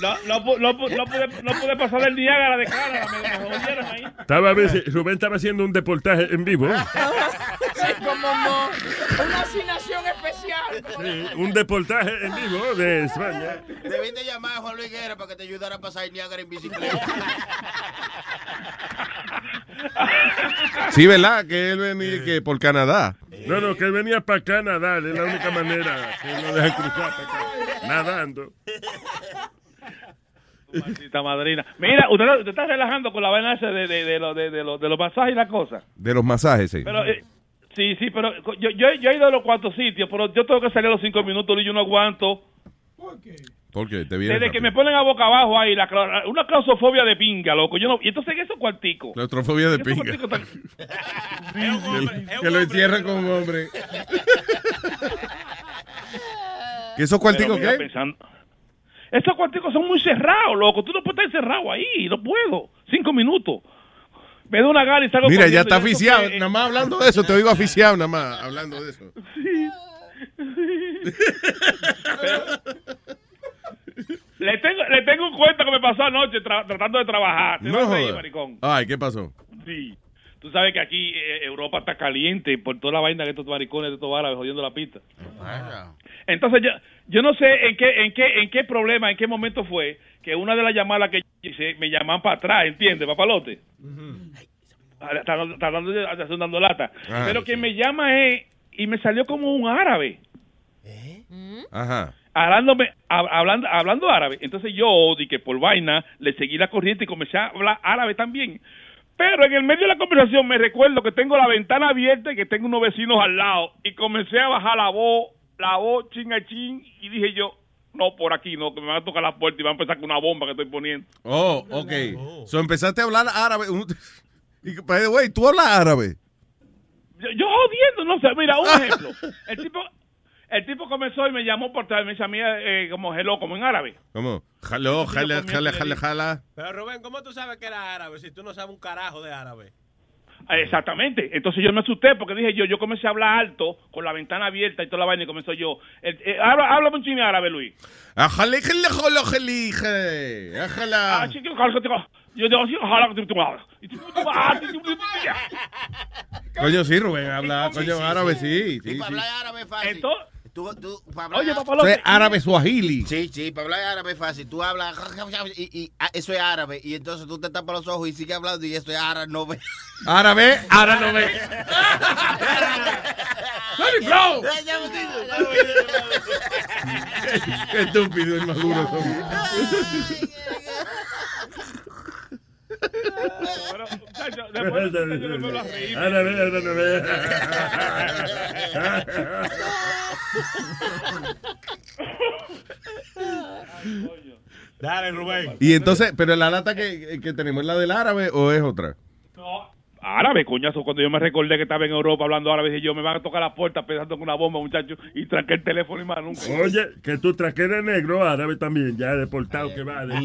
No, no, pu- no, pu- no pude, no pude pasar el Niágara de cara, me, me jodieron ahí. Estaba a veces, Rubén estaba haciendo un deportaje en vivo. (laughs) Sí, como no. Una asignación. Sí, (laughs) un deportaje en vivo de España. Debiste llamar a Juan Luis Guerra para que te ayudara a pasar el Niágara en bicicleta. Sí, ¿verdad? Que él venía que por Canadá. No, no, que él venía para nadar. Es la única manera que lo dejan cruzar para acá. Nadando. Maldita madrina. Mira, usted, usted está relajando con la vaina esa de, de, de, lo- de, de, lo- de los masajes y la cosa. De los masajes, sí. Pero, eh, sí, sí, pero yo, yo, yo he ido a los cuantos sitios, pero yo tengo que salir a los cinco minutos y yo no aguanto. ¿Por qué? Te viene Desde que me ponen a boca abajo ahí, la, cla- una claustrofobia de pinga, loco. Yo no, y entonces esos cuarticos. Claustrofobia de pinga. (laughs) Que, que lo encierran con un hombre. (laughs) ¿Que esos cuarticos mira, qué? pensando- Esos cuarticos son muy cerrados, loco. Tú no puedes estar encerrado ahí, no puedo. Cinco minutos. Me da una gana y salgo Mira, ya está fue, eh, Nada más hablando de eso, te oigo aficiado, nada más hablando de eso. (laughs) Le tengo, le tengo un cuento que me pasó anoche tra- tratando de trabajar. Te No maricón. Ay, ¿qué pasó? Sí. Tú sabes que aquí eh, Europa está caliente por toda la vaina que estos maricones, de estos árabes jodiendo la pista. Entonces yo, yo no sé en qué, en qué, en qué problema, en qué momento fue que una de las llamadas que hice me llaman para atrás, ¿entiendes, papalote? Está, está dando, está dando lata. Ah, Pero sí. quien me llama es, y me salió como un árabe. Ajá. hablándome, hab- hablando, hablando árabe. Entonces yo, di que por vaina, le seguí la corriente y comencé a hablar árabe también. Pero en el medio de la conversación me recuerdo que tengo la ventana abierta y que tengo unos vecinos al lado. Y comencé a bajar la voz, la voz chin a chin. Y dije yo, no, por aquí no, que me van a tocar la puerta y van a empezar con una bomba que estoy poniendo. Oh, ok. So empezaste a hablar árabe. Y, by the way, ¿tú hablas árabe? Yo, yo jodiendo, no sé, mira, un (laughs) ejemplo. El tipo, el tipo comenzó y me llamó por teléfono, me dice a mí eh, como hello, como en árabe. ¿Cómo? Jalo, jala, jala, jala, jala. Pero Rubén, ¿cómo tú sabes que era árabe si tú no sabes un carajo de árabe? Ah, Exactamente. Entonces yo me asusté porque dije yo, yo comencé a hablar alto, con la ventana abierta y toda la vaina y comenzó yo. Eh, eh, habla, háblame un chino árabe, Luis. Ajale, jale, jalo, jale, jale. Ajala. Yo digo, sí, ojalá que te- te- y tú- tú- ah, tú- tú- tú- Coño, sí, Rubén, habla coño árabe, sí. sí, Y para hablar árabe es fácil. Tú, tú, para hablar Oye, Eso es árabe suajili. Sí, sí, para hablar árabe es fácil. Tú hablas y, y ah, eso es árabe. Y entonces tú te tapas los ojos y sigues hablando y eso es árabe, no ve. Árabe, ahora no ve. Sorry, bro. Qué estúpido, inmaduro son. Bueno, muchacho, (laughs) después de esto yo no me vuelvo a reír. Árabe, árabe, Dale, Rubén. Y entonces, pero la lata que, que tenemos es la del árabe o es otra? Árabe, coñazo, cuando yo me recordé que estaba en Europa hablando árabe, dije yo, me van a tocar la puerta pensando con una bomba, muchacho, y tranqué el teléfono y más nunca. Oye, que tú traqueres negro árabe también, ya deportado que va. de.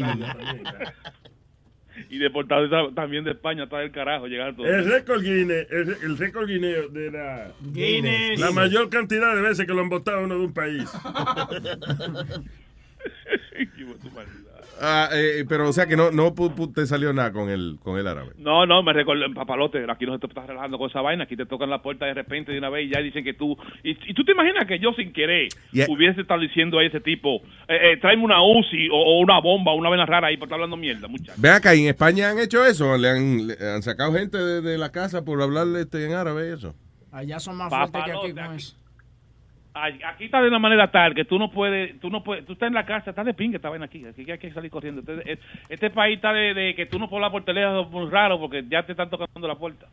Y deportado ta- también de España, está del carajo, llegar todo. El récord Guinness, el, el récord guineo de la, Guinness. la mayor cantidad de veces que lo han votado uno de un país. (laughs) (laughs) Ah, eh, pero o sea que no, no pu- pu- te salió nada con el, con el árabe. No, no, me recordé, papalote, aquí no se te está relajando con esa vaina, aquí te tocan la puerta de repente de una vez y ya dicen que tú... Y, y tú te imaginas que yo sin querer Yeah. hubiese estado diciendo a ese tipo, eh, eh, tráeme una UCI o, o una bomba o una vaina rara ahí por estar hablando mierda, muchacho. Ven acá, ¿y en España han hecho eso? ¿Le han, le han sacado gente de, de la casa por hablarle este, en árabe y eso? Allá son más fuertes que aquí con eso. Aquí está de una manera tal que tú no puedes, tú no puedes, tú estás en la casa, estás de pinga esta vaina aquí, aquí hay que salir corriendo. Este, este país está de, de que tú no puedes hablar por teléfono muy raro porque ya te están tocando la puerta.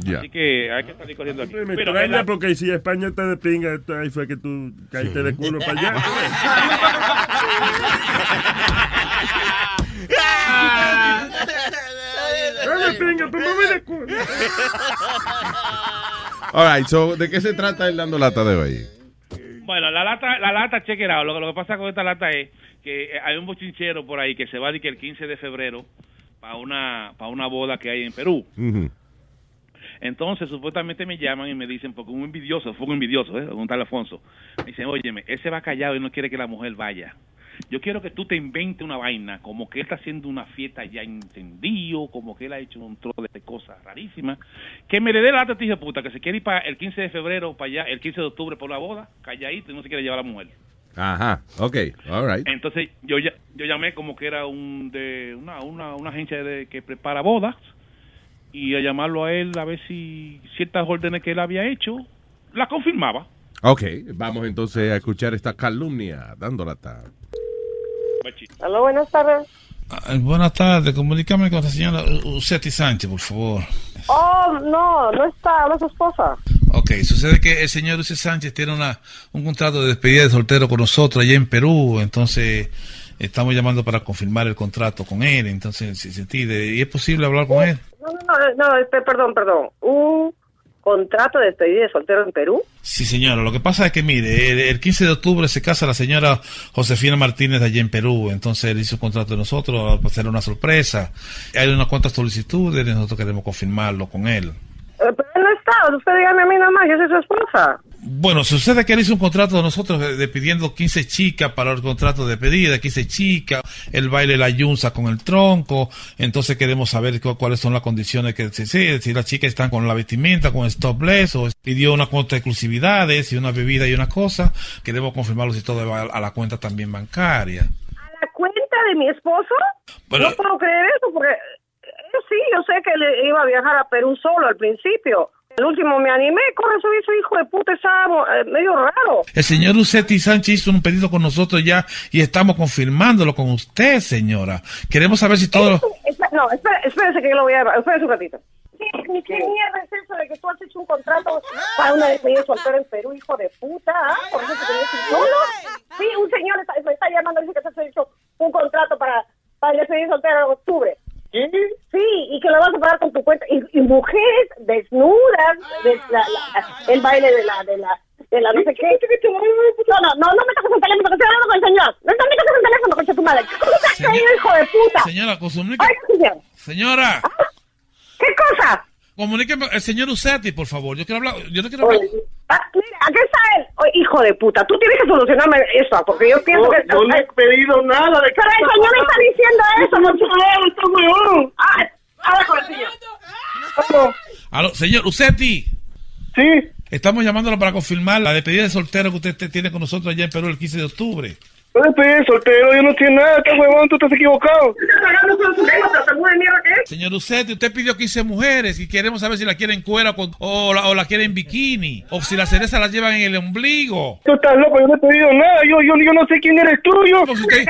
Ya. Así que hay que salir corriendo aquí. Me Pero, extraña ¿verdad? porque si España está de pinga, esto- ahí fue que tú caíste de culo para allá. (laughs) De pinga, pues me de culo. (laughs) All right, so, ¿de qué se trata el dando lata de hoy? Bueno, la lata, la lata, check it out. Lo, que- lo que pasa con esta lata es que eh, hay un bochinchero por ahí que se va de que el 15 de febrero para una, para una boda que hay en Perú. Entonces, supuestamente me llaman y me dicen, porque un envidioso, fue un envidioso, ¿eh? un tal Alfonso, me dicen, óyeme, ese va callado y no quiere que la mujer vaya. Yo quiero que tú te inventes una vaina, como que él está haciendo una fiesta ya encendido, como que él ha hecho un trozo de cosas rarísimas, que me le dé la lata de puta, que se quiere ir para el 15 de febrero, para allá, el 15 de octubre por la boda, calladito y no se quiere llevar a la mujer. Ajá, ok, all right. Entonces yo ya- yo llamé como que era un de una, una, una agencia de, que prepara bodas y a llamarlo a él a ver si ciertas órdenes que él había hecho la confirmaba. Ok, vamos entonces a escuchar esta calumnia dando lata. Aló, buenas tardes. Ah, Buenas tardes, comunícame con la señora Uceti Sánchez, por favor. Oh, no, no está, habla su esposa. Ok, sucede que el señor Uceti Sánchez tiene una, un contrato de despedida de soltero con nosotros allá en Perú, entonces estamos llamando para confirmar el contrato con él, entonces, si ¿y es posible hablar con él? No, no, no, no, este, perdón, perdón. Un contrato de despedida de soltero en Perú. Sí, señora, lo que pasa es que, mire, el, el 15 de octubre se casa la señora Josefina Martínez de allá en Perú, entonces él hizo un contrato de nosotros para hacer una sorpresa. Hay unas cuantas solicitudes y nosotros queremos confirmarlo con él. Eh, pero él no está, usted dígame a mí nada más, yo soy su esposa. Bueno, sucede que él hizo un contrato de nosotros de, de pidiendo 15 chicas para el contrato de pedida, 15 chicas, el baile la yunza con el tronco, entonces queremos saber cu- cuáles son las condiciones que si, si, si las chicas están con la vestimenta, con stopless, o pidió una cuenta de exclusividades y una bebida y una cosa, queremos confirmarlo si todo va a, a la cuenta también bancaria. ¿A la cuenta de mi esposo? Bueno- no puedo creer eso porque eh, sí, yo sé que él iba a viajar a Perú solo al principio. El último me animé, eso hizo hijo de puta, estaba eh, medio raro. El señor Ucetti Sánchez hizo un pedido con nosotros ya y estamos confirmándolo con usted, señora. Queremos saber si todo... Espera, No, espera, espérese que yo lo voy a llevar. Espérese un ratito. ¿Qué, qué mierda es eso de que tú has hecho un contrato para una despedida de soltero en Perú, hijo de puta? ¿ah? Por eso te decir, no, no. Sí, un señor está, me está llamando, dice que te has hecho un contrato para, para el despedida de soltero en octubre. ¿Sí? Sí, y que lo vas a pagar con tu cuenta. Y, y mujeres desnudas, de la, la- el baile de la, de la, de la no sé qué. No, no, no, no me toques el teléfono, que estoy hablando con el señor. No me toques el teléfono, concha tu madre. ¿Cómo te has caído, hijo de puta? Señora, comunica... Ay, señor. Señora. ¿Qué cosa? Comuníqueme, el señor Ucetti, por favor. Yo quiero hablar... Yo no quiero hablar... Ah, mira, aquí está él. Oye, hijo de puta, tú tienes que solucionarme eso, porque yo pienso No, que... no he pedido nada de Pero el señor me está diciendo eso, no esto weón. Ah, habla con el señor. ¿Cómo? Aló, señor Ucetti. Sí. Estamos llamándolo para confirmar la despedida de soltero que usted te- tiene con nosotros allá en Perú el 15 de octubre. No le soltero, yo no tiene nada, estás huevón, tú estás equivocado. Estás hablando con su lengua, seguro de mierda que es. Señor Ucetti, usted pidió 15 mujeres y queremos saber si la quieren cuera con- o, la, o la quieren en bikini o si la cereza la llevan en el ombligo. Tú estás loco, yo no he pedido nada, yo, yo, yo no sé quién eres tú, yo. Pues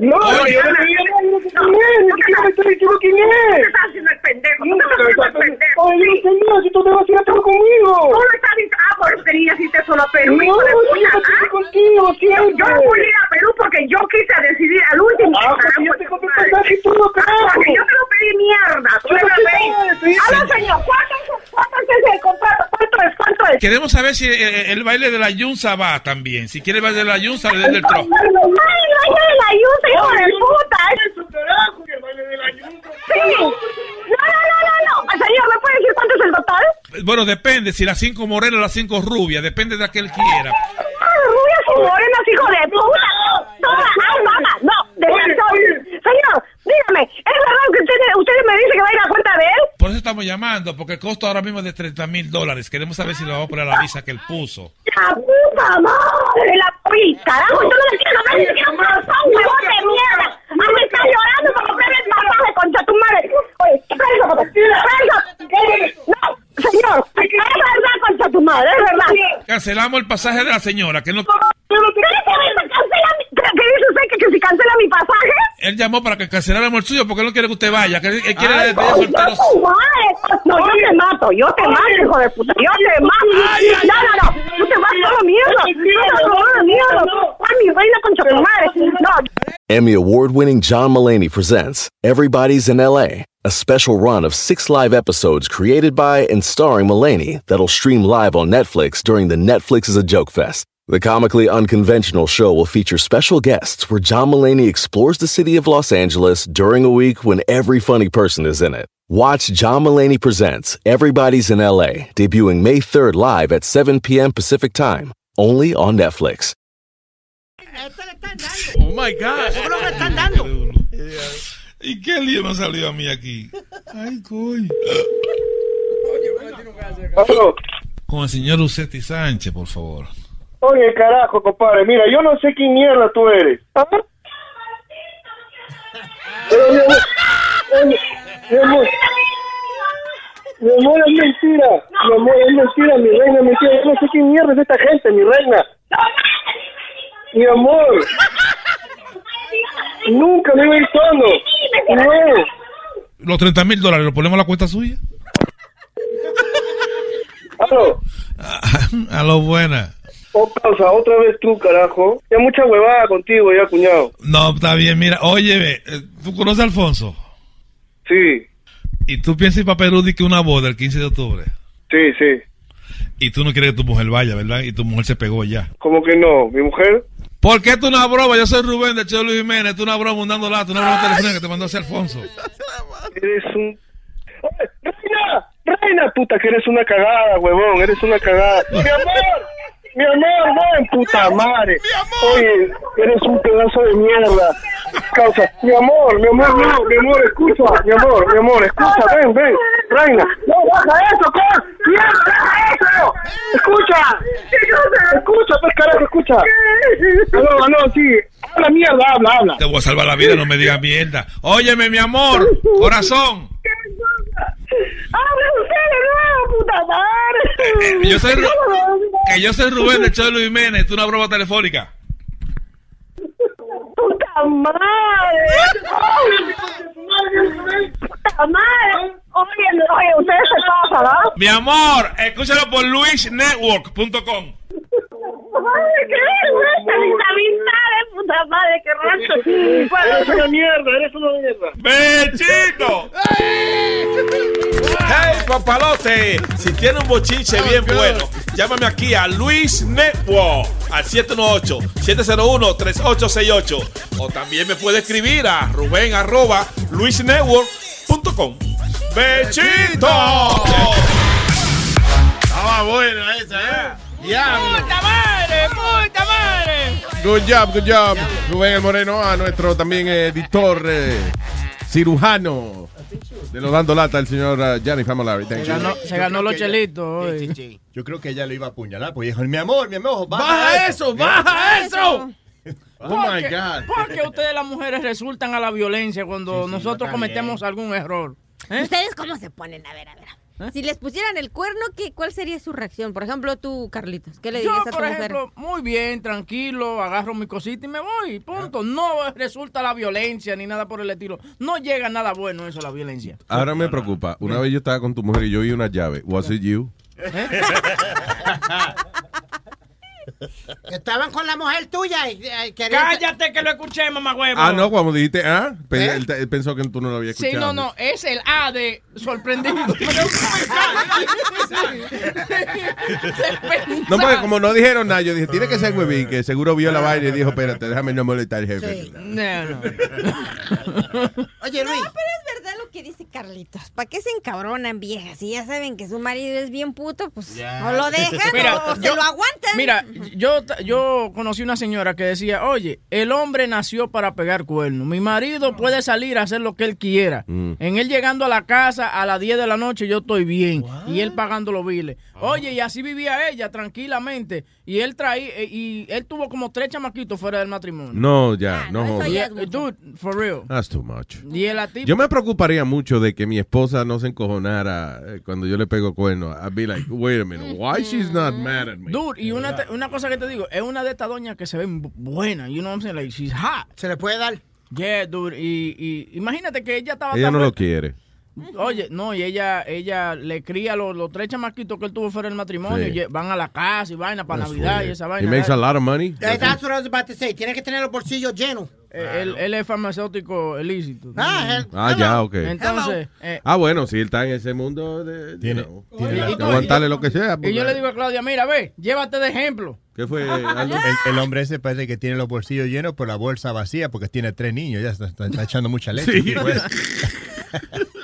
No, Oye, yo no he pedido nada, yo no sé quién es, ni siquiera me estoy diciendo quién Tú te es. estás haciendo el pendejo, tú No, te estás haciendo el pendejo. Oye, yo no sé nada, si tú te vas a ir a estar conmigo. Tú lo estás diciendo, ah, por eso querías irte solo Perú, No, yo no estoy contigo, Yo, siempre. yo no a Perú porque yo quise decidir al último. Ah, Carajo, yo te tu compré madre. pasaje y todo, carajo. Porque yo te lo pedí mierda, tú Yo me lo pedí. Habla, señor, ¿cuánto es, cuánto es el contrato? ¿Cuánto es? ¿Cuánto es? Queremos saber si eh, el baile de la yunza va también. Si quiere el baile de la yunza, el del tronco. ¡Ay, no de la yuta, hijo de puta! Eso, carajo, que baile de la yunta. Sí. No, no, no, no, no. Señor, ¿me puede decir cuánto es el total? Bueno, depende, si las cinco morenas o las cinco rubias, depende de la que él quiera. Rubias y morenas, hijo de puta. Todas, ay, mamá, no, de razón. Señor, dígame, ¿es verdad que usted, usted me dice que va a ir a cuenta de él? Por eso estamos llamando, porque el costo ahora mismo es de 30 mil dólares. Queremos saber si le vamos a poner la visa que él puso. ¡La puta madre! ¡La uy, carajo! ¡Yo no le quiero ver ni siquiera un corazón, huevón de mierda! ¡Ah, me está llorando para comprarme el pasaje, concha tu madre! Oye, presa, papá, presa. No, señor, es verdad, concha tu madre, es verdad. cancelamos el pasaje de la señora, que no... ¿Qué dice usted que, que si cancela mi pasaje? Él llamó para que canceláramos el suyo porque él no quiere que usted vaya, que él él quiere Ay, despedir no, soltero. yo tu. No, yo te mato, yo te mato, hijo de puta, yo te mato. No, no, no, tú te vas todo mierda, tú te vas todo mierda. Ay, mi reina concha tu. No, Emmy award winning John Mullaney presents Everybody's in LA, a special run of six live episodes created by and starring Mullaney that'll stream live on Netflix during the Netflix is a Joke Fest. The comically unconventional show will feature special guests where John Mullaney explores the city of Los Angeles during a week when every funny person is in it. Watch John Mullaney Presents Everybody's in LA, debuting May 3rd live at 7 p.m. Pacific Time, only on Netflix. Oh my God. Eso es lo que están dando. ¿Y qué lío me salió a mí aquí? Ay, coño. Con el señor Ucetti Sánchez, por favor. Oye, carajo, compadre, mira, yo no sé quién mierda tú eres. ¿Ah? Pero, mi amor, oye, mi amor, mi amor, es mentira, mi amor, es mentira, mi reina, es mentira, yo no sé quién mierda es esta gente, mi reina. Mi amor, nunca me iba a ir solo, no. Los 30 mil dólares, ¿lo ponemos a la cuenta suya? Aló. (laughs) A lo buena. Oh, causa, otra vez tú, carajo. Ya mucha huevada contigo, ya, cuñado. No, está bien, mira, oye, ¿tú conoces a Alfonso? Sí. ¿Y tú piensas ir para Perú de que una boda el 15 de octubre? Sí, sí. Y tú no quieres que tu mujer vaya, ¿verdad? Y tu mujer se pegó ya. ¿Cómo que no? ¿Mi mujer? ¿Por qué tú una broma? Yo soy Rubén de Chelo Luis Jiménez, tú una broma un dando una broma telefónica que te mandó hacer Alfonso. Eres un... ¡Reina! ¡Reina! Puta, que eres una cagada, huevón. Eres una cagada. ¡Mi amor! ¡Mi amor! ¡Ven, puta madre! Oye, eres un pedazo de mierda. Causa. Mi amor, mi amor, no. Mi amor, escucha. Mi amor, mi amor, escucha. Ven, ven. Reina. ¡No, baja eso, cor! ¡Mierda, baja eso! ¡Escucha! Escucha, pues carajo, escucha. Aló, aló, sí. Habla mierda, habla, habla. Te voy a salvar la vida, no me digas mierda. Óyeme, mi amor, corazón. ¡Habla usted de nuevo, puta madre! Yo soy Ru- que yo soy Rubén de Luis Jiménez, tú una broma telefónica. ¡Puta madre! ¡Puta madre! Oye, oye, ustedes se pasan, ¿no? Mi amor, escúchalo por luisnetwork.com. Madre, qué rancho. (laughs) Eres una mierda, eres una mierda. ¡Bechito! (laughs) ¡Hey, papalote! Si tiene un bochinche bien bueno, llámame aquí a Luis Network al 718-701-3868. O también me puede escribir a Rubén arroba luisnetwork.com. ¡Bechito! Estaba buena esa, ¿eh? Diablo. ¡Puta madre! ¡Puta madre! Good job, good job. Rubén el Moreno, a nuestro también editor eh, cirujano de los dando lata, el señor uh, Gianni Famolari. Se ganó, se ganó los chelitos hoy. Yo creo que ella lo iba a apuñalar, porque dijo, mi amor, mi amor, baja, ¡Baja eso, baja eso! Oh my God. Porque ustedes las mujeres resultan a la violencia cuando nosotros cometemos algún error. ¿Eh? ¿Ustedes cómo se ponen? A ver, a ver. Si les pusieran el cuerno, ¿qué, ¿cuál sería su reacción? Por ejemplo, tú, Carlitos, ¿qué le Yo, dirías a tu por mujer? ejemplo, muy bien, tranquilo, agarro mi cosita y me voy, punto. No resulta la violencia ni nada por el estilo. No llega nada bueno eso, la violencia. Ahora me preocupa. Una vez yo estaba con tu mujer y yo vi una llave. Was it you? (laughs) (laughs) (laughs) Estaban con la mujer tuya y, y querían- Cállate que lo escuché, mamá huevo. Ah, no, cuando dijiste, ah, pe- él, él pensó que tú no lo habías Sí, escuchado. no, no, es el A de sorprendido. (laughs) No, porque como no dijeron nada, yo dije, tiene que ser huevín, que seguro vio la vaina y dijo, espérate, déjame no molestar al jefe. No, no. (laughs) Oye, Luis. No, pero es verdad lo que dice Carlitos. ¿Para qué se encabronan viejas? Si ya saben que su marido es bien puto, pues no lo dejan o se lo aguantan. Mira, yo, yo conocí una señora que decía, oye, el hombre nació para pegar cuernos. Mi marido puede salir a hacer lo que él quiera. Mm. En él llegando a la casa a las 10 de la noche yo estoy bien. Y él pagando los biles. Oye, y así vivía ella tranquilamente. Y él traía, eh, y él tuvo como tres chamaquitos fuera del matrimonio. No, ya, no. Y- jodas. eh, dude, for real. That's too much. Y el tipo, Yo me preocuparía mucho de que mi esposa no se encojonara eh, cuando yo le pego cuerno. I'd be like, wait a minute, why she's not mad at me? Dude, y una, una cosa que te digo, es una de estas doñas que se ven bu- buena, you know what I'm saying? Like, she's hot. ¿Se le puede dar? Yeah, dude, y, y imagínate que ella estaba Ella tan no lo quiere. Oye, no, y ella ella le cría los, los tres chamaquitos que él tuvo fuera del matrimonio, Sí. y van a la casa y vaina para That's Navidad y esa He vaina. makes a lot of money. Eh, That's what I was about to say. Tiene que tener los bolsillos llenos. Eh, él, él es farmacéutico ilícito. Ah, Ah, ya, ok. Entonces, eh, Ah, bueno, si él está en ese mundo, de, Tiene- you know, tiene la- aguantarle lo que sea. y yo le digo a Claudia, mira, ve, llévate de ejemplo. ¿Qué fue? (laughs) El, el hombre ese parece que tiene los bolsillos llenos por la bolsa vacía porque tiene tres niños. Ya está, está- está echando mucha leche. Sí. Pues, (laughs)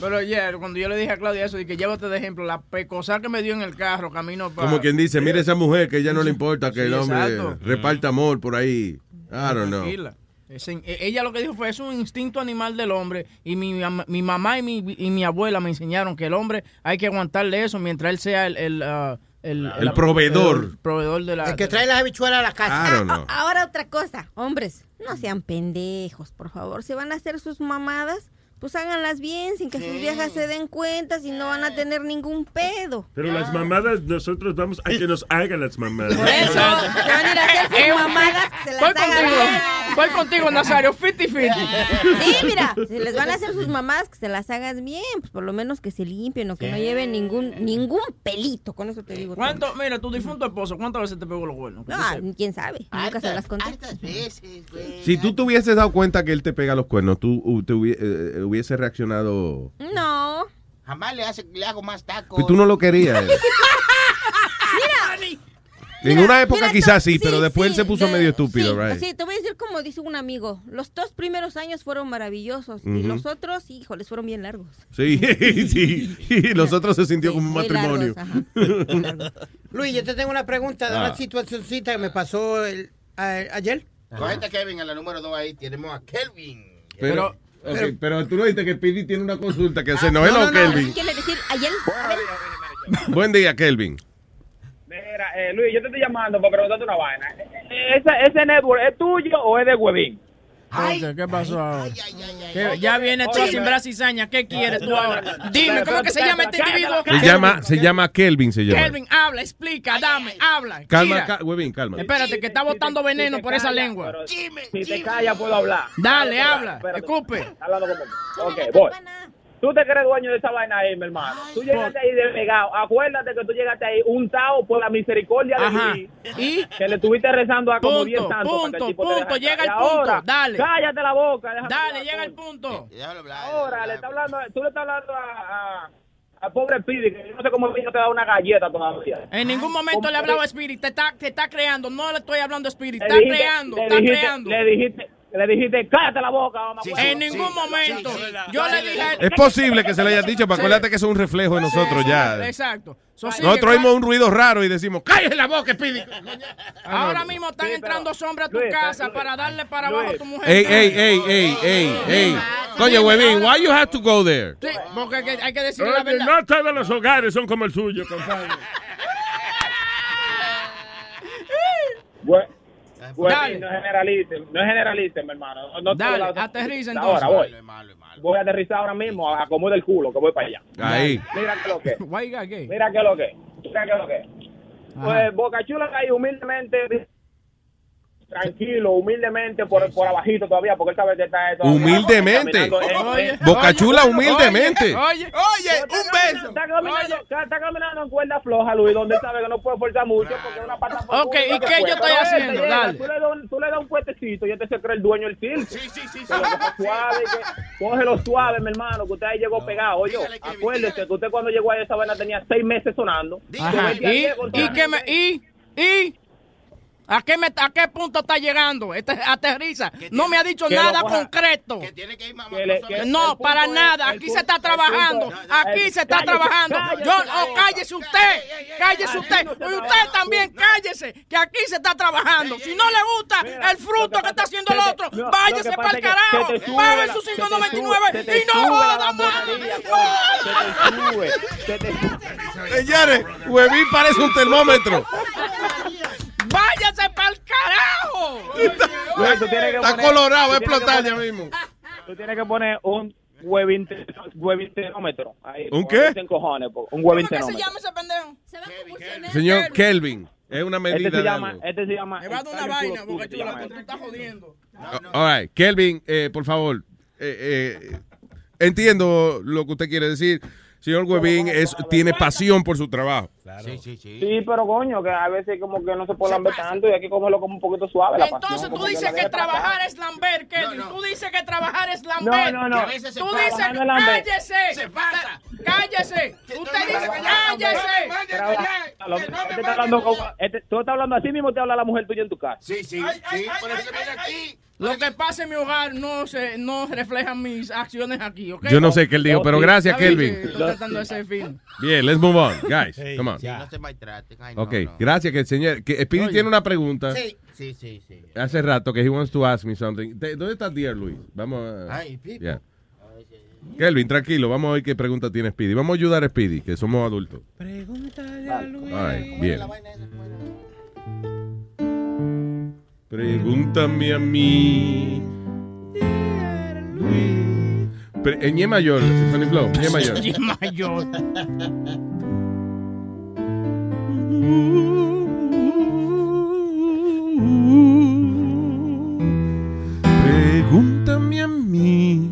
Pero yeah, cuando yo le dije a Claudia eso, dije, llévate de ejemplo, la pecosa que me dio en el carro, camino para... Como quien dice, mire esa mujer que ella no le importa que Sí, el hombre exacto. reparta amor por ahí. I don't know. E- ella lo que dijo fue, es un instinto animal del hombre y mi, mi mamá y mi, y mi abuela me enseñaron que el hombre hay que aguantarle eso mientras él sea el... El, ah, el, El proveedor. el proveedor de la... El que trae las habichuelas a la casa. Don't know. Ahora otra cosa, hombres, no sean pendejos, por favor. Si van a hacer sus mamadas, pues háganlas bien, sin que sus viejas se den cuenta, si no van a tener ningún pedo. Pero las mamadas, nosotros vamos a que nos hagan las mamadas. Por eso, se van a ir a hacer sus Eh, mamadas, que se las Voy hagan contigo, bien. voy contigo, Nazario, 50-50. Sí, mira, si les van a hacer sus mamadas, que se las hagan bien, pues por lo menos que se limpien o que no lleven ningún ningún pelito, con eso te digo. todo. ¿Cuánto, mira, tu difunto esposo, ¿cuántas veces te pegó los cuernos? No, quién sabe, nunca se las conté. Si tú te hubieses dado cuenta que él te pega los cuernos, tú uh, te hubie- eh, hubiese reaccionado. No. Jamás le, hace, le hago más tacos. Pues tú no lo querías. (laughs) eh. En una época mira, quizás to- sí, pero después él se puso de- medio estúpido, sí, right? Sí, te voy a decir como dice un amigo. Los dos primeros años fueron maravillosos y Ujú. los otros, híjoles, fueron bien largos. Sí, (laughs) sí. Y los otros se sintió como un matrimonio. largos, Luis, yo te tengo una pregunta de Ah. una situacióncita que me pasó el- a- ayer. Cogete a Kevin en la número 2 ahí. Tenemos a Kelvin. Pero, pero- pero tú no dijiste que Speedy tiene una consulta que hacer. Ah, no, no, no. Kelvin. ¿Quiere decir ayer? Buen día, Kelvin. Mira, eh, Luis, yo te estoy llamando para preguntarte una vaina. Eh, ¿Ese, ¿Ese network es tuyo o es de Huevín? Entonces, ¿Qué pasó ahora? ¿Qué- ya viene tú Oye, sin brazos y cizaña. ¿Qué quieres tú ahora? Dime, ¿cómo que se llama este individuo? Se llama, se llama Kelvin, se llama. Kelvin, habla, explica, dame, habla. Calma, Tira. ca- Huevín, calma. Espérate, que está botando veneno por esa lengua. Si te callas, puedo hablar. Dale, habla, escupe. Está hablando como- Ok, voy. Tú te crees dueño de esa vaina ahí, mi hermano. Tú llegaste ahí de pegado. Acuérdate que tú llegaste ahí untado por la misericordia de Ajá. Luis. Y Que le estuviste rezando a como Punto, 10 santos. para que el punto, punto, dejara. llega el punto, ahora, dale. Cállate la boca. déjame Dale, hablar, llega el punto. Ahora le está hablando, tú le estás hablando a, a, a pobre Pidi, que yo no sé cómo el niño te da una galleta todavía. En ningún momento ¿Cómo le he hablado a Spirit, te está, te está creando, no le estoy hablando a Spirit, le está dijiste- creando, está dijiste- creando. Le dijiste, le dijiste, cállate la boca, mamá. en ningún momento. Yo le dije Es posible que se le haya dicho, pero Sí. acuérdate que eso es un reflejo de nosotros ya. Exacto. So, Nosotros ¿cuál- oímos un ruido raro y decimos, ¡cállese la boca, Speedy! Ahora mismo están entrando sombras a tu casa para darle para abajo a tu mujer. Ey, ey, ey, ey, ey, ey. Coño, Huevín, why you have to go there? Sí, porque hay que, decirle la verdad. no todos los hogares son como el suyo, compadre. (laughs) Güey, güey, Dale. no generalicen, no generalicen, mi hermano. No, no Dale, aterriza Ahora voy. Voy a aterrizar ahora mismo, acomoda el culo, que voy para allá. Ahí. Mira que lo que. (laughs) Mira que lo que. Mira que lo que. Pues Boca Chula ahí humildemente, tranquilo, humildemente, por, por abajito todavía, porque él sabe que está todavía Humildemente. caminando en- Oye. Boca Chula, humildemente. Oye, oye, un beso. Está caminando, está, está caminando en cuerda floja, Luis, donde él sabe que no puede forzar mucho porque es una pata Ok, ¿y qué yo estoy haciendo? Dale. Tú le, das un, tú le das un puestecito y este se cree el dueño del circo. Sí, sí, sí. suave, que, cógelo suave, mi hermano, que usted ahí llegó pegado. Oye, acuérdese que usted cuando llegó a esa vaina tenía seis meses sonando. Y, que me, y, y, ¿A qué, me- ¿A qué punto está llegando? Este, aterriza. No me ha dicho que nada coja- concreto. Que le- que no, el para punto nada. es- el Aquí punto- se está trabajando. punto- Aquí el- se está cállese, trabajando. cállese, Yo, oh, cállese usted. Cállese usted. Y usted también cállese. Que aquí se está trabajando. Si no le gusta el fruto que está haciendo el otro, no, váyase que para el que carajo. Pague sus se te 5.99 sube- se te y no joda más. Señores, Huevín parece un termómetro. (laughs) Váyase para el carajo. Güey, tú tienes que Está poner- colorado, va a tú tienes que explotar ya poner- mismo. Tú tienes que poner un huevinterómetro. ahí, ¿Un qué? un ¿Cómo que se llama ese pendejo? Señor Kelvin, es una medida Este se llama, este se llama. Me va a dar una vaina, porque tú estás jodiendo. All right. Kelvin, eh, por favor, eh, eh, entiendo lo que usted quiere decir. Señor Huevín es, tiene pasión por su trabajo. Sí, sí, sí. Sí, pero coño, que a veces como que no se puede lamber tanto y hay que comerlo como un poquito suave. La Entonces pasión, tú dices que trabajar es lamber, Kelvin. Tú dices que trabajar es lamber. No, no, no. Tú Que a veces se dices pasa. que No es lamber. cállese. Cállese. Usted dice cállese. Este está hablando con- tú estás hablando así mismo te habla la mujer tuya en tu casa. Sí, sí, sí. Por eso viene aquí. Lo que pasa en mi hogar no se no reflejan mis acciones aquí, ¿ok? Yo no sé qué él dijo, pero gracias, Kelvin. Bien, let's move on, guys. Come on. Sí, no se maltraten. Ay, Ok, no. gracias que el señor, que Speedy Oye. tiene una pregunta. Sí, sí, sí. sí. Hace rato que he wants to ask me something. ¿Dónde está Dear Luis? Vamos a... Ay, Pipo. Yeah. Kelvin, tranquilo, vamos a ver qué pregunta tiene Speedy. Vamos a ayudar a Speedy, que somos adultos. Pregúntale a Luis. Right, bien. Pregúntame a mí. Pre- en ñe mayor, Sonny Flow, ñe mayor. (laughs) Mayor. Pregúntame a mí.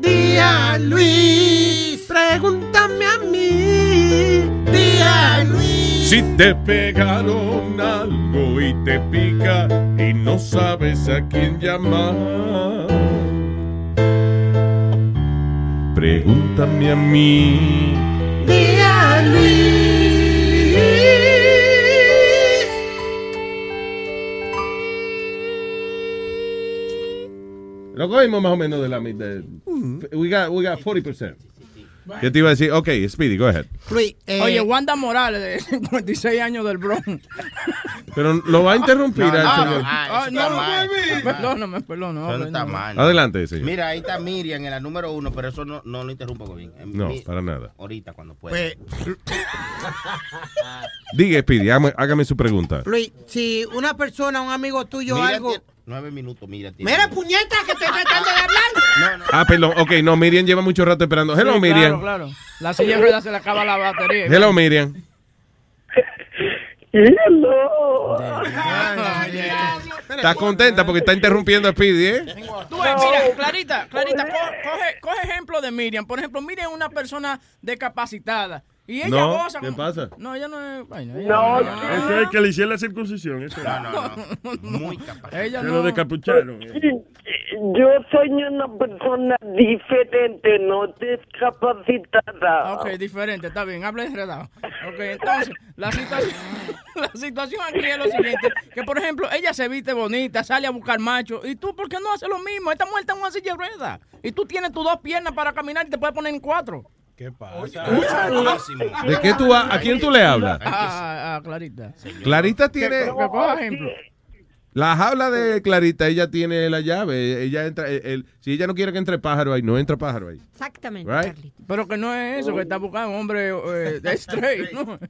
Día Luis, pregúntame a mí. Día Luis. Si te pegaron algo y te pica y no sabes a quién llamar. Pregúntame a mí. Día Luis. Lo cogimos más o menos de la mitad. We got, we got 40%. ¿Qué te iba a decir? Ok, Speedy, go ahead. Luis, eh, Oye, Wanda Morales, de (laughs) 56 años del Bronx. Pero lo va a interrumpir No, al no, señor. ah, Ah, eso no, no. Perdóname, perdóname. Eso está mal. Adelante, señor. Mira, ahí está Miriam en la número uno, pero eso no, no lo interrumpo bien. No, para nada. Ahorita, cuando pueda. Pues, Diga, Speedy, hágame, hágame su pregunta. Luis, si una persona, un amigo tuyo, Mira, algo. Nueve minutos, mira. tiene. Mira, puñeta, que estoy tratando de hablar. (laughs) Ah, perdón. Ok, no, Miriam lleva mucho rato esperando. Hello, Sí, Miriam. Claro, claro. La silla de ruedas se le acaba la batería. Hello, Miriam. ¿Estás contenta porque está interrumpiendo a Speedy, eh? Tú ves, mira, Clarita, Clarita, co- coge, coge ejemplo de Miriam. Por ejemplo, Miriam es una persona discapacitada. Y ella No, goza ¿qué pasa? No, ella no es. vaina, No, no- eso es que le hicieron la circuncisión. Eso No, no, no. Muy capaz. Ella Se no. lo decapucharon. Yo soy una persona diferente, no discapacitada. Ok, diferente, está bien, habla enredado. Ok, entonces, la situación, (laughs) la situación aquí es lo siguiente, que por ejemplo, ella se viste bonita, sale a buscar macho, y tú, ¿por qué no haces lo mismo? Esta mujer está en una silla de ruedas, y tú tienes tus dos piernas para caminar y te puedes poner en cuatro. ¿Qué pasa? ¿De qué tú, ha- a quién tú le hablas? Ah, ah, Clarita. Clarita tiene... Ejemplo. La jaula de Clarita, ella tiene la llave. Ella entra, el- el- si ella no quiere que entre pájaro ahí, no entra pájaro ahí. Exactamente, Right? Pero que no es eso, que está buscando un hombre eh, de straight, ¿no?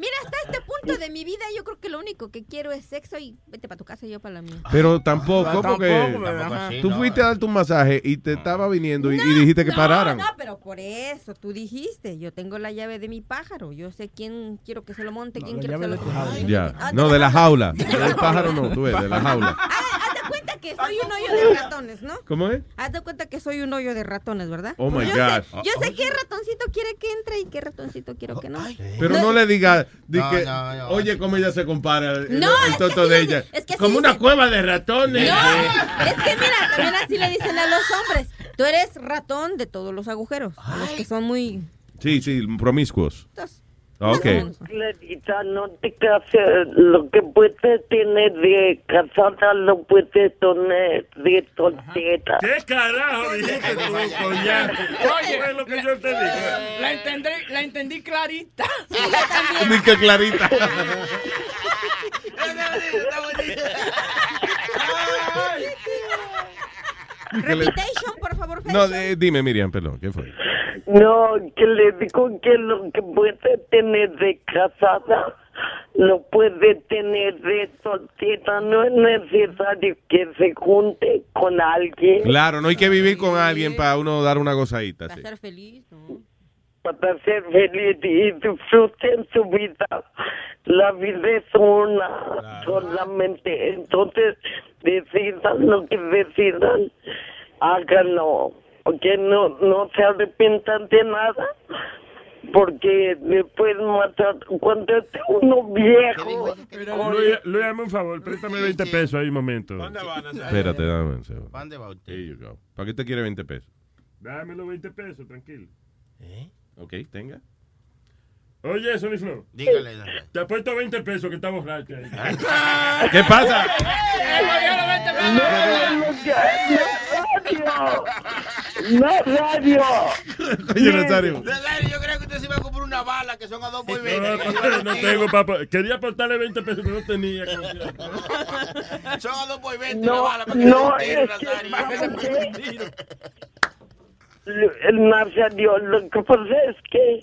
Mira, hasta este punto de mi vida yo creo que lo único que quiero es sexo y vete para tu casa y yo para la mía. Pero tampoco, Tampoco, porque tampoco así, tú no. fuiste a darte un masaje y te estaba viniendo y, y dijiste que no, pararan. No, pero por eso tú dijiste, yo tengo la llave de mi pájaro, yo sé quién quiero que se lo monte, quién quiero que se lo de tu jaula. Ya. Ah, No, de la jaula. (laughs) Del pájaro no, tú ves, de la jaula. Que soy un hoyo de ratones, ¿no? ¿Cómo es? Haz de cuenta que soy un hoyo de ratones, ¿verdad? Oh, Pues my yo God. Sé, yo sé qué ratoncito quiere que entre y qué ratoncito quiero que no. Pero no le digas, di No, que, no, no. oye, cómo ella se compara, el, No, el es que toto de ella. es que Como una cueva de ratones. No, es que mira, también así le dicen a los hombres. Tú eres ratón de todos los agujeros, a los que son muy... Sí, sí, promiscuos. Entonces, Ok. Clarita, no te cases. Lo que puedes tener de casada lo puedes tener de soltera. ¿Qué carajo dijiste tú, coñac? Oye. Fue lo que yo te dije. La entendí, la entendí clarita. Ni que clarita. (laughs) Que le- (laughs) Reputation, por favor, No, eh, dime, Miriam, perdón, ¿qué fue? No, que le digo que lo que puede tener de casada lo puede tener de soltera. No es necesario que se junte con alguien Claro, no hay que vivir con alguien para uno dar una gozadita. sí. Ser feliz, ¿no? para ser feliz y disfruten su vida. La vida es una solamente. Entonces, decidan lo que decidan, háganlo. Porque no, no se arrepientan de nada. Porque después matar, cuando esté uno viejo, Luis, Luis, hazme un favor, préstame 20 pesos ahí un momento. Espérate, dame un segundo. ¿Para qué te quiere 20 pesos? Dame los 20 pesos, tranquilo. Ok, tenga. Oye, Sony Flow. Dígale. Te apuesto 20 pesos que está borracho ahí. (laughs) ¿Qué pasa? no radio. Oye, Nazario. Yo creo que usted se iba a comprar una bala que son a dos por No, papá, no tengo papá. Quería aportarle 20 pesos, pero no tenía. (laughs) Son a dos por 20 No, la bala para que no, se es tiro. el Nazario, lo que pasa es que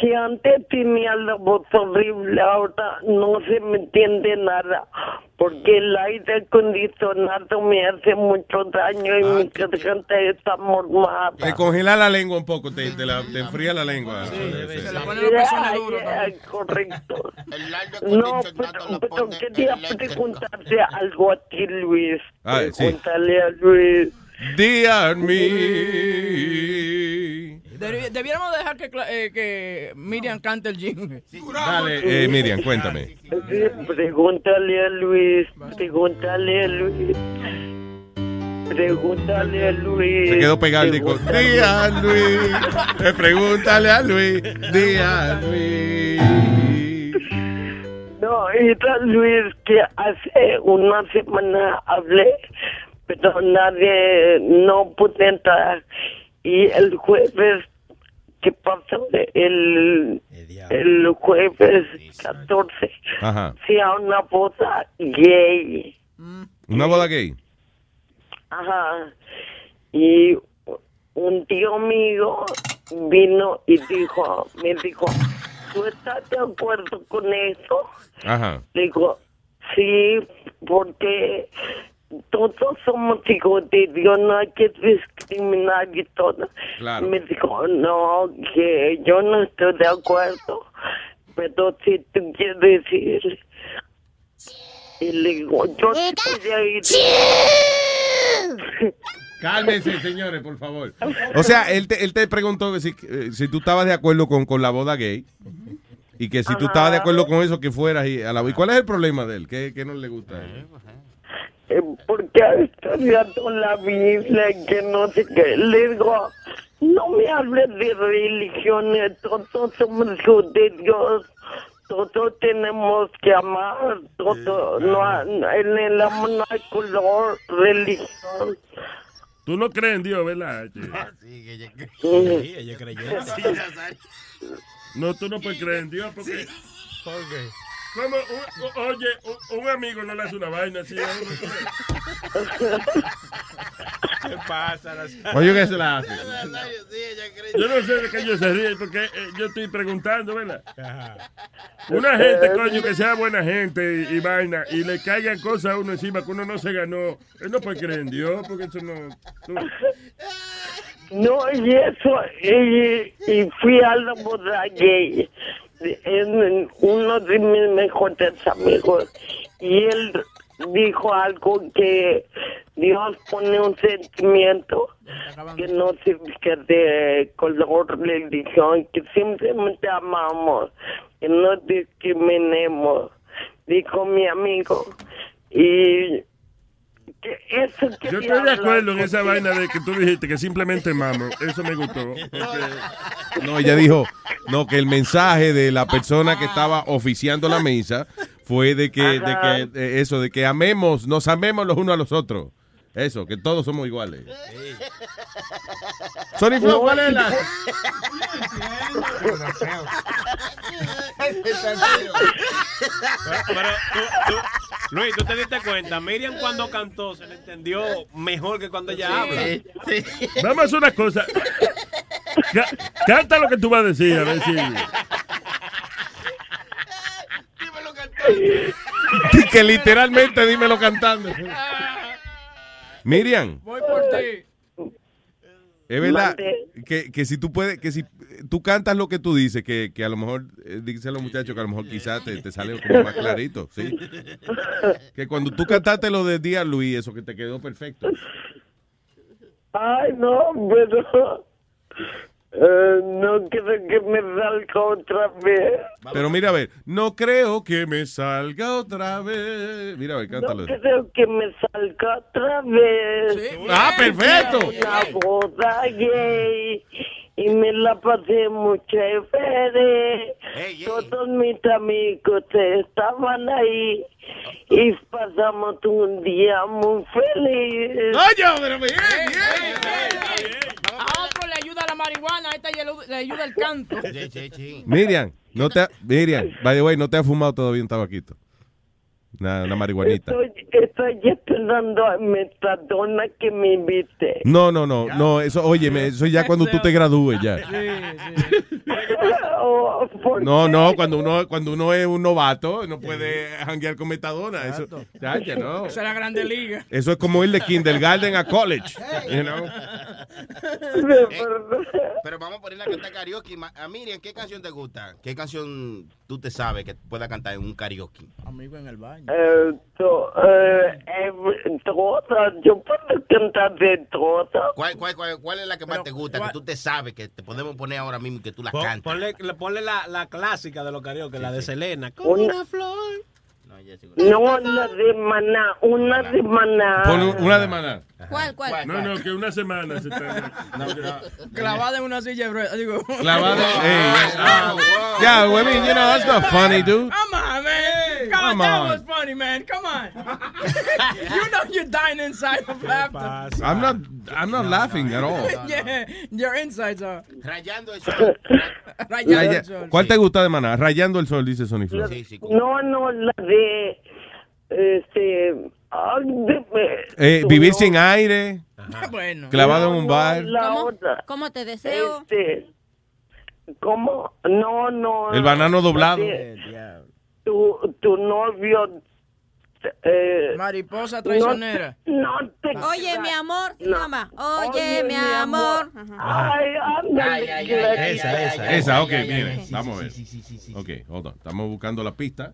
si antes tenía la voz horrible, ahora no se me entiende nada, porque el aire acondicionado me hace mucho daño y mi garganta está mormada. Te congela la lengua un poco, te, te, la, te enfría la lengua. Ya, ya, correcto. (laughs) No, pero, pero quería preguntarte algo a ti, Luis. Ah, sí. Pregúntale a Luis. Día en mí. Debi- Debiéramos dejar que, eh, que Miriam cante el jingle. Dale, eh, Miriam, cuéntame. Pregúntale a Luis, pregúntale a Luis. Pregúntale a Luis. Se quedó pegado el disco. Pregúntale- Día Luis. Eh, Pregúntale a Luis. Día Luis. No, era Luis que hace una semana hablé, pero nadie, no pude entrar. Y el jueves, ¿qué pasó? El, el jueves 14, Ajá. fui a una boda gay. ¿Una boda gay? Ajá. Y un tío mío vino y dijo, me dijo, ¿tú estás de acuerdo con eso? Ajá. Digo, sí, porque todos somos hijos de Dios, no hay que discriminar y todo. Claro. Me dijo, no, que yo no estoy de acuerdo, pero si tú quieres decir. Y le digo, yo sí voy a ir. (laughs) Cálmense, señores, por favor. (laughs) O sea, él te, él te preguntó que si, eh, si tú estabas de acuerdo con, con la boda gay y que si tú Ajá. estabas de acuerdo con eso, que fueras y a la ¿Y cuál es el problema de él? ¿Qué, qué no le gusta? a él? Eh, porque ha estudiado la Biblia y que no sé qué. Le digo, no me hables de religiones, todos somos hijos de Dios, todos tenemos que amar, todos, no, hay- en el amor no hay color, religión. Tú no crees en Dios, ¿verdad? Sí, ella Sí, ella Sí, Nazario. No, tú no puedes creer en Dios porque... ¿Cómo? Un- o- oye, un, un amigo no le hace una vaina así. a uno. ¿Qué pasa? (laughs) Oye, que se la hace. Yo no sé de qué ellos se ríen porque eh, yo estoy preguntando, ¿verdad? Una gente, coño, que sea buena gente y, y vaina y le caigan cosas a uno encima que uno no se ganó. Él no puede creer en Dios porque eso no... no- No, y eso, y, y fui a la boda en uno de mis mejores amigos, y él dijo algo que Dios pone un sentimiento que no significa de color, religión, que simplemente amamos, que no discriminemos, dijo mi amigo, y eso que Yo estoy de acuerdo en esa vaina de que tú dijiste que simplemente mamo. Eso me gustó. No, ella dijo, no, que el mensaje de la persona que estaba oficiando la misa fue de que, de que eh, eso, de que amemos, nos amemos los unos a los otros. Eso, que todos somos iguales. Sony Flow, ¿cuál es la? (laughs) Pero tú, tú- Luis, tú te diste cuenta, Miriam cuando cantó se le entendió mejor que cuando ella habla. Vamos a hacer una cosa. Ca- Canta lo que tú vas a decir, a ver si. Y que literalmente dímelo cantando. Miriam, Voy por ti. es verdad que, que si tú puedes, que si tú cantas lo que tú dices, que, que a lo mejor, eh, dice a los muchachos que a lo mejor quizás te, te sale (laughs) como más clarito, ¿sí? Que cuando tú cantaste lo de Día Luis, eso que te quedó perfecto. Ay, no, pero eh, no quiero que me salga otra vez. Pero mira, a ver, no creo que me salga otra vez. Mira, a ver, cántalo. No creo que me salga otra vez. Ah, perfecto. Una boda gay y me la pasé muy chévere. Todos mis amigos estaban ahí y pasamos un día muy feliz. Oye, pero bien, A otro le ayuda la marihuana, a esta le le ayuda el canto. Miriam, no te, ha- Miriam, by the way, no te has fumado todavía un tabaquito. Una, una marihuanita. Estoy, estoy esperando a Metadona que me invite. No, no, no, no, eso, óyeme, eso ya cuando tú te gradúes ya. (laughs) Oh, ¿por No, qué? no, cuando uno, cuando uno es un novato, no puede janguear con metadona. Eso, ya, ya no. (laughs) Esa es la grande liga. Eso es como ir de kindergarten a college. you know? (laughs) Pero vamos a poner la cantar karaoke. A Miriam, ¿qué canción te gusta? ¿Qué canción tú te sabes que pueda cantar en un karaoke? Amigo en el baño. Eh, to- eh, eh, todas, yo puedo cantar de todas. ¿Cuál, cuál, cuál, cuál es la que más te gusta? Que tú te sabes, que te podemos poner ahora mismo y que tú la Pon- cantas. Ponle, le- ponle la, la clásica de los karaoke, la de Selena. Una- flor. No, una de maná, una de maná. Pon un- una de maná. ¿Cuál, cuál? No, no, que una semana se está. Clavada en una silla de ruedas. Digo. Clavado. Hey, ah, yeah, I mean, you know, that's not funny, dude. Come that on. was funny, man. Come on. (laughs) you know you're dying inside of laughter. I'm not, I'm not laughing at all. yeah, your insides are. Rayando el sol. (laughs) Rayando Raya- el sol. ¿Cuál te gusta de maná? Rayando el sol, dice Sony Flow. No, no, la de. Este. Eh, vivir sin aire, (laughs) bueno. clavado en un bar. La ¿Cómo? ¿Cómo te deseo? Este. ¿Cómo? No, no. El banano doblado. de- Tu, tu novio. Eh, Mariposa traicionera. No, no te. Oye, mi amor, No. mamá. Oye, mi amor. Ay, ándale. Esa, esa. Esa, ok, bien. Vamos a ver. Ok, hold on. Estamos buscando la pista.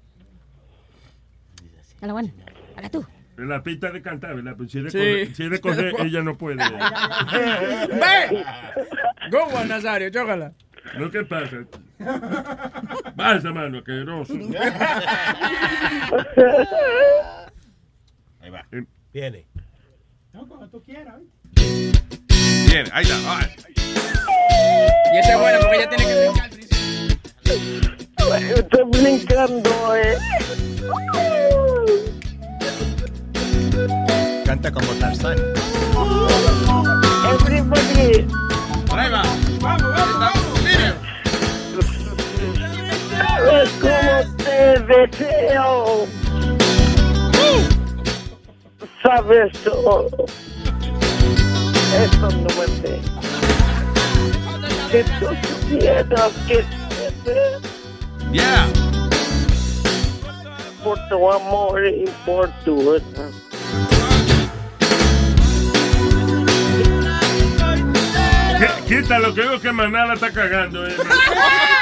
A la buena. Haga tú. La pista de cantar, ¿verdad? Pues si es de Sí. si (laughs) ella no puede. (laughs) Ve. Go Nazario, chócala. ¿No qué pasa? Pasa, mano, asqueroso. Ahí va. Eh, Viene. No, cuando tú quieras. Bien, ahí está. All right. Y esa es buena porque ella tiene que brincar. Estoy brincando, eh. Canta como Tarzán. Everybody. Ahí va. Vamos, vamos. ¿Sabes cómo te deseo? Sabes todo. Eso no me sé. Que tú supieras que te Yeah. por tu amor y por tu Qu- Quítalo, digo que Manala está cagando. Eh. (laughs)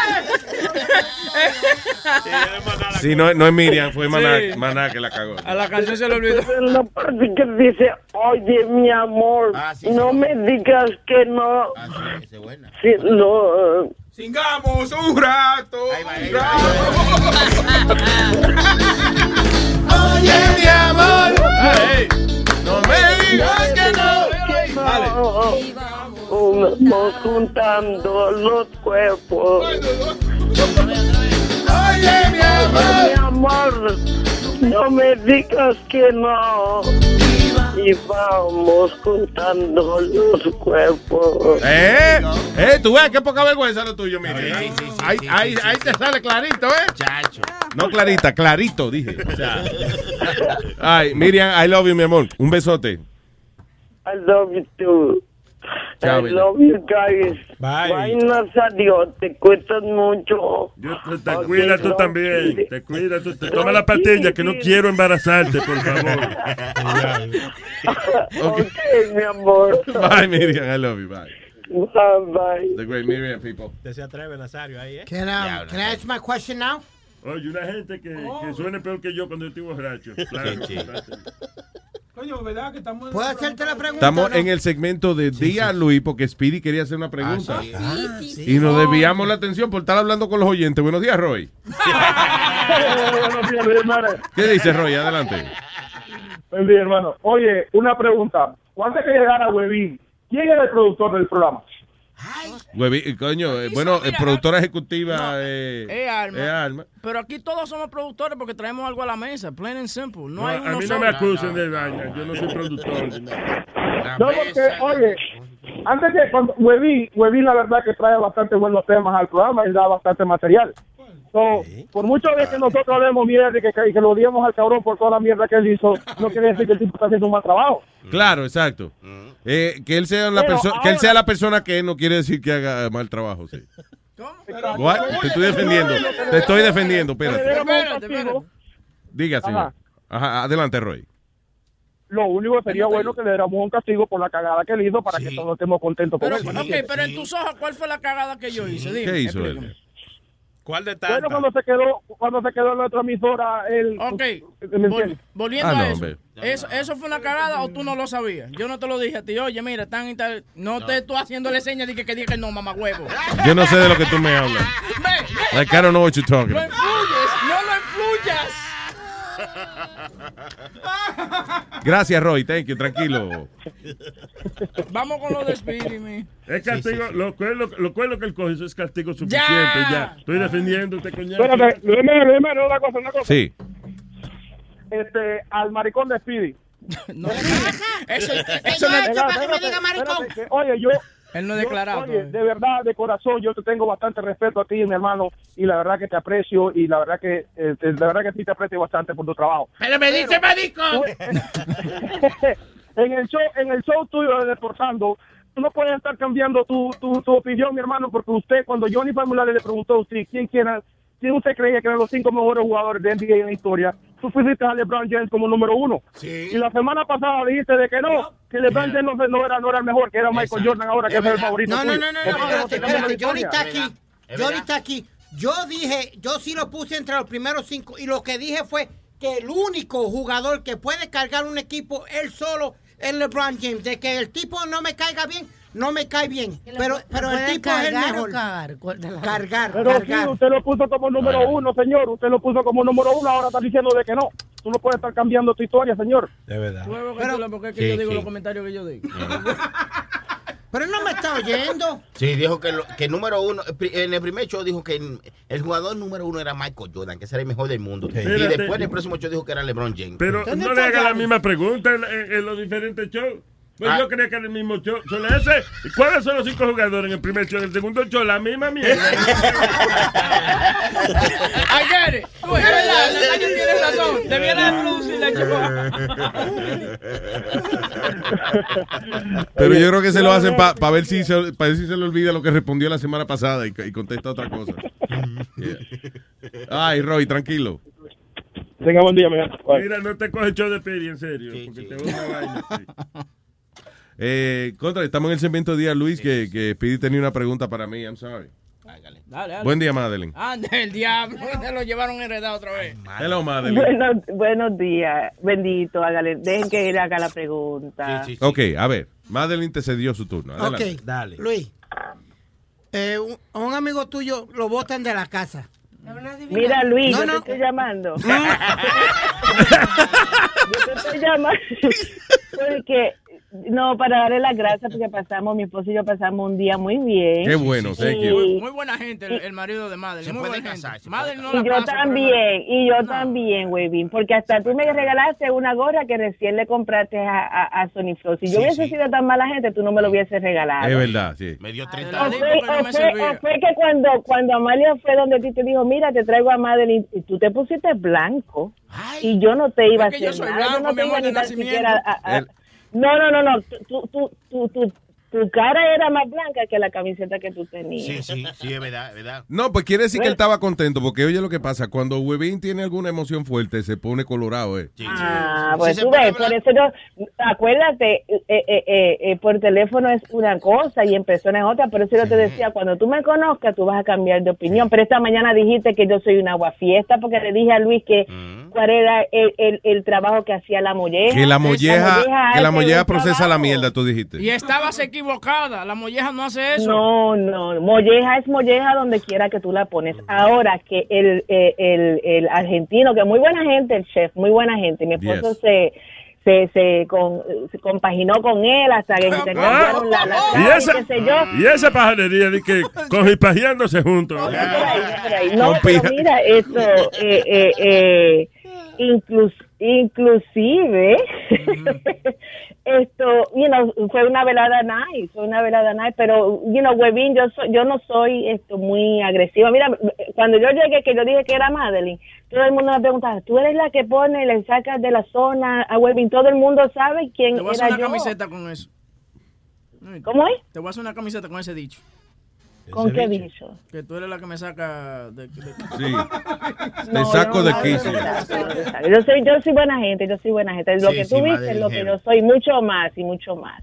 Sí, no, no es Miriam, fue Maná, Sí. Maná que la cagó. A la canción se le olvidó. En la parte que dice, oye, mi amor, no me digas que no. Sí, no. Singamos un rato. un rato. Oye, mi amor. no me digas que no. Vamos juntando los cuerpos. Oye, mi amor. Mi amor, no me digas que no. Y vamos juntando los cuerpos. Eh, eh, tú ves qué poca vergüenza lo tuyo, mire. ahí, ahí, ahí te sale clarito, ¿eh? Chacho. No clarita, clarito, dije. O sea. (laughs) Ay, Miriam, I love you, mi amor. Un besote. I love you too. I love you guys. Bye. Vainas adiós, te cuestas mucho. Te, te cuida tú también. Te cuida tú. Te toma la pastilla que no quiero embarazarte, por favor. (laughs) ok, mi amor. Bye, Miriam, I love you. Bye. Bye, bye. The great Miriam people. Usted se atreve, Nazario, ahí, ¿eh? Can, um, can I ask my question now? Oye, una gente que, que suene peor que yo cuando yo estoy borracho. (laughs) Claro. Coño, ¿verdad que estamos ¿Puedo hacerte la pregunta? Estamos no? en el segmento de Día Luis porque Speedy quería hacer una pregunta. Ah, sí, sí, Y nos desviamos la atención por estar hablando con los oyentes. Buenos días, Roy. (laughs) Buenos días, Luis, hermano. ¿Qué dice Roy? Adelante. Buen día, hermano. Oye, una pregunta. ¿Cuándo que llegara Webin? ¿Quién era el productor del programa? Huevi- coño, eh, bueno, eh, productora ejecutiva eh, Es Alma. es Alma. Pero aquí todos somos productores porque traemos algo a la mesa, plain and simple. No, No, hay a mí no me acusen de vaina. Yo no soy productor. No, porque, oye, antes que cuando Webin, Webin la verdad que trae bastante buenos temas al programa y da bastante material. So, por mucho de que nosotros hablemos mierda y que, lo odiemos al cabrón por toda la mierda que él hizo, no quiere decir que el tipo está haciendo un mal trabajo. Claro, exacto. Eh, que él sea la persona, que él ahora- sea la persona que no quiere decir que haga mal trabajo, sí. Te estoy defendiendo. Te estoy defendiendo, espérate. Diga, señor. Ajá, adelante, Roy. Lo único que sería bueno que le diéramos un castigo por la cagada que él hizo para que todos estemos contentos con Pero, él. ok, pero en tus ojos, ¿cuál fue la cagada que yo hice? Dime, ¿Qué hizo explícame. él? ¿Cuál de Bueno, cuando se quedó, cuando se quedó en la otra emisora, él... Ok, ¿me entiendes? Volviendo Ah, no, a eso, eso, ¿eso fue una cagada o tú no lo sabías? Yo no te lo dije a ti, oye, mira, están y tal- no, te estoy haciéndole señas de que, que dije no, mamá huevo. (laughs) Yo no sé de lo que tú me hablas. Like, I don't know what you're talking Lo about. influyes, no lo influyas. Gracias, Roy. Thank you. Tranquilo. Vamos con lo de Speedy, mi. Es castigo, Lo, cuernos, lo cuernos que él coge, eso es castigo suficiente. Ya. Ya. Estoy defendiendo coñazo. Espérate, dime, no, una cosa, una cosa. Sí. Este, al maricón de Speedy. (laughs) Eso, eso no es para que me diga maricón. Espérate, que, Oye, yo... Él no declarado. Oye, de verdad, de corazón, yo te tengo bastante respeto a ti, mi hermano, y la verdad que te aprecio, y la verdad que, eh, te- la verdad que sí te aprecio bastante por tu trabajo. Pero me dice maricón. (laughs) en el show, en el show tuyo de Deportando, tú no puedes estar cambiando tu, tu, tu opinión, mi hermano, porque usted, cuando Johnny Formulari le preguntó a usted quién, quiera, quién usted creía que eran los cinco mejores jugadores de NBA en la historia, tú fuiste a LeBron James como número uno. Y la semana pasada dijiste de que no, que LeBron James no, no era, no era el mejor, que era Michael Jordan ahora, que es el favorito. No, no, no, no, ¿Por no, qué espérate, espérate. Johnny está aquí. Johnny está aquí. Yo dije, yo sí lo puse entre los primeros cinco y lo que dije fue que el único jugador que puede cargar un equipo él solo es LeBron James. De que el tipo no me caiga bien, no me cae bien. Pero, pero el tipo es el cargar Cargar, Pero sí, cargar. usted lo puso como número uno, señor. Usted lo puso como número uno, ahora está diciendo de que no. Tú no puedes estar cambiando tu historia, señor. De verdad. Pero, porque es que Sí, yo digo sí. los comentarios que yo digo. (laughs) Pero él no me está oyendo. Sí, dijo que, lo- que número uno, en el primer show dijo que el jugador número uno era Michael Jordan, que era el mejor del mundo. Y después en el próximo show dijo que era LeBron James. Pero no le haga la misma pregunta en, en- en los diferentes shows. Pues Ah. yo creía que era el mismo show. Solo ese. ¿Y ¿Cuáles son los cinco jugadores en el primer show? En el segundo show, la misma mierda. (laughs) I get it. Tú, es verdad, tiene razón. Debiera producir la Pero yo creo que se lo hacen para ver, si se, pa ver si se le olvida lo que respondió la semana pasada y, y contesta otra cosa. Yeah. (laughs) Ay, Roy, tranquilo. Tenga buen día, mi gente. Bye. Mira, no te coge show de peri, en serio. porque te una vaina. sí. (laughs) Eh, contra, estamos en el segmento de día, Luis, que, que Speedy tenía una pregunta para mí. I'm sorry. Dale, dale. Buen día, Madeline. Ande, el diablo. Se lo llevaron heredado otra vez. Hello, Madeline. Buenos, buenos días, bendito, hágale, dejen que él haga la pregunta. Ok, a ver. Madeline te cedió su turno. Adelante. Ok, Dale. Luis, eh, un, un amigo tuyo lo botan de la casa. Mira, Luis, No, yo no. te estoy llamando. yo te estoy llamando. (laughs) (laughs) Porque, no, para darle las gracias porque (laughs) pasamos, mi esposo y yo pasamos un día muy bien. Qué bueno, thank you. Muy, muy buena gente, el, el marido de Madeline. Muy buena gente. Madeline no Y la yo también, y yo también, Webin, porque hasta tú me regalaste una gorra que recién le compraste a, a, a Sony Flow. Si yo Sí, hubiese sí. sido tan mala gente, tú no me lo hubieses regalado. Es verdad, sí. Me dio O fue, o fue- fue que cuando, cuando Amalia fue donde ti te dijo, mira, te traigo a Madeline, y tú te pusiste blanco, y yo no te iba a hacer yo soy nada, yo blanco, no mi te iba amor, ni de tan nacimiento. siquiera a- a- El- No, no, no, no, tu, tu, tu, tu, cara era más blanca que la camiseta que tú tenías. Sí, sí, sí, es verdad, es verdad. No, pues quiere decir que él estaba contento, porque oye lo que pasa, cuando Webin tiene alguna emoción fuerte, se pone colorado, eh. Ah, pues tú ves, por eso yo, acuérdate, eh, eh, eh, eh, por teléfono es una cosa y en persona es otra, por eso yo te decía, cuando tú me conozcas, tú vas a cambiar de opinión, pero esta mañana dijiste que yo soy una aguafiesta porque le dije a Luis que cuál era el, el, el trabajo que hacía la molleja. Que la molleja, que la molleja procesa la mierda, tú dijiste. Y estabas equivocada. La molleja no hace eso. No, no, molleja es molleja donde quiera que tú la pones. Ahora que el, eh, el, el argentino, que muy buena gente, el chef, muy buena gente, mi esposo Yes. se, se, se, con, se compaginó con él hasta que intercambiaron la, la Y cara y esa, qué sé yo. y esa pajarería de que (laughs) cogipajeándose juntos. Ahí. No, pero mira, esto, eh, eh, eh, (laughs) inclus- inclusive, (laughs) esto, you know, fue una velada nice, fue una velada nice, pero, you know, Webin, yo, soy, yo no soy esto muy agresiva. Mira, cuando yo llegué, que yo dije que era Madeline, todo el mundo me preguntaba, tú eres la que pone, le sacas de la zona a Webin, todo el mundo sabe quién Te voy a hacer una yo. camiseta con eso. ¿Cómo es? Te voy a hacer una camiseta con ese dicho. ¿Con qué dicho? Que tú eres la que me saca de... de- Sí. (laughs) No, saco yo de quicio. Yo soy, yo soy buena gente, yo soy buena gente. Lo Sí, que sí, tú viste madre es lo que yo soy, mucho más y mucho más.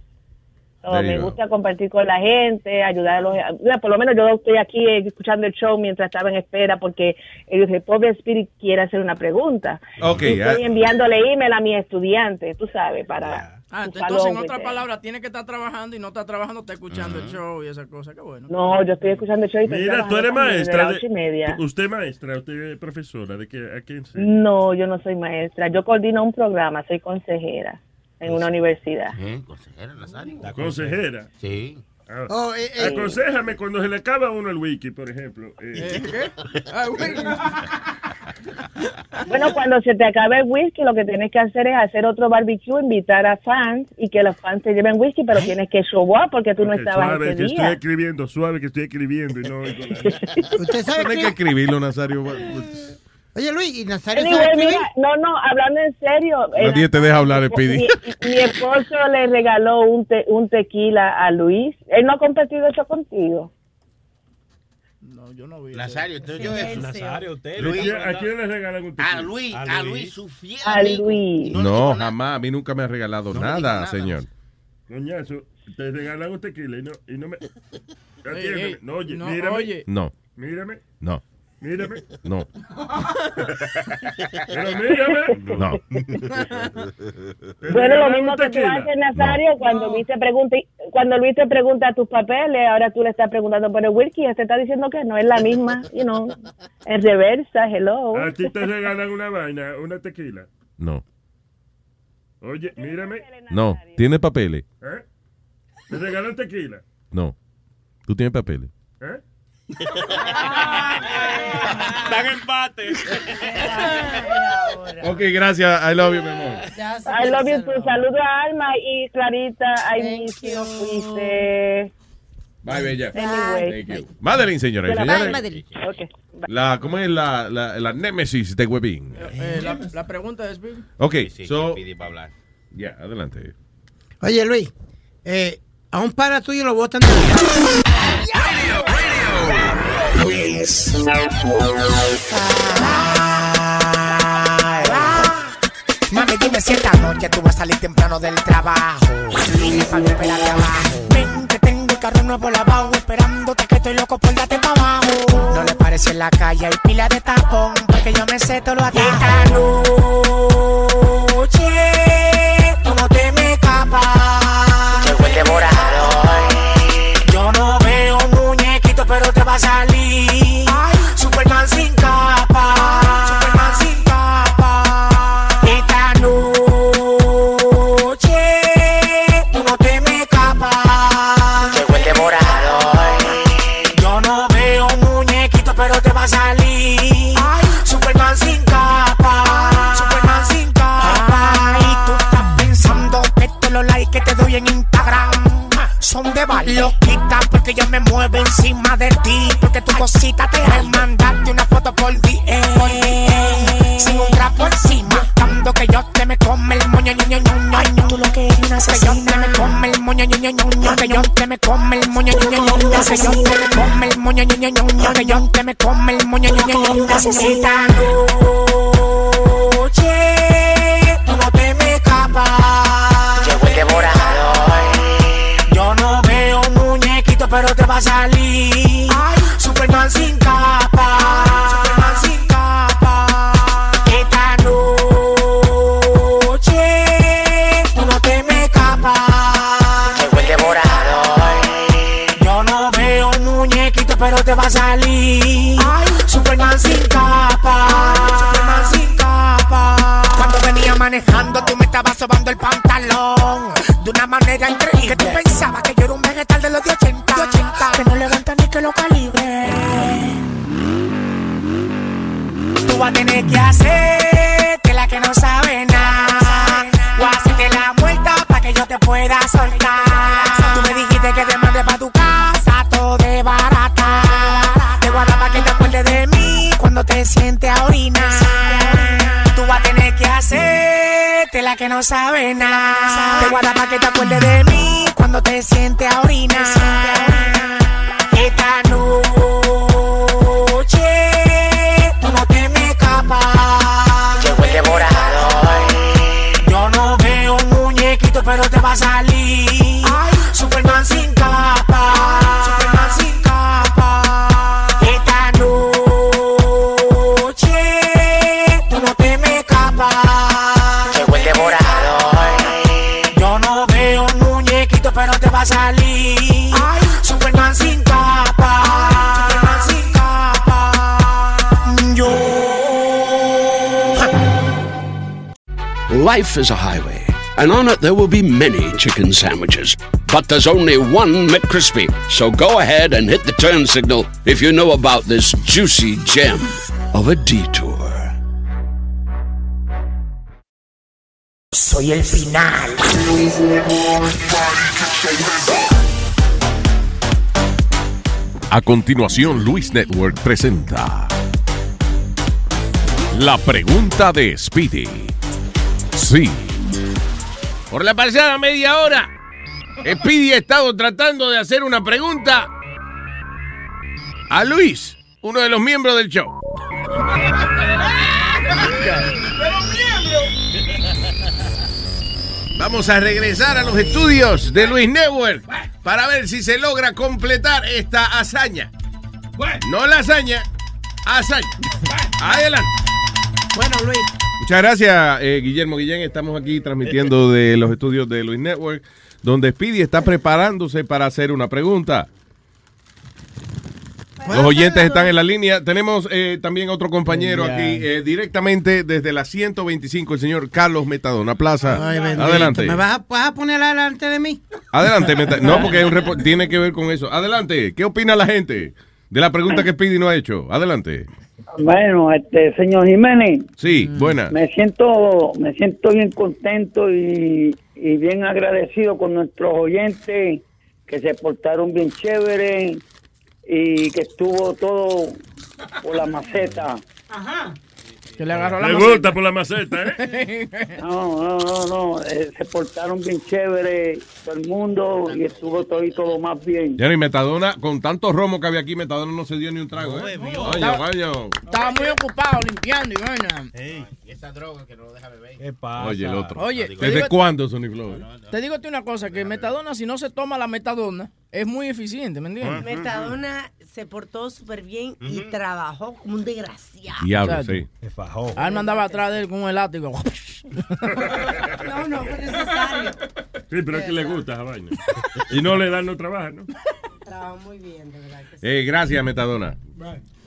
So, me gusta compartir con la gente, ayudar a los... mira, Por lo menos yo estoy aquí eh, escuchando el show mientras estaba en espera porque el, el pobre Spirit quiere hacer una pregunta. Ok, Y estoy ah. enviándole email a mis estudiantes, tú sabes, para... Ah, to entonces, en follow otras with palabras, tiene que estar trabajando y no está trabajando, está escuchando el show y esas cosas. Qué bueno. No, yo estoy escuchando el show y estoy Mira, tú eres maestra. las de- ocho y media. usted es maestra, usted es profesora. ¿De qué? ¿A quién se? No, yo no soy maestra. Yo coordino un programa, soy consejera en una universidad. ¿Eh? ¿Consejera, Nazario? Consejera. Sí. Ah, Oh, eh, eh. Aconsejame cuando se le acaba a uno el wiki, por ejemplo. Eh, (laughs) Bueno, cuando se te acabe el whisky, lo que tienes que hacer es hacer otro barbecue, invitar a fans y que los fans te lleven whisky, pero tienes que show up porque tú no estabas suave, ese que estoy escribiendo, suave que estoy escribiendo y no oigo (laughs) nada. ¿Usted sabe Tienes que que... escribirlo, Nazario. Oye, Luis, ¿y Nazario Anyway, sabe escribir? mira, no, no, hablando en serio. eh, Nadie te deja hablar, Speedy. Mi, mi esposo le regaló un, te- un tequila a Luis. Él no ha compartido eso contigo. Nazario, usted yo eso. Nazario, usted. ¿A quién- ¿A quién le regalan un A Luis, A a Luis. Luis, su fiel A. Luis. No, jamás. A mí nunca me ha regalado nada, señor. Coñazo, te regalan un tequila y no, y no me... Ey, no, oye, no, mírame. oye. No, Mírame, no, mírame. no, Pero mírame. no. Bueno, lo mismo que tú tequila. haces, Nazario, cuando Luis te pregunta, cuando Luis te pregunta tus papeles, ahora tú le estás preguntando por el whisky, este está diciendo que no es la misma, you know, en reversa, hello. A ti te regalan una vaina, una tequila. No, Oye, mírame. no. ¿Tienes papeles? ¿Eh? ¿Te regalan tequila? No. ¿Tú tienes papeles? ¿Eh? (laughs) Dan empate. (laughs) Ok, gracias. I love you, mi amor. I love you too. Saludo a Alma y Clarita. I miss you, fuiste. Bye, bella. Anyway. Thank you. Madeline, señores. Madeline. Okay. La, ¿Cómo es la, la, la némesis de Webin? Eh, la, la pregunta es, Bill. Ok, Sí, so... Speedy para hablar. Ya, adelante. Oye, Luis, eh, a un para tuyo lo botan de Mami, dime si esta noche tú vas a salir temprano del trabajo. Vine pa' esperar de abajo. Ven que tengo el carro nuevo lavado, esperándote que estoy loco por darte pa' abajo. No le parece en la calle, hay pila de tapón, porque yo me sé todo lo atajos. Cosita te me mandaste una foto por DM. Sin un trapo encima. Cuando que yo te me come el moño, ño, ño. Tú lo que eres una Que yo te me come el moño, ño, ño. Que yo te me come el moño, ño, ño, ño, ño. Que yo te me come el moño, ño, ño. Que yo te me come el moño, ño, ño, ño, ño. Esta noche tú no te me escapas. Llegó el devorador. Yo no veo muñequito, pero te va a salir. A salir. Superman sin capa. Superman sin capa. Cuando venía manejando, tú me estabas sobando el pantalón. De una manera increíble. Que tú pensabas que yo era un vegetal de los de 80. de 80, que no levanta ni que lo calibre. Tú vas a tener que hacerte no sabe nada. Te guarda para que te acuerdes de mí cuando te sientes a orinar. Esta noche tú no te me escapas. Llegó el devorador. Yo no veo un muñequito, pero te va a salir. Life is a highway, and on it there will be many chicken sandwiches. But there's only one McCrispy. So go ahead and hit the turn signal if you know about this juicy gem of a detour. Soy el final. A continuación, Luis Network presenta La pregunta de Speedy. Sí. Por la pasada media hora, Speedy ha estado tratando de hacer una pregunta a Luis, uno de los miembros del show. Vamos a regresar a los estudios de Luis Network para ver si se logra completar esta hazaña. No la hazaña, hazaña. Adelante. Bueno, Luis. Muchas gracias, eh, Guillermo Guillén. Estamos aquí transmitiendo de los estudios de Luis Network, donde Speedy está preparándose para hacer una pregunta. Los oyentes están en la línea. Tenemos eh, también otro compañero aquí, eh, directamente desde la 125, el señor Carlos Metadona Plaza. Ay. Adelante. ¿Me vas a, vas a poner adelante de mí? Adelante, no, porque hay un tiene que ver con eso. Adelante, ¿qué opina la gente de la pregunta que Speedy no ha hecho? Adelante. Bueno, este señor Jiménez, Sí, buena. me siento me siento bien contento y, y bien agradecido con nuestros oyentes que se portaron bien chévere y que estuvo todo por la maceta. Ajá. Que le agarró la Le maceta. gusta por la maceta, ¿eh? (laughs) No, no, no, no, eh, se portaron bien chévere todo el mundo y estuvo todo y todo más bien. Ya ni Metadona, con tanto romo que había aquí, Metadona no se dio ni un trago. ¿eh? Vaya, vaya. Estaba muy ocupado limpiando y vaina. Y esa droga que no lo deja beber. ¿Qué pasa? Oye, el otro. Oye, ¿desde digo- cuándo, Sony Flow? Te digo una cosa, que metadona, si no se toma la metadona, es muy eficiente, ¿me entiendes? Metadona se portó súper bien y trabajó como un desgraciado. Diablo, sí. Se fajó. Alma andaba atrás de él con un elástico. (laughs) No, no fue necesario. Sí, pero es que le gusta esa vaina. Y no le dan no trabajo, ¿no? Trabajó muy bien, de verdad. que sí. Eh, gracias, Metadona.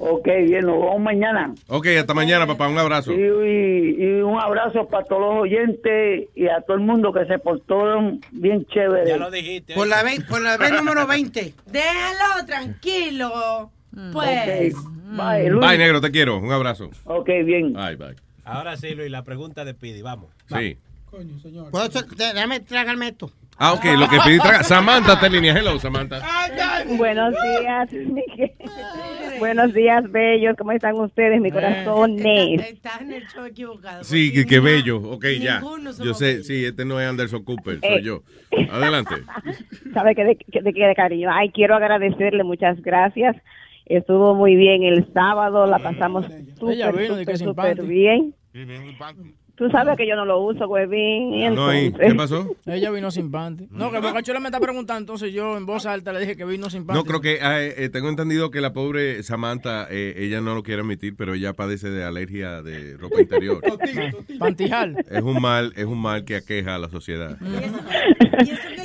Ok, bien, nos vemos mañana. Ok, hasta mañana, papá. Un abrazo. Y, y- y un abrazo para todos los oyentes y a todo el mundo que se portaron bien chévere. Ya lo dijiste. Por la, ve- por la vez número 20. (laughs) Déjalo tranquilo. Pues. Bye, Luis. Bye, negro, te quiero. Un abrazo. Ok, bien. Bye, bye. Ahora sí, Luis, la pregunta de Pidi, vamos. Sí. ¿Puedo hacer- déjame tragarme esto. Ah, ok, lo que pedí traga. Samantha está en línea. Hello, Samantha. Buenos días, Miguel. (laughs) Buenos días, bellos. ¿Cómo están ustedes, mi corazón? Estás en el show equivocado. Sí, que, que bello. Ok, ya. Yo sé, sí, este no es Anderson Cooper, soy Eh. yo. Adelante. (laughs) ¿Sabe qué de, qué- de cariño? Ay, quiero agradecerle, muchas gracias. Estuvo muy bien el sábado, la pasamos súper, súper, bien. Tú sabes que yo no lo uso, huevín. y No, ¿y entonces- qué pasó? (laughs) Ella vino sin panty. No, que Bocachula me está preguntando, entonces yo en voz alta le dije que vino sin panty. No, creo que ah, eh, tengo entendido que la pobre Samantha, eh, ella no lo quiere admitir, pero ella padece de alergia de ropa interior. (laughs) Pantijal. es un mal, es un mal que aqueja a la sociedad.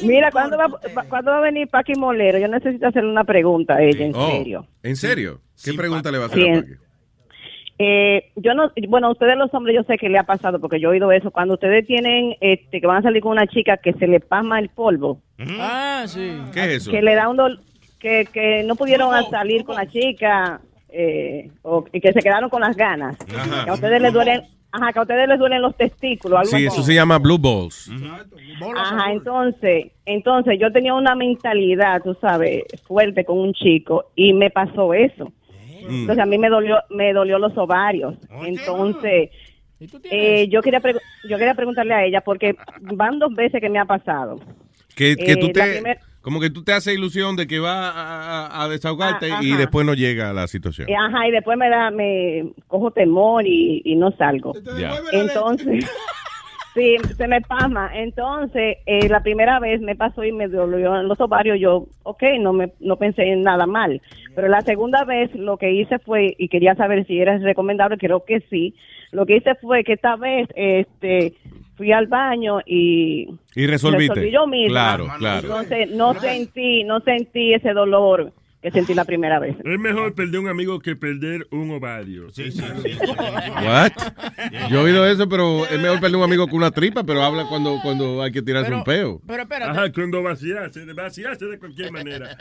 Mira, ¿cuándo va, va- ¿cuándo va a venir Paqui Molero? Yo necesito hacerle una pregunta a ella, en Oh, serio. ¿En serio? ¿Qué pregunta le va a hacer Sí, a Paqui? Eh, yo no, bueno, a ustedes los hombres yo sé que le ha pasado porque yo he oído eso. Cuando ustedes tienen, este, que van a salir con una chica que se le pasma el polvo, Ah, sí. ¿Qué es eso? que le da un dol- que, que no pudieron salir con la chica eh, o, y que se quedaron con las ganas. Ajá. Que a ustedes les duelen, ajá, que a ustedes les duelen los testículos. Algo Sí, eso se llama Blue Balls. Ajá, entonces, entonces yo tenía una mentalidad, tú sabes, fuerte con un chico y me pasó eso. Mm. Entonces a mí me dolió, me dolió los ovarios. Entonces, eh, yo quería yo quería preguntarle a ella porque van dos veces que me ha pasado. Que, que Eh, tú te, primer- como que tú te haces ilusión de que va a, desahogarte Ah, y después no llega a la situación. Eh, Ajá, y después me da, me cojo temor y, y no salgo. Ya. Entonces, sí, se me pasma. Entonces, eh, la primera vez me pasó y me dolió en los ovarios. Yo, ok, no me no pensé en nada mal. Pero la segunda vez lo que hice fue, y quería saber si era recomendable, creo que sí. Lo que hice fue que esta vez este fui al baño y Y resolviste. resolví yo misma. Claro, claro. Entonces, no sentí, no sentí ese dolor que sentí la primera vez. Es mejor perder un amigo que perder un ovario. Sí, sí, sí. What? Yo he oído eso, pero es mejor perder un amigo con una tripa, pero habla cuando, cuando hay que tirarse un peo. Pero espérate. Ajá, cuando vaciarse, vaciarse de cualquier manera.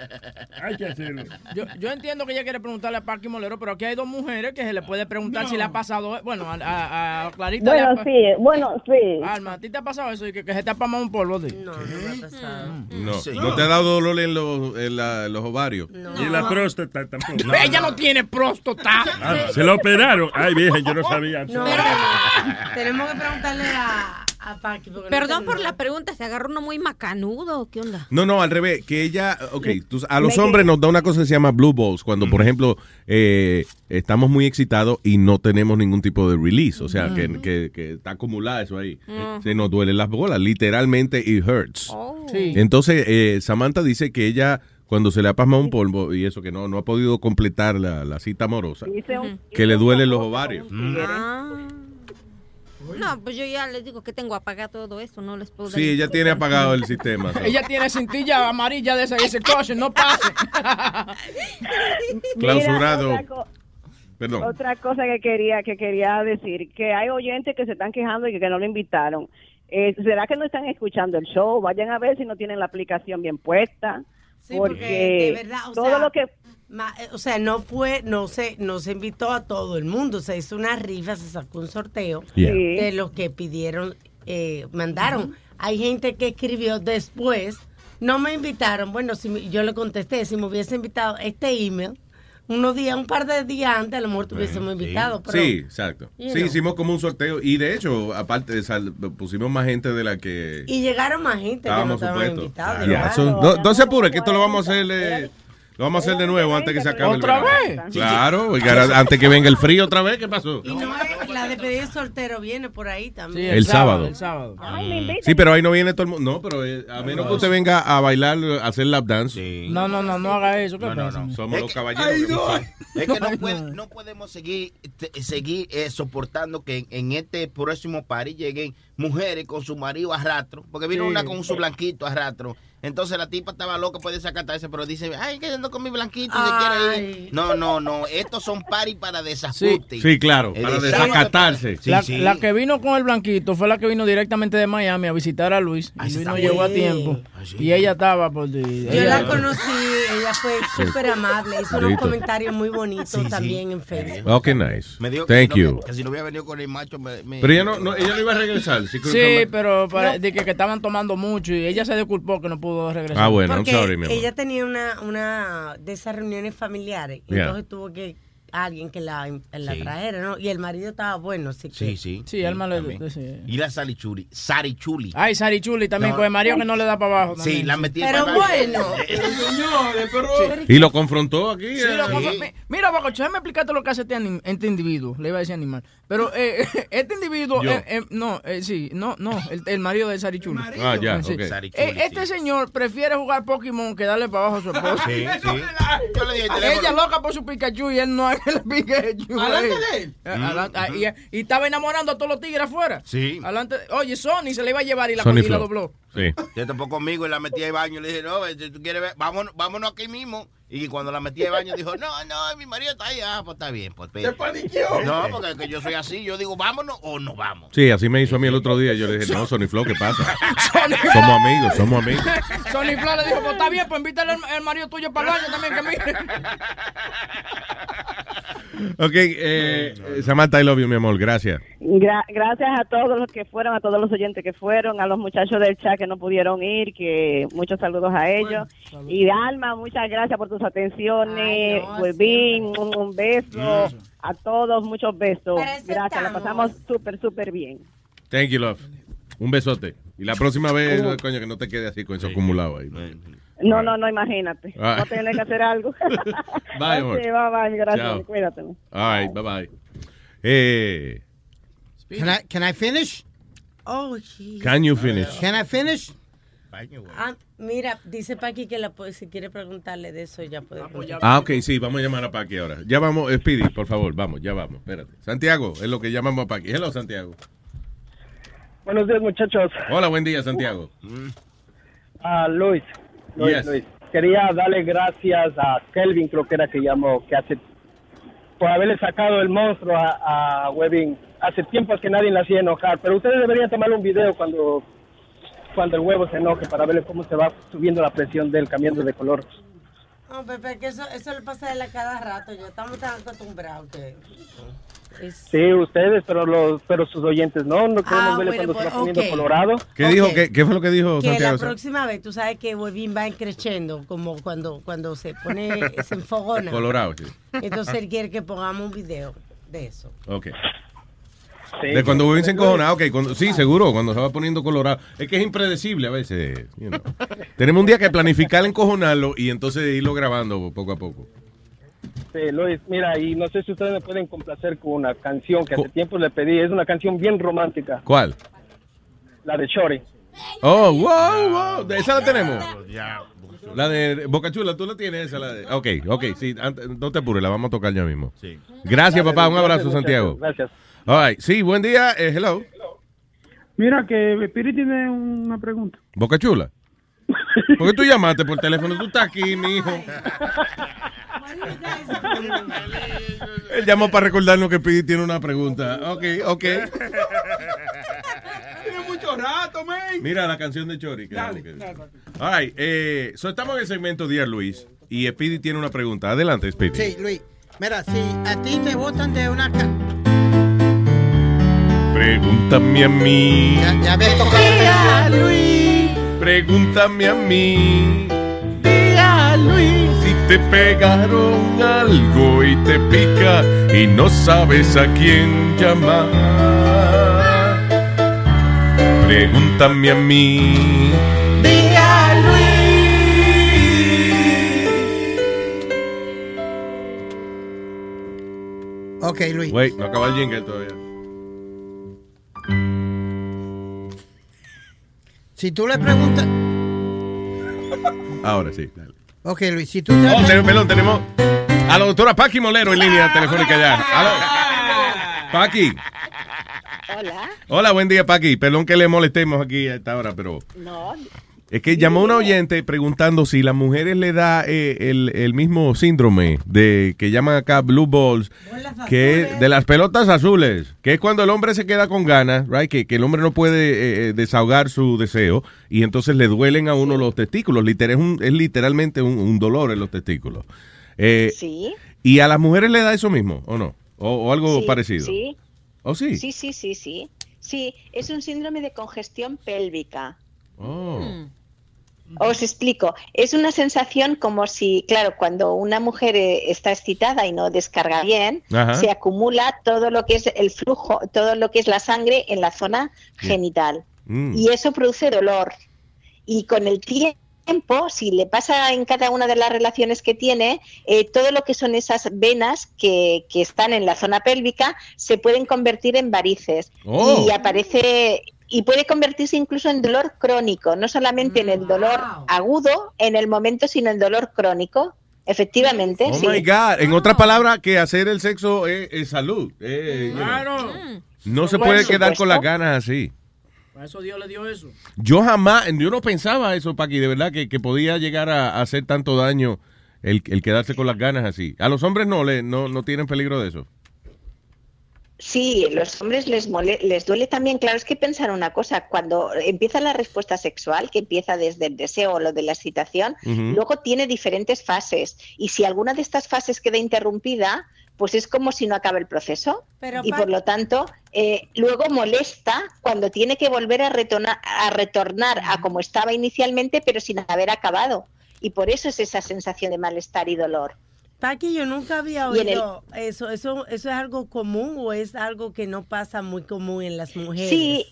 Hay que hacerlo. Yo, yo entiendo que ella quiere preguntarle a Paqui Molero, pero aquí hay dos mujeres que se le puede preguntar si le ha pasado. Bueno, a, a- a Clarita ha Bueno, sí, bueno, sí. Alma, ¿a ti te ha pasado eso? Y que, que se te ha pasado un polvo? No, no me ha pasado. No, no te ha dado dolor en los, en la- los ovarios. Y la próstata tampoco. Ella no tiene próstata. Ah, se lo operaron. Ay, vieja, yo no sabía. No, (laughs) tenemos que preguntarle a, a Paqui. porque no Perdón por la pregunta, ¿se agarró uno muy macanudo? ¿Qué onda? No, no, al revés, que ella, ok, tú- a los Me hombres nos da una cosa que se llama blue balls, cuando, por ejemplo, eh, estamos muy excitados y no tenemos ningún tipo de release, o sea, que, que- que está acumulada eso ahí. Ujú. Se nos duelen las bolas, literalmente it hurts. Sí. Entonces, eh, Samantha dice que ella, cuando se le ha pasmado un polvo y eso, que no, no ha podido completar la, la cita amorosa, un- que le duelen los ovarios. Ah. No, pues yo ya les digo que tengo apagado todo eso, no les puedo dar Sí, ella tiene apagado el sistema. Ella tiene cintilla amarilla de esa y ese coche, no pase. Clausurado. Mira, otra Perdón. Otra cosa que quería que quería decir, que hay oyentes que se están quejando y que, que no lo invitaron. Eh, ¿Será que no están escuchando el show? Vayan a ver si no tienen la aplicación bien puesta. Sí, porque, de verdad, o todo sea, lo que ma- eh, o sea, no fue, no se, no se invitó a todo el mundo, se hizo una rifa, se sacó un sorteo Yeah. De los que pidieron, eh, mandaron. Hay gente que escribió después, no me invitaron, bueno, si me- yo le contesté, si me hubiese invitado este email, unos días, un par de días antes, a lo mejor te hubiésemos invitado. Pero, Sí, exacto. You Sí, know. hicimos como un sorteo y de hecho, aparte, sal- pusimos más gente de la que Y llegaron más gente que no estaban invitados. Ya, llegaron. eso- no, no se apure, que esto lo vamos a hacer eh, lo vamos a hacer de nuevo antes que se acabe ¿Otra el vez? Claro, antes que venga el frío otra vez, ¿qué pasó? Y no es, la despedida de soltero viene por ahí también. el, sábado. El sábado. Sí, pero ahí no viene todo el mundo. No, pero eh, a menos que usted venga a bailar, a hacer lap dance. No, no, no, no haga eso. ¿qué pasa? Somos Es los que- caballeros. Ay, que no. (laughs) Es que no, puede- no podemos seguir te- seguir eh, soportando que en, en este próximo party lleguen mujeres con su marido a rastro, porque vino Sí. una con su blanquito a rastro. Entonces la tipa estaba loca, puede sacatarse, pero dice, ay, que ando con mi blanquito y quiere ir. No, no, no, estos son party para desajuste. Sí, claro, Eh, para desacatarse. Sí, la, sí. la que vino con el blanquito fue la que vino directamente de Miami a visitar a Luis. Y Luis no está llegó a tiempo. Y ella estaba por... Yo la conocí, ella fue súper amable, hizo unos comentarios muy bonitos Sí, sí. también en Facebook. Ok, nice. Me dijo Thank que, si you. no, que si no hubiera venido con el macho, me, me- Pero ella no, no, ella no iba a regresar. Sí, Sí, pero para- de que, que estaban tomando mucho y ella se disculpó que no pudo regresar. Ah, bueno, I'm Porque sorry, mi amor. ella tenía una, una de esas reuniones familiares, y Yeah. entonces tuvo que alguien que la, la Sí. trajera, ¿no? Y el marido estaba bueno, así que... Sí, sí. Sí, Alma le- sí. Y la Sarichuli. Sarichuli. Ay, Sari Chuli también, No. con el marido que no le da para abajo. Sí, también. la metí Pero para- bueno. (laughs) Señores, pero... Y lo confrontó aquí. Sí, eh. lo confo- mi- Mira, Bacocho, déjame explicarte lo que hace este, anim- este individuo. Le iba a decir animal. Pero eh, (laughs) este individuo, eh, eh, no, eh, sí, no, no, el, el marido de Sari Chuli. Ah, ya, Sí. ok. Eh, este señor prefiere jugar Pokémon que darle para abajo a su esposa. Sí, (laughs) sí. Yo le dije el teléfono. Ella loca por su Pikachu y él no es el Pikachu. ¿Alante eh. de él? Eh, adelante, ah, y, y estaba enamorando a todos los tigres afuera. Sí. Adelante. Oye, Sony se le iba a llevar y la, Sony y la dobló. Sí. Yo topó conmigo y la metí al baño. Le dije, no, si tú quieres ver, vámonos, vámonos aquí mismo. Y cuando la metí al baño dijo, no, no, mi marido está ahí. Ah, pues está bien. Pues, ¿Te paniqueó? No, porque es que yo soy así. Yo digo, vámonos o no vamos. Sí, así me hizo a mí el otro día. Yo le dije, no, Sony Flow, ¿qué pasa? (laughs) somos amigos, somos amigos. (laughs) Sony Flow le dijo, pues está bien, pues invítale al, al marido tuyo para el baño también, que mire. (laughs) Ok, eh, Samantha, I love you, mi amor. Gracias. Gra- gracias a todos los que fueron, a todos los oyentes que fueron, a los muchachos del chat que no pudieron ir, que muchos saludos a ellos. Y Alma, muchas gracias por tus atenciones. Huevín, un, un beso. A todos, muchos besos. Gracias, la estamos. pasamos súper, súper bien. Thank you, love. Un besote. Y la próxima vez, Uh. coño, que no te quede así con eso acumulado ahí. No, no, no, imagínate. Ah. No tener que hacer algo. (laughs) (laughs) Bye, amor. Ok, bye, bye, gracias. Chao. Cuídate. All right, bye bye. Eh, Can I, can I finish? Oh, jeez. can you finish? Can I finish? Ah, mira, dice Paqui que la, si quiere preguntarle de eso ya puede. Ah, ok, sí, vamos a llamar a Paqui ahora. Ya vamos, eh, Speedy, por favor, vamos, ya vamos, espérate. Santiago, es lo que llamamos a Paqui. Hello, Santiago. Buenos días, muchachos. Hola, buen día, Santiago. Ah, Luis. Luis, Yes. Luis. Quería darle gracias a Kelvin, creo que era que llamó, que hace por haberle sacado el monstruo a, a Webin. Hace tiempo que nadie le hacía enojar, pero ustedes deberían tomarle un video cuando cuando el huevo se enoje para verle cómo se va subiendo la presión de él, cambiando de color. No, Pepe, que eso, eso le pasa a él a cada rato. Ya estamos tan acostumbrados que. Es- Sí, ustedes, pero los pero sus oyentes no, no queremos Ah, verle bueno, cuando se va pues, poniendo colorado. ¿Qué dijo? ¿Qué, qué fue lo que dijo Que la Santiago? próxima vez, tú sabes que Webin va creciendo, como cuando, cuando se pone, se enfogona. Colorado, sí. Entonces él quiere que pongamos un video de eso. Ok. De cuando Webin se encojona, ok, cuando, sí, seguro, cuando se va poniendo colorado. Es que es impredecible a veces. you know. Tenemos un día que planificar encojonarlo y entonces irlo grabando poco a poco. Sí, Luis, mira, y no sé si ustedes me pueden complacer con una canción que hace tiempo le pedí. Es una canción bien romántica, ¿Cuál? la de Chori. Oh, wow, wow. Esa la tenemos. La de Boca Chula, tú la tienes esa. La de... Ok, ok, sí, antes- no te apures, la vamos a tocar ya mismo. Gracias, papá, un abrazo, Gracias, Santiago. Gracias. All right. Sí, buen día, eh, hello. Mira que Piri tiene una pregunta. Boca Chula. ¿Por qué tú llamaste por teléfono? Tú estás aquí, mi hijo. (laughs) (laughs) Él llamó para recordarnos que Pidi tiene una pregunta. Ok, ok. Tiene mucho rato, man. Mira la canción de Chori. que- Dale, que- dale. All right, eh, so estamos en el segmento Dear Luis y Speedy tiene una pregunta. Adelante, Speedy. Sí, Luis. Mira, si a ti te votan de una... ca- Pregúntame a mí. Ya, ya ves tocado. Luis. Pregúntame a mí. Día Luis. Te pegaron algo y te pica y no sabes a quién llamar. Pregúntame a mí. Día Luis. Ok, Luis. Wait, no acaba el jingle todavía. Si tú le preguntas... Ahora sí. Ok, Luis, si tú. Oh, tenemos, perdón, tenemos a la doctora Paqui Molero en línea telefónica ya. Paqui. Hola. Hola, buen día, Paqui. Perdón que le molestemos aquí a esta hora, pero No, Es que llamó una oyente preguntando si las mujeres le da eh, el, el mismo síndrome de que llaman acá blue balls, que de las pelotas azules, que es cuando el hombre se queda con ganas, right? que, que el hombre no puede eh, eh, desahogar su deseo y entonces le duelen a uno los testículos. Liter- es, un- es literalmente un, un dolor en los testículos. Eh, Sí. ¿Y a las mujeres le da eso mismo o no? ¿O, o algo Sí, parecido? Sí. ¿Oh, sí? Sí, sí, sí, sí. Sí, es un síndrome de congestión pélvica. Oh. Os explico. Es una sensación como si, claro, cuando una mujer eh, está excitada y no descarga bien, Ajá. se acumula todo lo que es el flujo, todo lo que es la sangre en la zona genital. Mm. Y eso produce dolor. Y con el tiempo, si le pasa en cada una de las relaciones que tiene, eh, todo lo que son esas venas que, que están en la zona pélvica se pueden convertir en varices. Oh. Y aparece y puede convertirse incluso en dolor crónico, no solamente en el dolor agudo en el momento, sino en dolor crónico. Efectivamente, Oh sí. my God. En otras palabras, que hacer el sexo es, es salud. Eh, you know. Claro. No se puede quedar con las ganas así. Para eso Dios le dio eso. Yo jamás, yo no pensaba eso, Paqui, de verdad, que, que podía llegar a, a hacer tanto daño el, el quedarse con las ganas así. A los hombres no, le, no, no tienen peligro de eso. Sí, los hombres les, mole- les duele también. Claro, es que pensar una cosa, cuando empieza la respuesta sexual, que empieza desde el deseo o lo de la excitación, luego tiene diferentes fases. Y si alguna de estas fases queda interrumpida, pues es como si no acaba el proceso. Pero, y por lo tanto, eh, luego molesta cuando tiene que volver a, retona- a retornar a como estaba inicialmente, pero sin haber acabado. Y por eso es esa sensación de malestar y dolor. Paqui, yo nunca había en el- oído eso. eso. ¿Eso es algo común o es algo que no pasa muy común en las mujeres? Sí,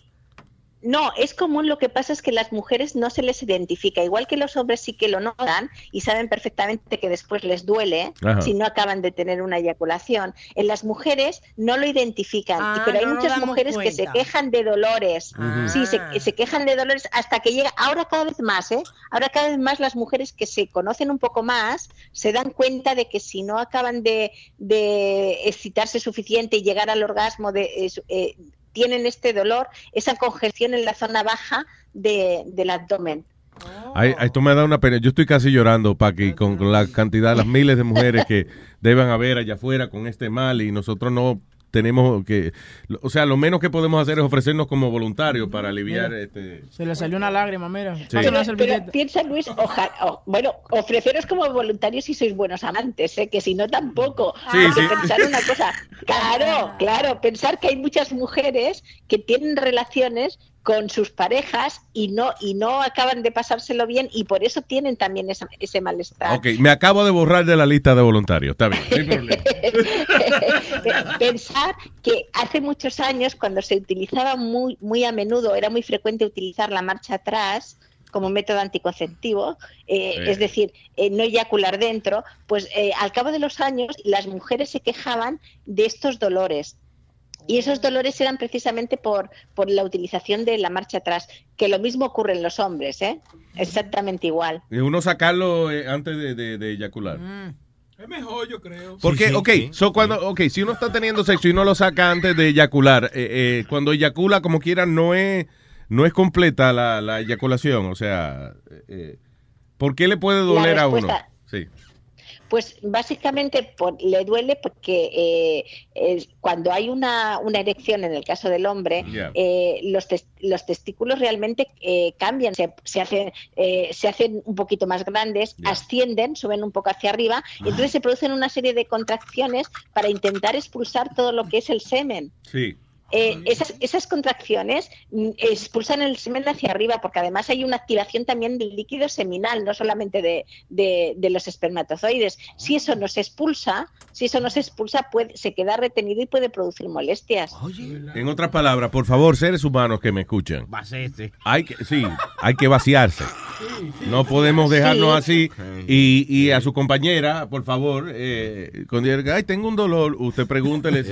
no, es común, lo que pasa es que las mujeres no se les identifica, igual que los hombres sí que lo notan y saben perfectamente que después les duele Ajá. si no acaban de tener una eyaculación. En las mujeres no lo identifican, y- Ah, pero hay no muchas mujeres que se quejan de dolores. Ujú. Sí, se, Ah. se quejan de dolores hasta que llega, ahora cada vez más, ¿eh? Ahora cada vez más las mujeres que se conocen un poco más se dan cuenta de que si no acaban de, de excitarse suficiente y llegar al orgasmo, de, eh, tienen este dolor, esa congestión en la zona baja de- del abdomen. Ay, esto me da una pena. Yo estoy casi llorando, Paqui, con, con la cantidad, las miles de mujeres que (laughs) deben haber allá afuera con este mal y nosotros no tenemos que, o sea, lo menos que podemos hacer es ofrecernos como voluntarios para aliviar Mira. este. Se le salió una lágrima, mira. Sí. Pero, pero piensa, Luis, oja- o- bueno, ofreceros como voluntarios si sois buenos amantes, ¿eh? que si no tampoco. Sí, sí. pensar una cosa, (laughs) claro, claro, pensar que hay muchas mujeres que tienen relaciones con sus parejas y no y no acaban de pasárselo bien y por eso tienen también esa- ese malestar. Ok, me acabo de borrar de la lista de voluntarios. Está bien, no problema. (laughs) Pensar que hace muchos años, cuando se utilizaba muy, muy a menudo, era muy frecuente utilizar la marcha atrás como método anticonceptivo, eh, Sí. es decir, eh, no eyacular dentro, pues eh, al cabo de los años las mujeres se quejaban de estos dolores. Y esos dolores eran precisamente por, por la utilización de la marcha atrás, que lo mismo ocurre en los hombres, ¿eh? Exactamente igual. Y uno sacarlo eh, antes de, de- de eyacular. Es mejor, yo creo. Porque, Sí, sí, ok, sí. so cuando, okay, si uno está teniendo sexo y no lo saca antes de eyacular, eh, eh, cuando eyacula como quiera no es, no es completa la, la eyaculación, o sea, eh, ¿por qué le puede doler a uno? Sí. Pues básicamente por- le duele porque eh, cuando hay una, una erección, en el caso del hombre, eh, los, tes- los testículos realmente eh, cambian, se, se hacen, eh, se hacen un poquito más grandes, ascienden, suben un poco hacia arriba, y entonces se producen una serie de contracciones para intentar expulsar todo lo que es el semen. Sí. Eh, esas, esas contracciones mm, expulsan el semen hacia arriba, porque además hay una activación también del líquido seminal, no solamente de, de- de los espermatozoides. Si eso no se expulsa, si eso no se expulsa, puede, se queda retenido y puede producir molestias. En otras palabras, por favor, seres humanos que me escuchan, Vacete. hay que, sí, hay que vaciarse. No podemos dejarnos así. Y, y a su compañera, por favor, eh, cuando diga, ay, tengo un dolor, usted pregúntele si,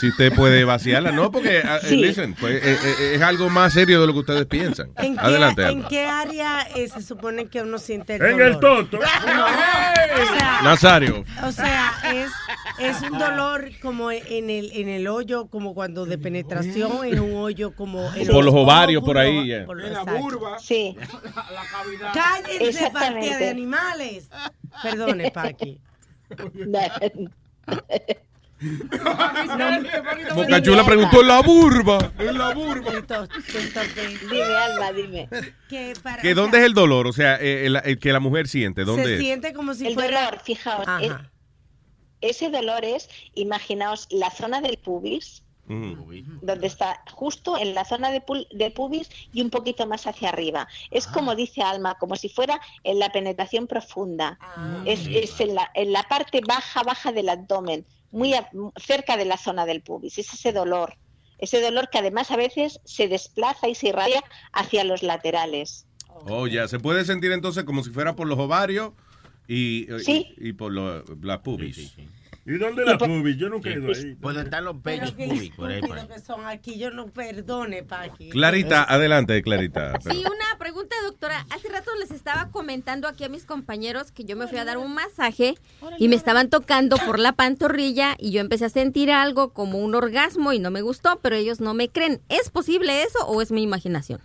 si usted puede No, porque, ah, eh, Sí. listen, pues, eh, eh, es algo más serio de lo que ustedes piensan. ¿En qué, Adelante, ¿En qué área eh, se supone que uno siente el En dolor? el toto. No, o sea, Nazario. o sea, es, es un dolor como en el, en el hoyo, como cuando de penetración, en un hoyo como... En Por los ovarios, por ahí, por En la burba. Sí. Cállense, Exactamente. partida de animales. Perdone, Paqui. (laughs) Mocachula preguntó en la burba. En la burba. Dime, Alma, dime. Que para- ¿Que ¿Dónde es el dolor? O sea, eh, el, el que la mujer siente. ¿Dónde Se es? siente como si el fuera... dolor, fijaos, Ajá. es- ese dolor es, imaginaos, la zona del pubis, Mm. donde está justo en la zona de, pul- de pubis y un poquito más hacia arriba. Es como dice Alma, como si fuera en la penetración profunda. es es en, la, en la parte baja, baja del abdomen, muy a- cerca de la zona del pubis. Es ese dolor. Ese dolor que además a veces se desplaza y se irradia hacia los laterales. Oh, ya. Se puede sentir entonces como si fuera por los ovarios y, y- Sí. y, por lo- la pubis. ¿Y dónde la pubis? Yo nunca he ido ahí. Pueden estar los bellos públicos por ahí, por ahí. estúpido que son aquí. Yo no perdone, Paqui. Clarita, adelante, Clarita. Sí, una pregunta, doctora. Hace rato les estaba comentando aquí a mis compañeros que yo me fui a dar un masaje y me estaban tocando por la pantorrilla y yo empecé a sentir algo como un orgasmo y no me gustó, pero ellos no me creen. ¿Es posible eso o es mi imaginación?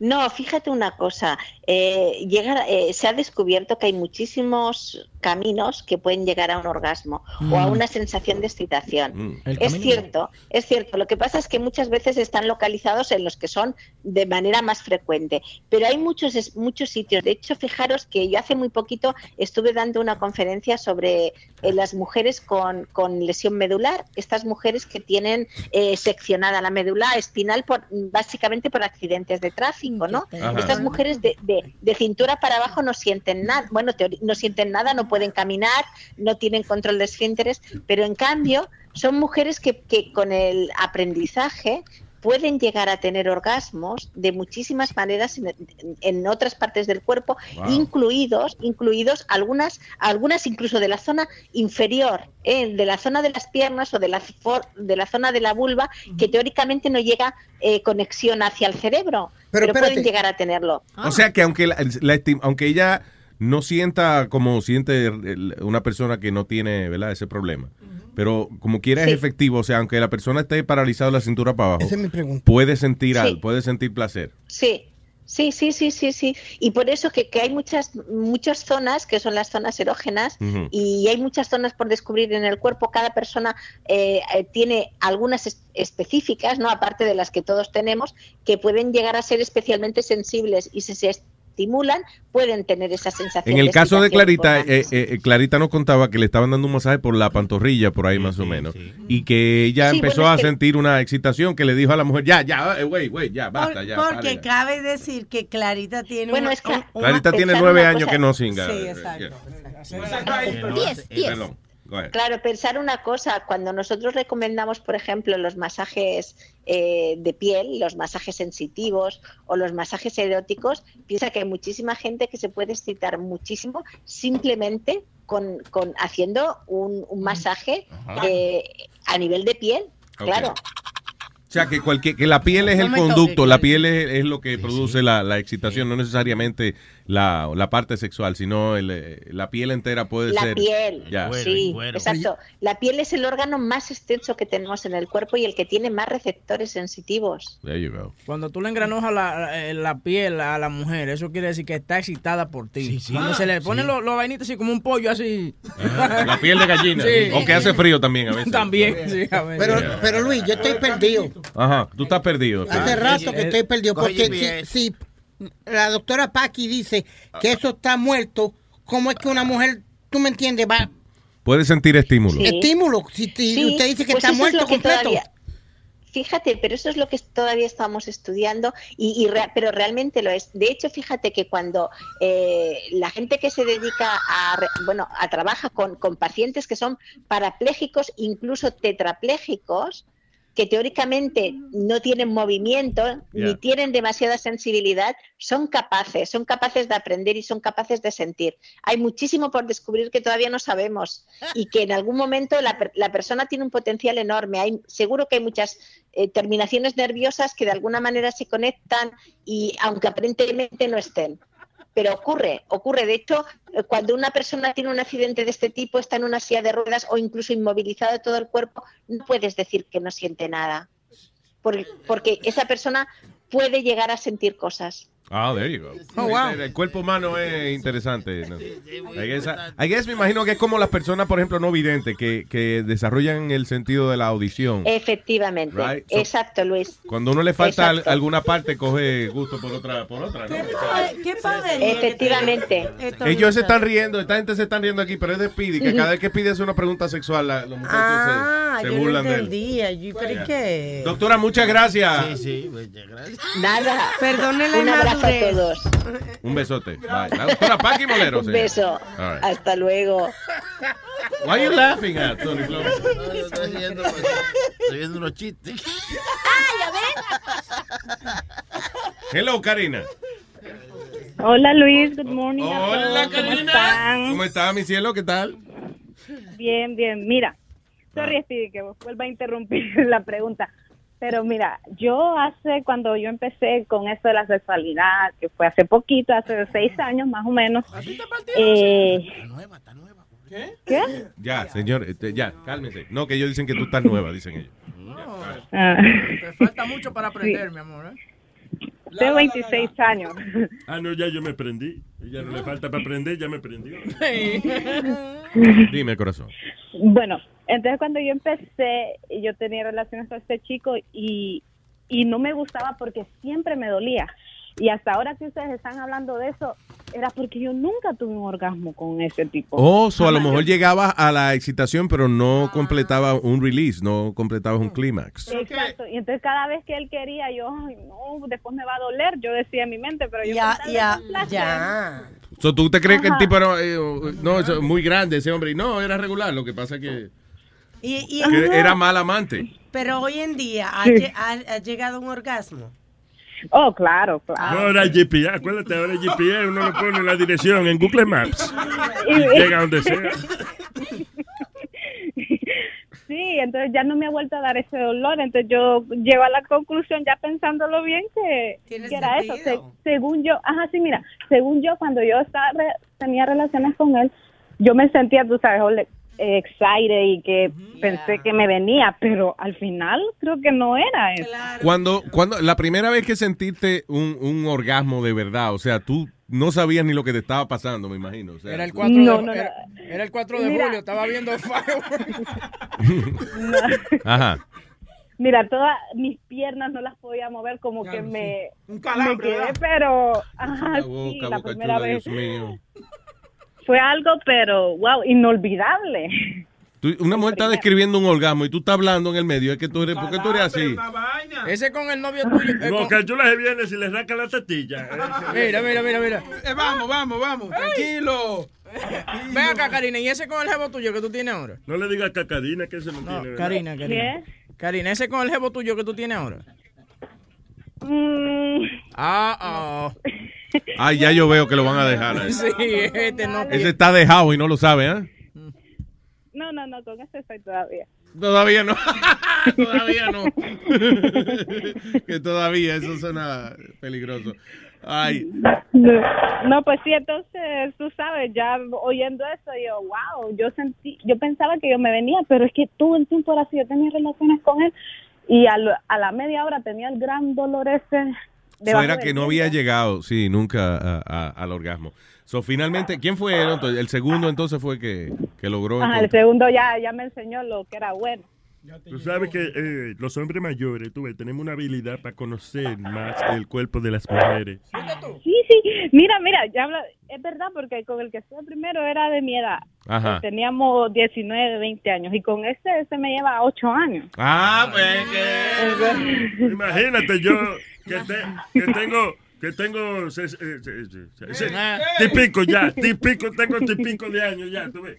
No, fíjate una cosa, eh, llegar, eh, se ha descubierto que hay muchísimos caminos que pueden llegar a un orgasmo o a Mm. una sensación de excitación. Mm. Es camino- cierto, es cierto. Lo que pasa es que muchas veces están localizados en los que son de manera más frecuente, pero hay muchos es- muchos sitios. De hecho, fijaros que yo hace muy poquito estuve dando una conferencia sobre eh, las mujeres con, con lesión medular, estas mujeres que tienen eh, seccionada la médula espinal por, básicamente por accidentes de tráfico, ¿no? Ajá. Estas mujeres de, de- de cintura para abajo no sienten nada, bueno, no sienten nada, no pueden caminar, no tienen control de esfínteres, pero en cambio son mujeres que, que con el aprendizaje pueden llegar a tener orgasmos de muchísimas maneras en, en otras partes del cuerpo, Wow. incluidos, incluidos algunas, algunas incluso de la zona inferior, ¿eh? de la zona de las piernas o de la, for- de la zona de la vulva, que teóricamente no llega eh, conexión hacia el cerebro, pero, pueden llegar a tenerlo. O sea que aunque, la- aunque ella no sienta como siente una persona que no tiene ¿verdad? ese problema, pero como quiera es efectivo, o sea, aunque la persona esté paralizada de la cintura para abajo, Esa es mi pregunta. puede sentir Sí. algo, puede sentir placer. Sí, sí, sí, sí, sí, sí. Y por eso que, que hay muchas, muchas zonas que son las zonas erógenas y hay muchas zonas por descubrir en el cuerpo. Cada persona eh, eh, tiene algunas es- específicas, no aparte de las que todos tenemos, que pueden llegar a ser especialmente sensibles y si se estimulan pueden tener esa sensación. En el caso de Clarita, eh, eh, Clarita nos contaba que le estaban dando un masaje por la pantorrilla, por ahí más o menos, y que ella Sí, empezó bueno, a que- sentir una excitación que le dijo a la mujer, ya, ya, eh, güey, güey, ya, basta, Por- ya. porque párela". cabe decir que Clarita tiene Bueno, una- es que- un- una- Clarita tiene nueve años cosa- que no singa. Sí, exacto. Diez, diez. Perdón. Go ahead. Claro, pensar una cosa, cuando nosotros recomendamos, por ejemplo, los masajes eh, de piel, los masajes sensitivos o los masajes eróticos, piensa que hay muchísima gente que se puede excitar muchísimo simplemente con, con haciendo un, un masaje Ajá. eh, a nivel de piel. Claro, O sea, que, cualquier, que la piel es el conducto, la piel es, es lo que produce La, la excitación, no necesariamente la, la parte sexual, sino el, eh, la piel entera puede la ser. piel. Ya. sí, exacto. La piel es el órgano más extenso que tenemos en el cuerpo y el que tiene más receptores sensitivos. There you go. Cuando tú le engranojas la, eh, la piel a la mujer, eso quiere decir que está excitada por ti. Cuando Ah, se le ponen sí. los, los vainitos así como un pollo así. La piel de gallina. Sí. O que hace frío también a veces. También, sí, a veces. Pero, pero Luis, yo estoy perdido. Ajá, tú estás perdido. Hace rato que estoy perdido. Porque si la doctora Paqui dice que eso está muerto, ¿cómo es que una mujer, tú me entiendes, va Puede sentir estímulo. estímulo? Si, Sí, usted dice que pues está es muerto que completo. todavía- Fíjate, pero eso es lo que todavía estamos estudiando y, y rea- pero realmente lo es. De hecho, fíjate que cuando eh, la gente que se dedica a re- bueno a trabaja con, con pacientes que son parapléjicos, incluso tetraplégicos, que teóricamente no tienen movimiento ni tienen demasiada sensibilidad, son capaces, son capaces de aprender y son capaces de sentir. Hay muchísimo por descubrir que todavía no sabemos y que en algún momento la, la persona tiene un potencial enorme. Hay, seguro que hay muchas eh, terminaciones nerviosas que de alguna manera se conectan y aunque aparentemente no estén. Pero ocurre, ocurre. De hecho, eh, cuando una persona tiene un accidente de este tipo, está en una silla de ruedas o incluso inmovilizado todo el cuerpo, no puedes decir que no siente nada, Por- porque esa persona puede llegar a sentir cosas. Ah, there you go. Oh, wow. el, el cuerpo humano es interesante. ¿no? I, guess, I guess me imagino que es como las personas, por ejemplo, no videntes, que, que desarrollan el sentido de la audición. Efectivamente. Right. So- Exacto, Luis. Cuando uno le falta Exacto. alguna parte, coge gusto por otra, por otra, ¿no? ¿Qué padre? Efectivamente. Ellos se están riendo, esta gente se están riendo aquí, pero es de Speedy, que cada vez que Speedy hace una pregunta sexual, la- los muchachos Ah, se, se yo no burlan de él. entendía. Yo, ¿pero Yeah. qué? Doctora, muchas gracias. Sí, sí, muchas gracias. Nada. Perdone la A todos. Un besote. Bye. La doctora Paqui Molero. Un beso. Right. Hasta luego. Why are you laughing at, Tony? No, yo estoy riendo, pues, estoy viendo unos chistes. Hello, Karina. Hola Luis, good morning. Hola. ¿Cómo Karina. están? ¿Cómo está, mi cielo? ¿Qué tal? Bien, bien. Mira, sorry Speedy, que vuelva a interrumpir (laughs) la pregunta. Pero mira, yo hace, cuando yo empecé con esto de la sexualidad, que fue hace poquito, hace seis años más o menos. Eh, ¿Qué? Ya, señor, este, ya, cálmese. No, que ellos dicen que tú estás nueva, dicen ellos. Ah. Te falta mucho para aprender, mi amor. ¿eh? Tengo 26 años. (laughs) Ah, no, ya yo me prendí. Ya no le falta para aprender, ya me prendió. Dime, corazón. Bueno, entonces cuando yo empecé, yo tenía relaciones con este chico y, y no me gustaba porque siempre me dolía. Y hasta ahora que ustedes están hablando de eso, era porque yo nunca tuve un orgasmo con ese tipo. Oh, so a lo mejor llegabas a la excitación, pero no completaba un release, no completabas un clímax. Exacto. Y entonces cada vez que él quería, yo, ay, no, después me va a doler, yo decía en mi mente, pero yo... Ya, ya, ya. So, ¿Tú te crees que el tipo era eh, no, es muy grande ese hombre? Y no, era regular. Lo que pasa es que, Y, y- que era mal amante. Pero hoy en día ha, Sí. ha- ha llegado un orgasmo. Oh, claro, claro. Ahora GPS, acuérdate, ahora GPS uno le pone la dirección en Google Maps. Y- llega donde sea. (laughs) Sí, entonces ya no me ha vuelto a dar ese dolor, entonces yo llego a la conclusión ya pensándolo bien que, que era eso. Se- según yo, ajá, sí, mira, según yo cuando yo estaba re- tenía relaciones con él, yo me sentía, tú sabes, ole- excited y que pensé que me venía, pero al final creo que no era eso. Cuando, cuando, la primera vez que sentiste un, un orgasmo de verdad, o sea, tú no sabías ni lo que te estaba pasando, me imagino. o sea, Era el tú- 4 No, de, no, no. Era, era el 4 de Mira. julio, estaba viendo Fireworks. (laughs) (laughs) Ajá. Mira, todas mis piernas no las podía mover, como que me, me calambre, quedé, ¿verdad? pero ajá, La sí, la boca primera chula, vez Dios mío. Fue algo, pero wow, inolvidable. Tú- una mujer está describiendo un orgasmo y tú estás hablando en el medio. Es que tú eres, ¿Por qué tú eres así? Ese con el novio tuyo. eh, con- Boca chula se viene si le raca la tetilla. Mira, mira, mira, mira. Eh, vamos, vamos, vamos, tranquilo. Ven acá, Karina, ¿y ese con el jevo tuyo que tú tienes ahora? No le digas cacadina que ese no, tiene. ¿verdad? Karina, Karina. Karina, ¿ese con el jevo tuyo que tú tienes ahora? Mm, Ah, ah. Ay, ya yo veo que lo van a dejar. ahí. Sí, este no. Ese está dejado y no lo sabe, ¿eh? no, no, no, con eso estoy todavía. Todavía no. (laughs) todavía no. (laughs) que todavía, eso suena peligroso. Ay, No, no, pues sí, entonces tú sabes, ya oyendo eso, yo, wow, yo sentí, yo pensaba que yo me venía, pero es que todo el tiempo era así, yo tenía relaciones con él y a, lo- a la media hora tenía el gran dolor ese. Eso debajo era que no había llegado, sí, nunca a- a- al orgasmo. So, finalmente, ¿quién fue él? entonces? El segundo entonces fue que, que logró. Ajá, el segundo ya, ya me enseñó lo que era bueno. Tú sabes que eh, los hombres mayores, tú ves, tenemos una habilidad para conocer más el cuerpo de las mujeres. Sí, sí, mira, mira, ya habla, es verdad, porque con el que estuve primero era de mi edad. Ajá. Teníamos 19, 20 años y con este se me lleva 8 años. Ah, pues que. Imagínate yo que, te- que tengo que tengo se- se- se- se- se- típico ya, típico, tengo típico de años ya, tú ves.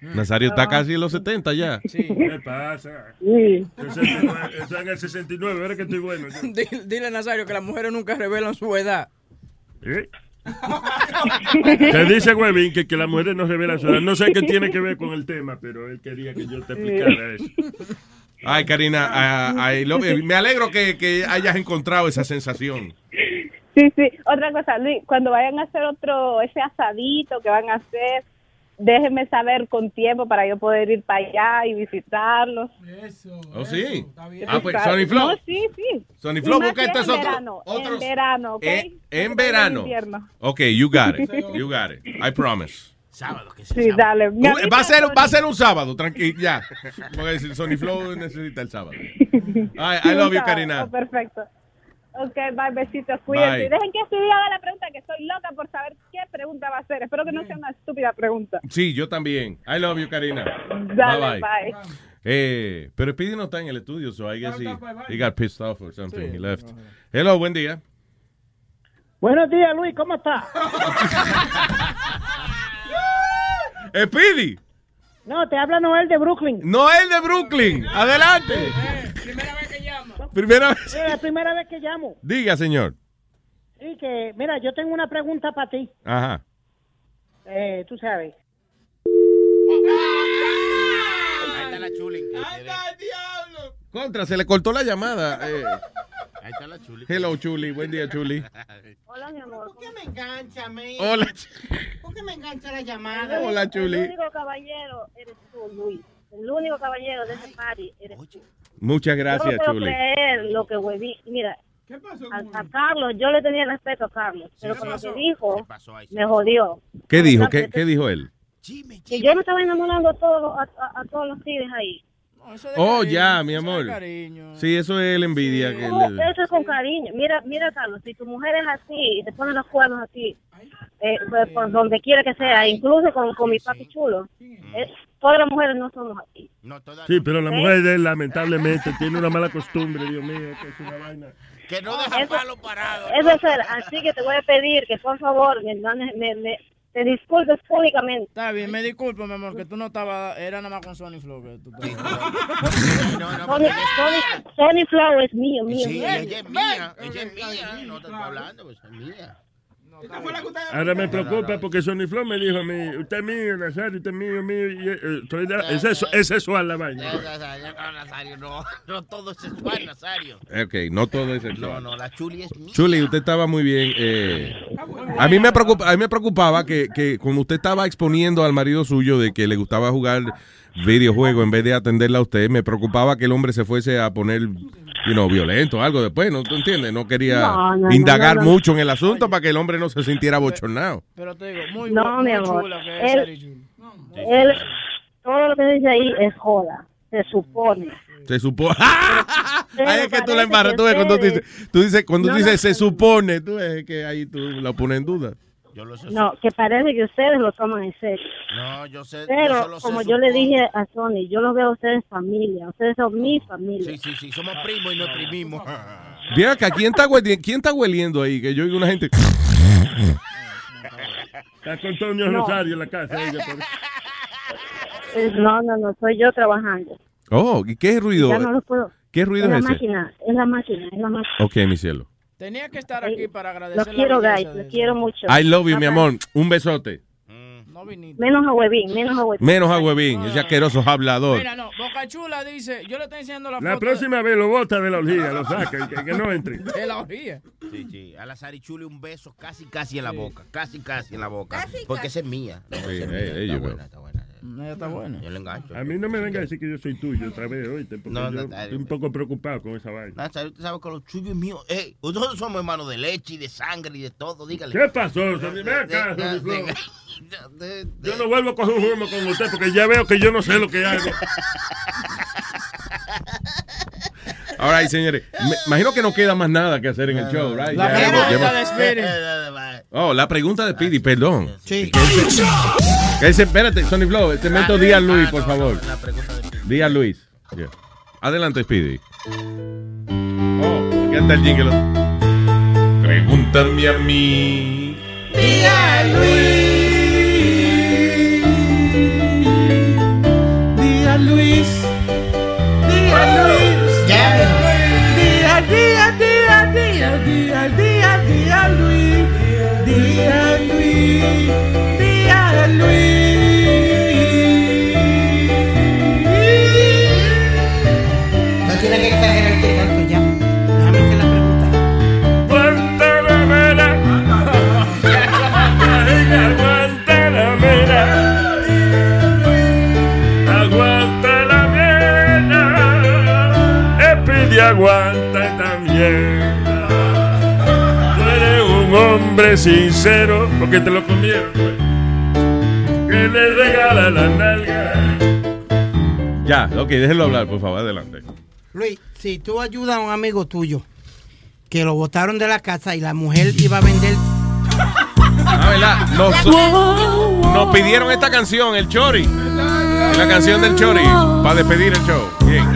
Nazario está casi en los 70 ya. ¿Qué pasa? Sí. 69, Está en el 69, ahora que estoy bueno. yo. (laughs) Dile, dile, Nazario que las mujeres nunca revelan su edad. ¿Eh? Te dice Webin que, que las mujeres no revelan su edad. No sé qué tiene que ver con el tema, pero él quería que yo te explicara eso. Ay, Karina, ah, I love- me alegro que, que hayas encontrado esa sensación. Sí, sí. Otra cosa, Luis, cuando vayan a hacer otro, ese asadito que van a hacer, déjenme saber con tiempo para yo poder ir para allá y visitarlos. ¿Oh, sí? Tú Ah, pues. Sonny Flow. No, sí, sí. Flow, busca estos en otros- verano, otros- En verano, ¿ok? Eh, en No verano. invierno. Ok, you got it. (laughs) You got it. I promise. Sábado que Sí, dale. Uh, Va a ser, va a ser un sábado, tranquilo, ya. Porque el Sony Flow necesita el sábado. Ay, I Sí, love you. Karina. Oh, perfecto. Ok, bye, besitos, cuídense. Bye. Y Dejen que Stevie haga la pregunta, que estoy loca por saber qué pregunta va a hacer. Espero que no sea una estúpida pregunta. Sí, yo también. I love you, Karina. Dale, bye bye. bye. Eh, pero Speedy no está en el estudio, so I guess he, he got pissed off or something. He left. Hello, buen día. Buenos días, Luis, ¿cómo está? (laughs) Speedy. No, te habla Noel de Brooklyn. Noel de Brooklyn. Adelante. Primera vez. Es la primera vez que llamo. Diga, señor. Sí, que, mira, yo tengo una pregunta para ti. Ajá. Eh, tú sabes. Ahí está la chuli. Contra, se le cortó la llamada. eh. Ahí está la chuli. hello, Chuli. Buen día, Chuli. (laughs) Hola, mi amor. ¿Por qué me engancha, me? Hola. ¿Por qué me engancha la llamada? Hola, Chuli. El único caballero eres tú, Luis. El único caballero de ese party eres tú. Muchas yo gracias, no Chuli. creer lo que hueví. Mira, a, a Carlos, yo le tenía respeto a Carlos, pero con lo que dijo, me jodió. ¿Qué dijo? ¿Qué, qué dijo él? Que yo me estaba enamorando a todos, a, a- a todos los pibes ahí. Oh, ya, mi amor. Sí, eso es la envidia. que No, le- eso es con cariño. Mira, mira, Carlos, si tu mujer es así y te pone los cuernos así, eh, pues, por donde quiera que sea, incluso con, con mi papi chulo, eh, todas las mujeres no somos así. Sí, pero la ¿Eh? mujer de él, lamentablemente tiene una mala costumbre, Dios mío, que es una vaina. Que no deja palo parado. Eso es él. Así que te voy a pedir que por favor me, me, me- me- te disculpes públicamente. Está bien, me disculpo, mi amor, que tú no estabas, era nada más con Sony Flow. Que tú (laughs) Sony, Sony, Sony Flow es mío, mío. Sí, mío. ella es mía, ella es mía. No te estoy hablando, pues es mía. Ahora me preocupa porque Sonny Flow me dijo a mí, usted es mío, Nazario, usted es mío, mío, y, eh, estoy de- es, eso- es sexual la vaina. No, Nazario, no, (laughs) no todo es sexual, Nazario. Ok, no todo es No, sexual. no, la chuli es mía. Chuli, usted estaba muy bien. eh, a, mí me preocupa, a mí me preocupaba que, que como usted estaba exponiendo al marido suyo de que le gustaba jugar videojuegos en vez de atenderla a usted, me preocupaba que el hombre se fuese a poner you know, violento o algo después, ¿no? ¿Tú entiendes? No quería No, no, indagar no, no. mucho en el asunto para que el hombre no se sintiera bochornado. Pero te digo, muy, No, mi muy amor. chula que es Él-. Él, todo lo que dice ahí es joda, se supone. Se supone. (laughs) Ahí es que tú la embarras. Tú ves cuando tú ustedes- dices, tú dices, cuando No, tú dices no, se supone, tú ves que ahí tú la pones en duda. Yo lo sé. No, que parece que ustedes lo toman en serio. No, yo sé. yo Pero como yo le dije a Sony, yo los veo a ustedes familia, ustedes son mi familia. Sí, sí, sí, somos primos y no primimos. Bien acá, ¿quién está, hueli- ¿quién está hueliendo ahí? Que yo oigo una gente. Está con Antonio No. Rosario en la casa. ella, por- No, no, no, soy yo trabajando. Oh, ¿y qué ruido? Ya no lo puedo. ¿Qué ruido es la es ese? máquina, es la máquina, es la máquina. Ok, mi cielo. Tenía que estar aquí para agradecer quiero, la guys, belleza de lo quiero mucho. I love you, mi amor. Un besote. No. Menos a Huevín, menos a Huevín. Menos a Huevín, ese asqueroso hablador. Mira, no, Boca Chula dice, yo le estoy enseñando la, La foto próxima vez lo bota de la orgía, lo saca, que, que no entre. de, la orgía. Sí, sí. A la Sari Chuli un beso casi, casi en la boca. Casi, casi en la boca. porque esa es mía. No, esa es Sí, mía. eh, Está buena, está buena. Ella está buena. Yo le engancho. A mí no me venga a decir que yo soy tuyo otra vez, oíste, porque No, yo no, estoy un poco preocupado con esa vaina. Nazario, usted sabe que los chuyos míos. Ey, nosotros somos hermanos de leche y de sangre y de todo. Dígale. ¿Qué pasó? Ven acá, Yo no vuelvo a coger un juego con usted porque ya veo que yo no sé lo que hago. (laughs) All right, señores. Me imagino que no queda más nada que hacer en el show, right? La Ya pregunta de Spirit. Oh, la pregunta de Speedy, perdón. Sí. espérate, Sonny Flow, este momento di a Luis, por favor. Di a Luis. Yeah. Adelante, Speedy. Oh, aquí anda el jingle. Pregúntame a mí. Día Día Luis, día Luis, día, día, día, día, día, día, día, Luis, día, Luis, día, Luis. No tiene que exagerar que tanto ya. Déjame hacer la pregunta. Vuelta la mera. Aguanta la mera. Aguanta la mera. Espide. Hombre sincero, porque te lo comieron, pues. Que le regala la nalga. Ya, ok, déjenlo hablar, por favor, adelante. Luis, si tú ayudas a un amigo tuyo que lo botaron de la casa y la mujer iba a vender. Ah, ¿verdad? Nos, nos pidieron esta canción, el Chori. La canción del Chori, para despedir el show. Bien.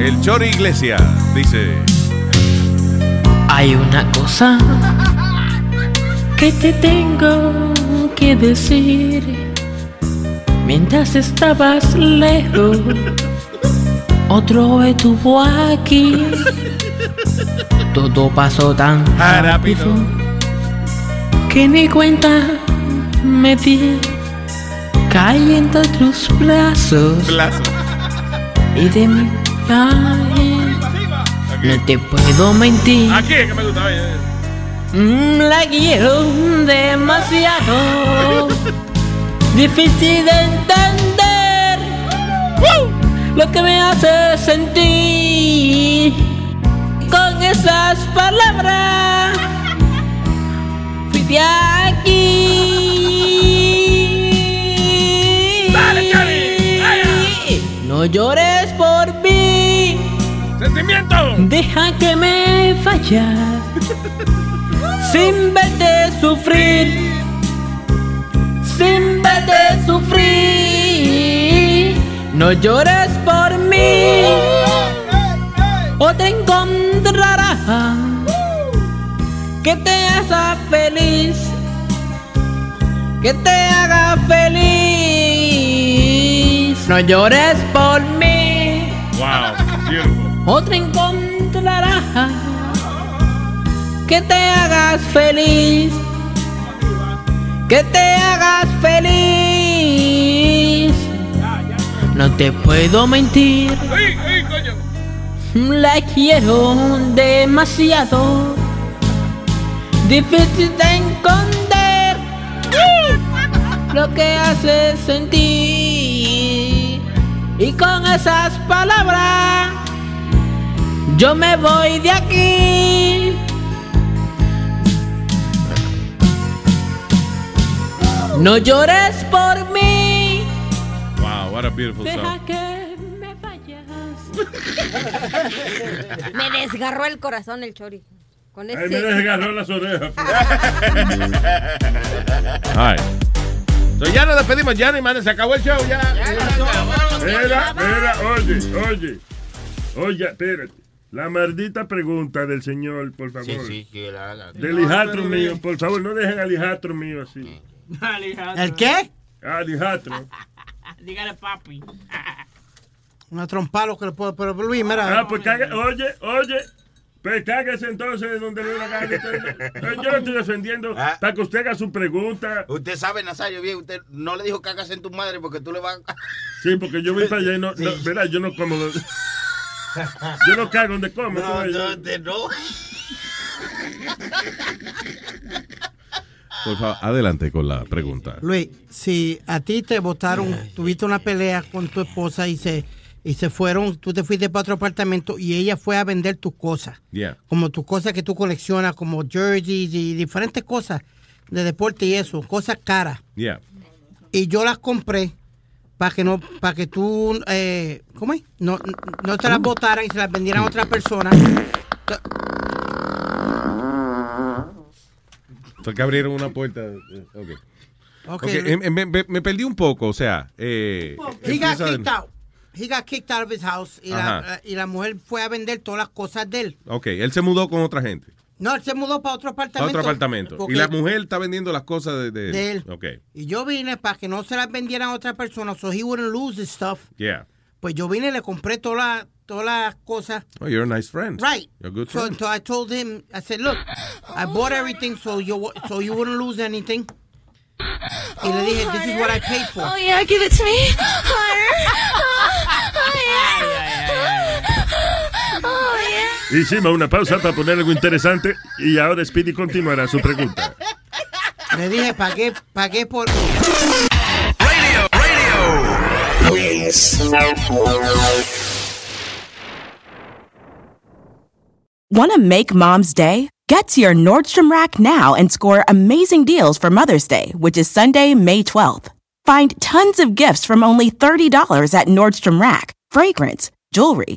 El Chori Iglesia dice. Hay una cosa que te tengo que decir. Mientras estabas lejos, otro estuvo aquí. Todo pasó tan rápido que ni cuenta me di. Caí entre tus brazos y de mi ay, no te puedo mentir. Aquí es que me gusta. Mm, La quiero demasiado. (laughs) Difícil de entender lo que me hace sentir con esas palabras. (laughs) Fui de aquí. No llores por mí. Sentimiento. Deja que me fallas (laughs) sin verte sufrir, sin verte sufrir. No llores por mí, otra encontrarás que te haga feliz, que te haga feliz. No llores por mí, Wow, beautiful. Otra encontrarás que te hagas feliz, que te hagas feliz. No te puedo mentir, la quiero demasiado, difícil de esconder lo que hace sentir. Y con esas palabras yo me voy de aquí. No llores por mí. Wow, what a beautiful Deja song. que me vayas. (laughs) Me desgarró el corazón el chori. Con ese. Ay, me desgarró las orejas. (laughs) Right. So ya nos despedimos, ya, ni man, se acabó el show, ya. Mira, mira, oye, oye. Oye, espérate. La maldita pregunta del señor, por favor. Sí, sí, que la haga. Del hijastro mío, por favor, no dejen al hijastro mío así. ¿El qué? Al hijastro. (laughs) Dígale papi. (laughs) Una trompa lo que le puedo. Pero Luis, mira. Ah, pues cague, oye, oye. Pues cáguese entonces donde le gana. Usted- Yo lo estoy defendiendo para que usted haga su pregunta. Usted sabe, Nazario, bien, usted no le dijo cagas en tu madre porque tú le vas a... Sí, porque yo voy para allá y no, no verá, yo no como. Yo no cago donde como. No, no, usted no. Por favor, adelante con la pregunta. Luis, si a ti te votaron, tuviste una pelea con tu esposa y se, y se fueron, tú te fuiste para otro apartamento y ella fue a vender tus cosas, Yeah. como tus cosas que tú coleccionas, como jerseys y diferentes cosas de deporte y eso, cosas caras. Yeah. Y yo las compré para que no, para que tú, eh, ¿cómo es? No, no te las votaran y se las vendieran a otra persona. Fue que abrieron una puerta. eh, Ok. Ok, Ok, em- em- me, me- me perdí un poco, o sea. Eh, He got kicked out. He got kicked out of his house y la, Ajá. y la mujer fue a vender todas las cosas de él. Ok, él se mudó con otra gente. No, él se mudó para otro apartamento. otro apartamento. porque- Y la mujer está vendiendo las cosas de, de, De él. Ok, Y yo vine para que no se las vendieran a otra persona, so he wouldn't lose his stuff. yeah. Pues yo vine y le compré todas las todas las cosas. Oh, you're a nice friend. Right. You're a good So, friend. so I told him, I said, look, I bought everything so you so you wouldn't lose anything. Y le dije, this is what I paid for. Oh, yeah, give it to me. Higher. Oh, yeah. Oh, yeah. Hicimos una pausa para poner algo interesante y ahora Speedy continuará su pregunta. Le dije, pagué, pagué por... Want to make mom's day? Get to your Nordstrom Rack now and score amazing deals for Mother's Day, which is Sunday, May 12th. Find tons of gifts from only $30 at Nordstrom Rack fragrance, jewelry,